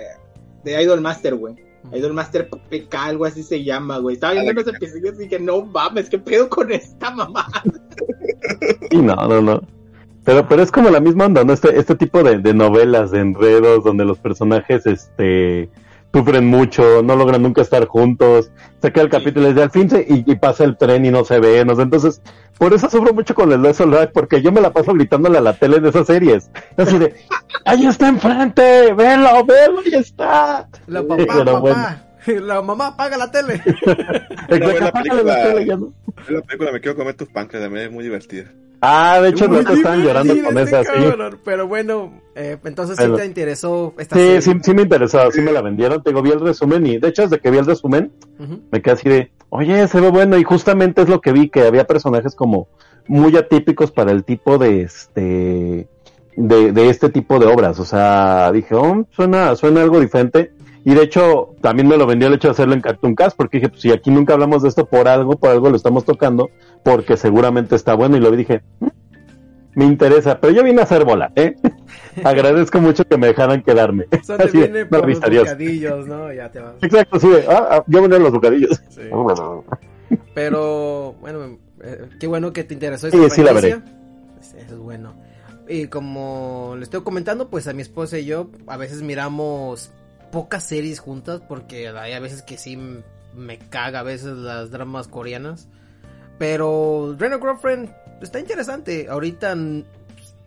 de Idol Master, güey. Idol Master PK, algo así se llama, güey. Estaba viendo los episodios y dije, no mames, ¿qué pedo con esta mamá? Y no, no, no. Pero, pero es como la misma onda, ¿no? Este, este tipo de, de novelas, de enredos, donde los personajes, este, sufren mucho, no logran nunca estar juntos, se queda el capítulo y dice, al fin se, y, y pasa el tren y no se ve, ¿no? Entonces, por eso sufro mucho con el Less Life, porque yo me la paso gritándole a la tele de esas series. Así de, ahí está enfrente, velo, velo, ahí está. La papá, pero papá. bueno. La mamá apaga la tele. Exacto, apágale la película. tele, ya no. La película Me quiero comer tus páncreas, también es muy divertida. Ah, de hecho, los estaban llorando con esa, sí. Pero bueno, eh, entonces sí Pero- te interesó esta Sí, serie. sí, sí me interesaba, sí me la vendieron, tengo vi el resumen y de hecho desde que vi el resumen me quedé así de, oye, se ve bueno y justamente es lo que vi, que había personajes como muy atípicos para el tipo de este, de, de este tipo de obras, o sea, dije, oh, suena, suena algo diferente y de hecho también me lo vendió el hecho de hacerlo en Cartoon Cast porque dije, pues si aquí nunca hablamos de esto por algo, por algo lo estamos tocando, porque seguramente está bueno y lo dije, "Mm, me interesa, pero yo vine a hacer bola, ¿eh? Agradezco mucho que me dejaran quedarme. Eso te Así de, viene no, por los bocadillos, ¿no? Ya te vas. Exacto, sí, ah, ah, yo venía a los bocadillos. Sí. Pero, bueno, eh, qué bueno que te interesó Sí, esta sí la franquicia. Pues, Eso es bueno. Y como le estoy comentando, pues a mi esposa y yo a veces miramos pocas series juntas porque hay a veces que sí me caga a veces las dramas coreanas. Pero Reno Girlfriend está interesante. Ahorita,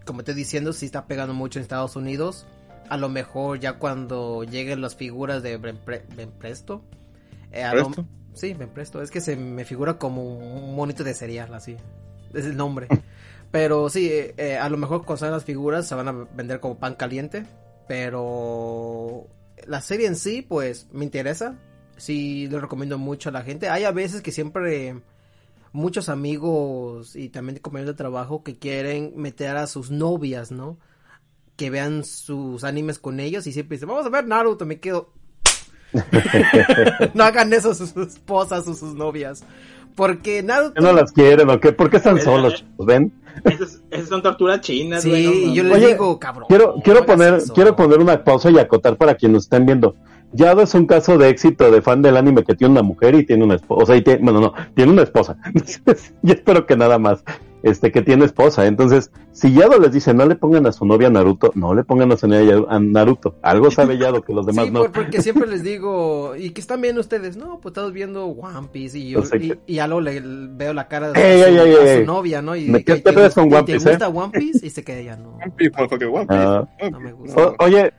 como te estoy diciendo, sí está pegando mucho en Estados Unidos. A lo mejor ya cuando lleguen las figuras de Ben, Pre- Ben Presto. eh. Sí, Ben Presto. Es que se me figura como un monito de cereal, así. Es el nombre. Pero sí, eh, eh, a lo mejor cuando salgan las figuras se van a vender como pan caliente. Pero la serie en sí, pues me interesa. Sí, lo recomiendo mucho a la gente. Hay a veces que siempre muchos amigos y también compañeros de trabajo que quieren meter a sus novias, ¿no? Que vean sus animes con ellos y siempre dicen, vamos a ver Naruto, me quedo. no hagan eso sus esposas o sus novias. Porque Naruto... ¿Qué no las quieren o qué? ¿Por qué están solos, chicos? ¿Ven? Esas, esas son torturas chinas, Sí, güey. no y yo mames. les Oye, digo, cabrón. Quiero, no quiero poner, eso. quiero poner una pausa y acotar para quienes nos estén viendo. Yado es un caso de éxito de fan del anime que tiene una mujer y tiene una esposa. O sea, y tiene- bueno, no, tiene una esposa. y espero que nada más. Este, que tiene esposa. Entonces, si Yado les dice no le pongan a su novia Naruto, no le pongan a su novia a Naruto. Algo sabe Yado que los demás Sí, no. por- porque siempre les digo, ¿y qué están viendo ustedes? No, pues estamos viendo One Piece y yo O sea y, que- y ya luego le, le veo la cara de Ey, su, ey, ey, a su ey. novia, ¿no? Y, Me- ¿qué y te ves con y One te Piece, eh? gusta One Piece? Y se queda ya, no. One Piece, motherfucker, One Piece. Ah. No me gusta. O- oye,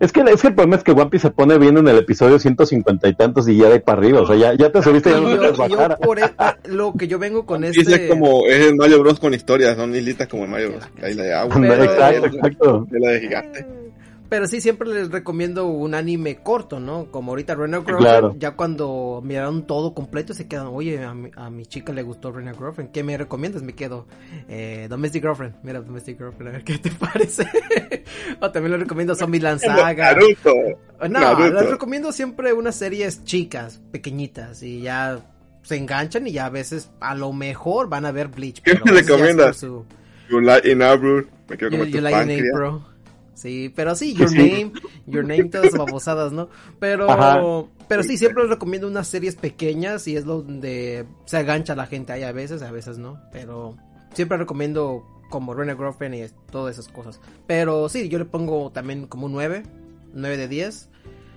es que, es que el problema es que One Piece se pone bien en el episodio 150 y tantos y ya de ahí para arriba. O sea, ya, ya te subiste y ya no te yo, puedes y yo bajar. por e- ah, lo que yo vengo con One Piece este es como, es el Mario Bros con historias, son islitas como el Mario Bros. La isla de agua. Pero- Exacto, exacto. La de gigante. Pero sí, siempre les recomiendo un anime corto, ¿no? Como ahorita Rena Girlfriend, Claro. ya cuando miraron todo completo se quedan, oye, a mi, a mi chica le gustó Rena Girlfriend, ¿qué me recomiendas? Me quedo, eh, Domestic Girlfriend, mira Domestic Girlfriend, a ver qué te parece. o también le recomiendo Zombieland Saga. Naruto. No, Naruto. les recomiendo siempre unas series chicas, pequeñitas, y ya se enganchan y ya a veces a lo mejor van a ver Bleach. ¿Qué me recomiendas? su- You like in Abru. Me quiero You, comer you tu like your name, páncreas. bro. Sí, pero sí, Your. Name, Your Name, todas babosadas, ¿no? Pero, Ajá. pero sí, siempre les recomiendo unas series pequeñas y es donde se agancha la gente ahí a veces, a veces no. Pero siempre recomiendo como Rena Girlfriend y todas esas cosas. Pero sí, yo le pongo también como un 9, 9 de 10.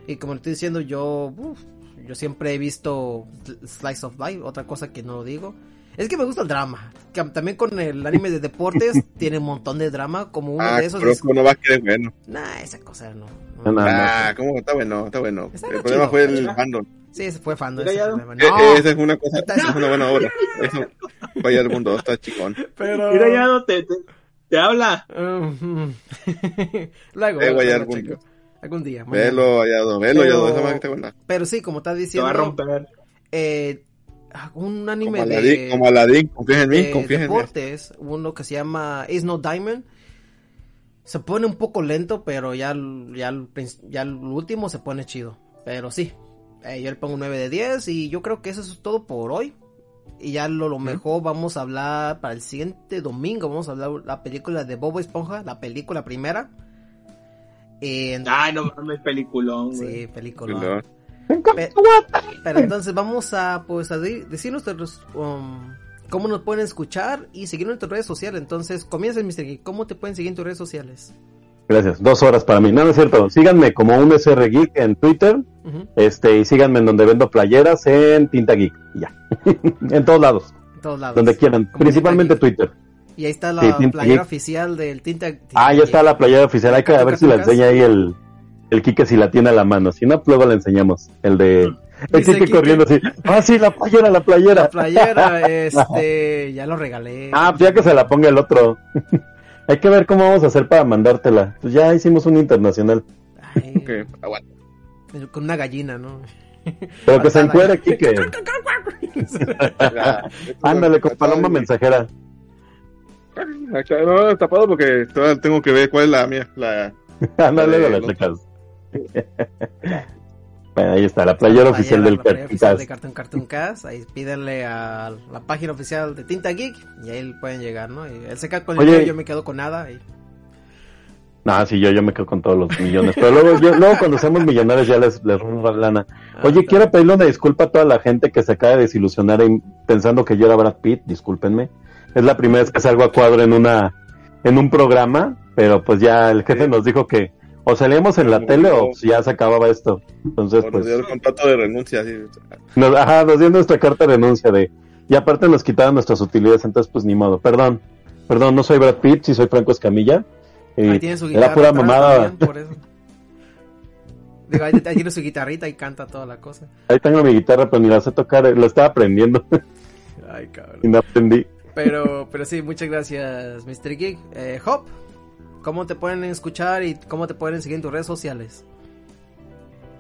Y como le estoy diciendo, yo, uf, yo siempre he visto Slice of Life, otra cosa que no digo. Es que me gusta el drama. Que también con el anime de deportes tiene un montón de drama, como uno Ah, de esos. pero es- como no va a querer bueno. Nah, esa cosa no. no. No. Ah, ¿cómo? Está bueno, está bueno. Está el problema chido. fue el fandom. Sí, ese fue fan. Mira, ese. Eh, No, eh, esa es una cosa, es una buena obra. Eso, vaya al mundo, está chicón. pero... Mira, ya no te, te, te habla. Luego, Eh, luego, algún- chico. algún día. mañana. Velo, allá, velo, Pero- esa que buena. Pero sí, como estás Te va a diciendo, romper. eh, un anime Como de, Aladín, como Aladín, confías en mí, de confías en mí. deportes, uno que se llama Is No Diamond. Se pone un poco lento, pero ya, ya, ya el último se pone chido. Pero sí, eh, yo le pongo un 9 de 10 y yo creo que eso es todo por hoy. Y ya lo, lo mejor vamos a hablar para el siguiente domingo. Vamos a hablar la película de Bobo Esponja, la película primera. En- Ay, no mames, peliculón, güey. sí, película. Perdón. Pe- Pero entonces vamos a pues a di- decir nuestros um, cómo nos pueden escuchar y seguir en nuestras redes sociales. Entonces, comienza Mr. Geek, ¿cómo te pueden seguir en tus redes sociales? Gracias. Dos horas para mí. No, no es cierto. Síganme como un SR Geek en Twitter. Este, y síganme en donde vendo playeras en Tinta Geek. y Ya. en todos lados. En todos lados. Donde quieran. Como Principalmente. Twitter. Y ahí está la Sí, playera Geek. oficial del Tinta, Tinta Ah, ya está la playera oficial. Hay que a ver si la enseña ahí el, el Kike si la tiene a la mano. Si no, luego la enseñamos. El de, el Kike Kike. corriendo así. Ah, sí, la playera, la playera. La playera, este, ya lo regalé. Ah, pues ya que se la ponga el otro. Hay que ver cómo vamos a hacer para mandártela. Pues ya hicimos un internacional. Ay. Con una gallina, ¿no? Pero que se encuere, Kike. Ándale, con paloma mensajera. No, tapado porque tengo que ver cuál es la mía. La... Ándale, de la los- checas. Bueno, ahí está, la playera oficial del la oficial de Cartucas. Cartoon Cartoon Cast. Ahí pídenle a la página oficial de Tinta Geek y ahí pueden llegar, ¿no? Y él se queda con el Oye. dinero, yo me quedo con nada. Y... No, sí, yo, yo me quedo con todos los millones. Pero luego, yo- luego cuando seamos millonarios ya les, les la lana. Ah, Oye, está quiero pedirle una disculpa a toda la gente que se acaba de desilusionar en- pensando que yo era Brad Pitt, discúlpenme. Es la primera vez que salgo a cuadro en una en un programa, pero pues ya el jefe Sí. nos dijo que o salíamos en la Como tele o ya se acababa esto. Entonces, Por pues, el contrato de renuncia. nos, ajá, nos dio nuestra carta de renuncia de y aparte nos quitaron nuestras utilidades, entonces pues ni modo. Perdón, perdón, no soy Brad Pitt, sí soy Franco Escamilla. Y Ahí tiene su guitarra. era pura atrás mamada. también, por eso. Digo, ahí, ahí tiene su guitarrita y canta toda la cosa. Ahí tengo mi guitarra, pero ni la sé tocar, eh, la estaba aprendiendo Ay, cabrón. y no aprendí. Pero, pero sí, muchas gracias, Mr. Geek. Eh, Hop, ¿cómo te pueden escuchar y cómo te pueden seguir en tus redes sociales?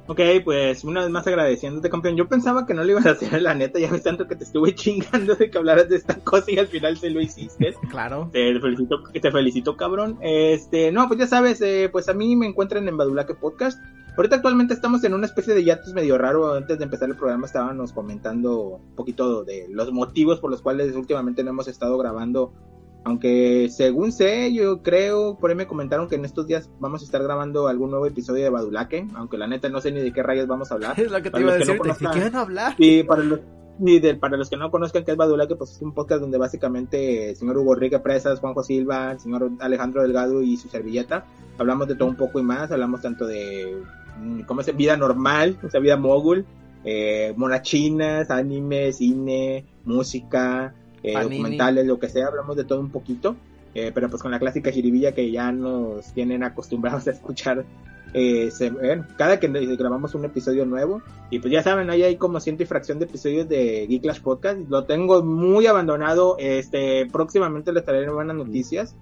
Ok, pues una vez más agradeciéndote, campeón. Yo pensaba que no lo ibas a hacer, la neta. Ya ves tanto que te estuve chingando de que hablaras de esta cosa y al final se lo hiciste. Claro. Te felicito, te felicito, cabrón. Este, no, pues ya sabes, eh, pues a mí me encuentran en Badulaque Podcast. Ahorita actualmente estamos en una especie de hiatus medio raro. Antes de empezar el programa estábamos comentando un poquito de los motivos por los cuales últimamente no hemos estado grabando. Aunque según sé, yo creo, por ahí me comentaron que en estos días vamos a estar grabando algún nuevo episodio de Badulaque, aunque la neta no sé ni de qué rayos vamos a hablar. Es lo que te Para iba a decir, no ¿de qué conozcan- hablar? y para los, y de- para los que no conozcan qué es Badulaque, pues es un podcast donde básicamente el señor Hugo Rique Presas, Juanjo Silva, el señor Alejandro Delgado y su servilleta hablamos de todo un poco y más, hablamos tanto de mm, cómo es vida normal, o sea, vida mogul, eh, monachinas, anime, cine, música, eh, documentales, lo que sea, hablamos de todo un poquito, eh, pero pues con la clásica jiribilla que ya nos tienen acostumbrados a escuchar eh, se- bueno, cada que grabamos un episodio nuevo y pues ya saben, ahí hay como ciento y fracción de episodios de Geek Clash Podcast. Lo tengo muy abandonado. Este, próximamente les traeré buenas noticias.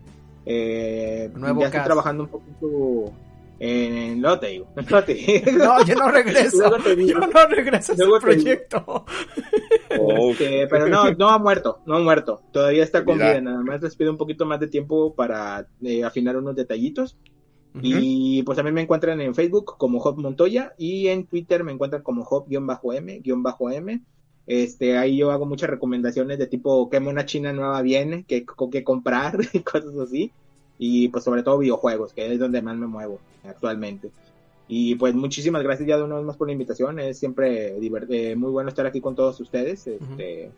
Eh, Nuevo ya estoy cast. trabajando un poquito en lo te digo. No, te digo. No, yo no regreso. Luego te digo. Yo no regreso a ese Luego digo. proyecto. Oh, Este, pero no, no ha muerto, no ha muerto. Todavía está con vida. Nada más les pido un poquito más de tiempo para eh, afinar unos detallitos. Y pues también me encuentran en Facebook como Job Montoya y en Twitter me encuentran como Job-M-M. Este, ahí yo hago muchas recomendaciones de tipo qué mona china nueva viene, qué, qué comprar y cosas así. Y pues sobre todo videojuegos, que es donde más me muevo actualmente. Y pues muchísimas gracias ya de una vez más por la invitación. Es siempre eh, muy bueno estar aquí con todos ustedes. Este,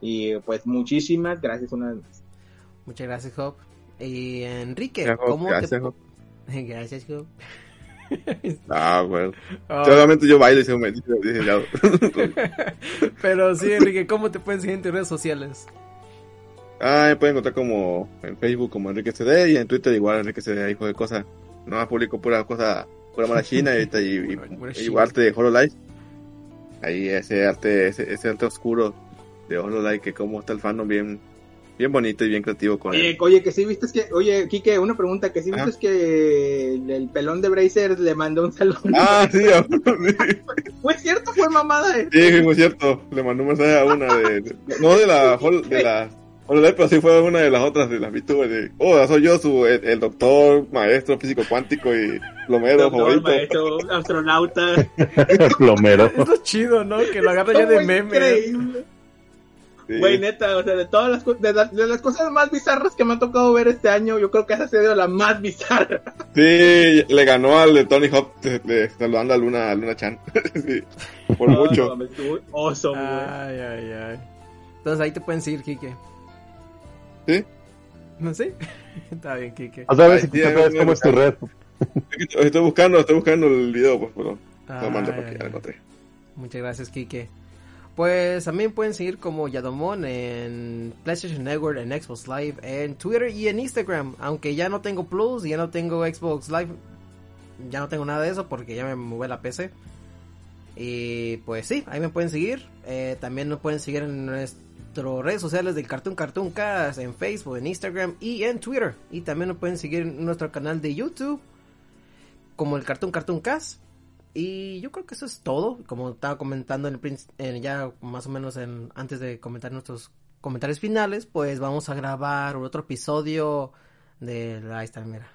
Y pues muchísimas gracias una vez más. Muchas gracias, Job. Y Enrique, ¿cómo gracias, te... Job. Gracias, Job. Ah, bueno. Oh. Solamente yo bailo y se me dice. Pero sí, Enrique, ¿cómo te pueden seguir en tus redes sociales? Ah, me pueden encontrar como en Facebook como Enrique CD y en Twitter igual Enrique CD, hijo de cosas. No más publico pura cosa, pura mala china y, y, y- y arte de Hololive. Ahí ese arte, ese, ese arte oscuro de Hololive que como está el fandom bien, bien bonito y bien creativo con Oye, él. oye, que sí viste es que, oye, Kike, una pregunta, que sí viste es que el, el pelón de Bracer le mandó un saludo. Ah, sí, sí, ¿Fue cierto? ¿Fue mamada? eh? sí, muy cierto. Le mandó un mensaje a una de, no de la, de la Hololive, pero sí fue una de las otras de las VTubers de, oh, soy yo, su, el, el doctor, maestro físico cuántico y plomero Doctor, favorito. maestro, astronauta. Plomero. Es lo chido, ¿no? Que lo agarra ya de meme. increíble. Sí. Güey, neta, o sea, de todas las, de, la- de las cosas más bizarras que me ha tocado ver este año, yo creo que esa ha sido la más bizarra. Sí, le ganó al de Tony Hawk de- de- saludando a Luna, a Luna Chan. sí, por No, mucho. no awesome. Ay, ay, ay. Entonces ahí te pueden seguir, Kike. ¿Sí? ¿No sé? Está bien, Kike. A ver si cómo es tu red. Estoy buscando, estoy buscando el video, pues, pero lo mando Ay, porque ya lo ay. encontré. Muchas gracias, Kike. Pues también pueden seguir como Yadomon en PlayStation Network, en Xbox Live, en Twitter y en Instagram. Aunque ya no tengo Plus, ya no tengo Xbox Live, ya no tengo nada de eso porque ya me moví la PC. Y pues sí, ahí me pueden seguir. Eh, también nos pueden seguir en nuestras redes sociales del Cartoon Cartoon Cast, en Facebook, en Instagram y en Twitter. Y también nos pueden seguir en nuestro canal de YouTube como el Cartoon Cartoon Cast. Y yo creo que eso es todo. Como estaba comentando en el en ya más o menos en, antes de comentar nuestros comentarios finales, pues vamos a grabar otro episodio de... Ahí está, mira.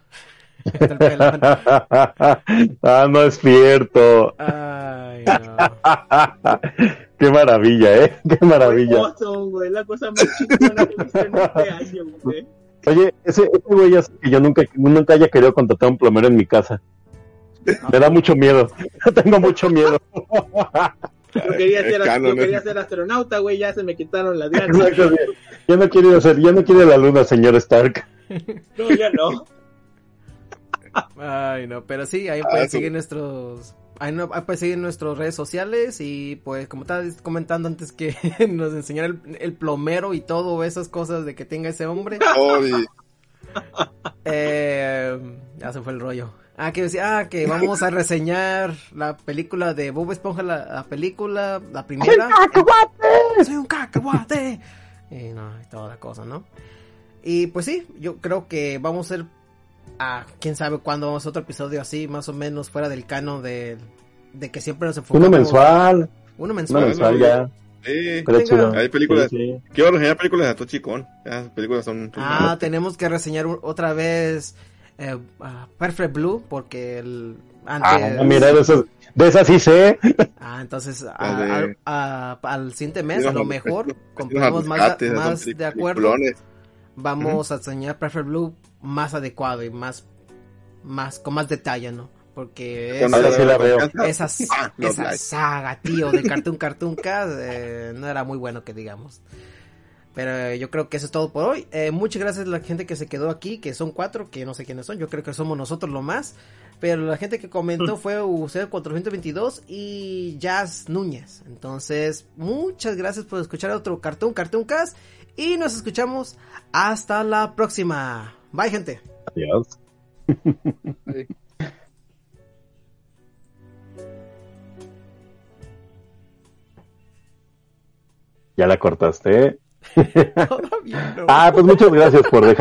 Ah, no es cierto. Ay, no. Qué maravilla, ¿eh? Qué maravilla. Awesome, güey, la cosa más chingona que he visto en este año, güey. Oye, ese, ese güey ya sé que yo nunca, nunca haya querido contratar a un plomero en mi casa. Me da mucho miedo. Tengo mucho miedo. Yo quería, Es ser, canon, yo quería es- ser astronauta, güey, ya se me quitaron las ganas. Exacto. Ya no quiero ser, ya no quiero la luna, señor Stark. No, ya no. Ay, no, pero sí, ahí Ah, pueden seguir nuestros... Ahí, no, ahí pueden seguir nuestras redes sociales y pues como estaba comentando antes que nos enseñara el, el plomero y todo esas cosas de que tenga ese hombre. Eh, ya se fue el rollo. Ah, que decía, ah, que vamos a reseñar la película de Bob Esponja, la, la película, la primera. ¡Soy un cacahuate! Y no, y toda la cosa, ¿no? Y pues sí, yo creo que vamos a hacer, ah, quién sabe cuándo vamos a otro episodio así, más o menos fuera del cano de, de que siempre nos enfocamos. Uno mensual. Uno Uno mensual. mensual ya. sí. Hay películas. Sí, sí. Quiero reseñar películas de Tochi. Las películas son. son Ah, tenemos que reseñar otra vez eh, ah, Perfect Blue, porque el, Ah, antes... mira, de esas, de esas sí sé. Ah, entonces a- al- a- al siguiente mes, a lo mejor, compramos más, más de acuerdo, tripulones. Vamos a enseñar Perfect Blue más adecuado y más, más con más detalle, ¿no? Porque esa, sí la veo. esa, Ah, no, esa like. saga, tío, de Cartoon Cartoon Cast eh, no era muy bueno que digamos. Pero eh, yo creo que eso es todo por hoy. Eh, muchas gracias a la gente que se quedó aquí, que son cuatro, que no sé quiénes son. Yo creo que somos nosotros lo más. Pero la gente que comentó fue UC422 y Jazz Núñez. Entonces, muchas gracias por escuchar otro Cartoon Cartoon Cast. Y nos escuchamos hasta la próxima. Bye, gente. Adiós. Ya la cortaste. Todavía no. Ah, pues muchas gracias por dejar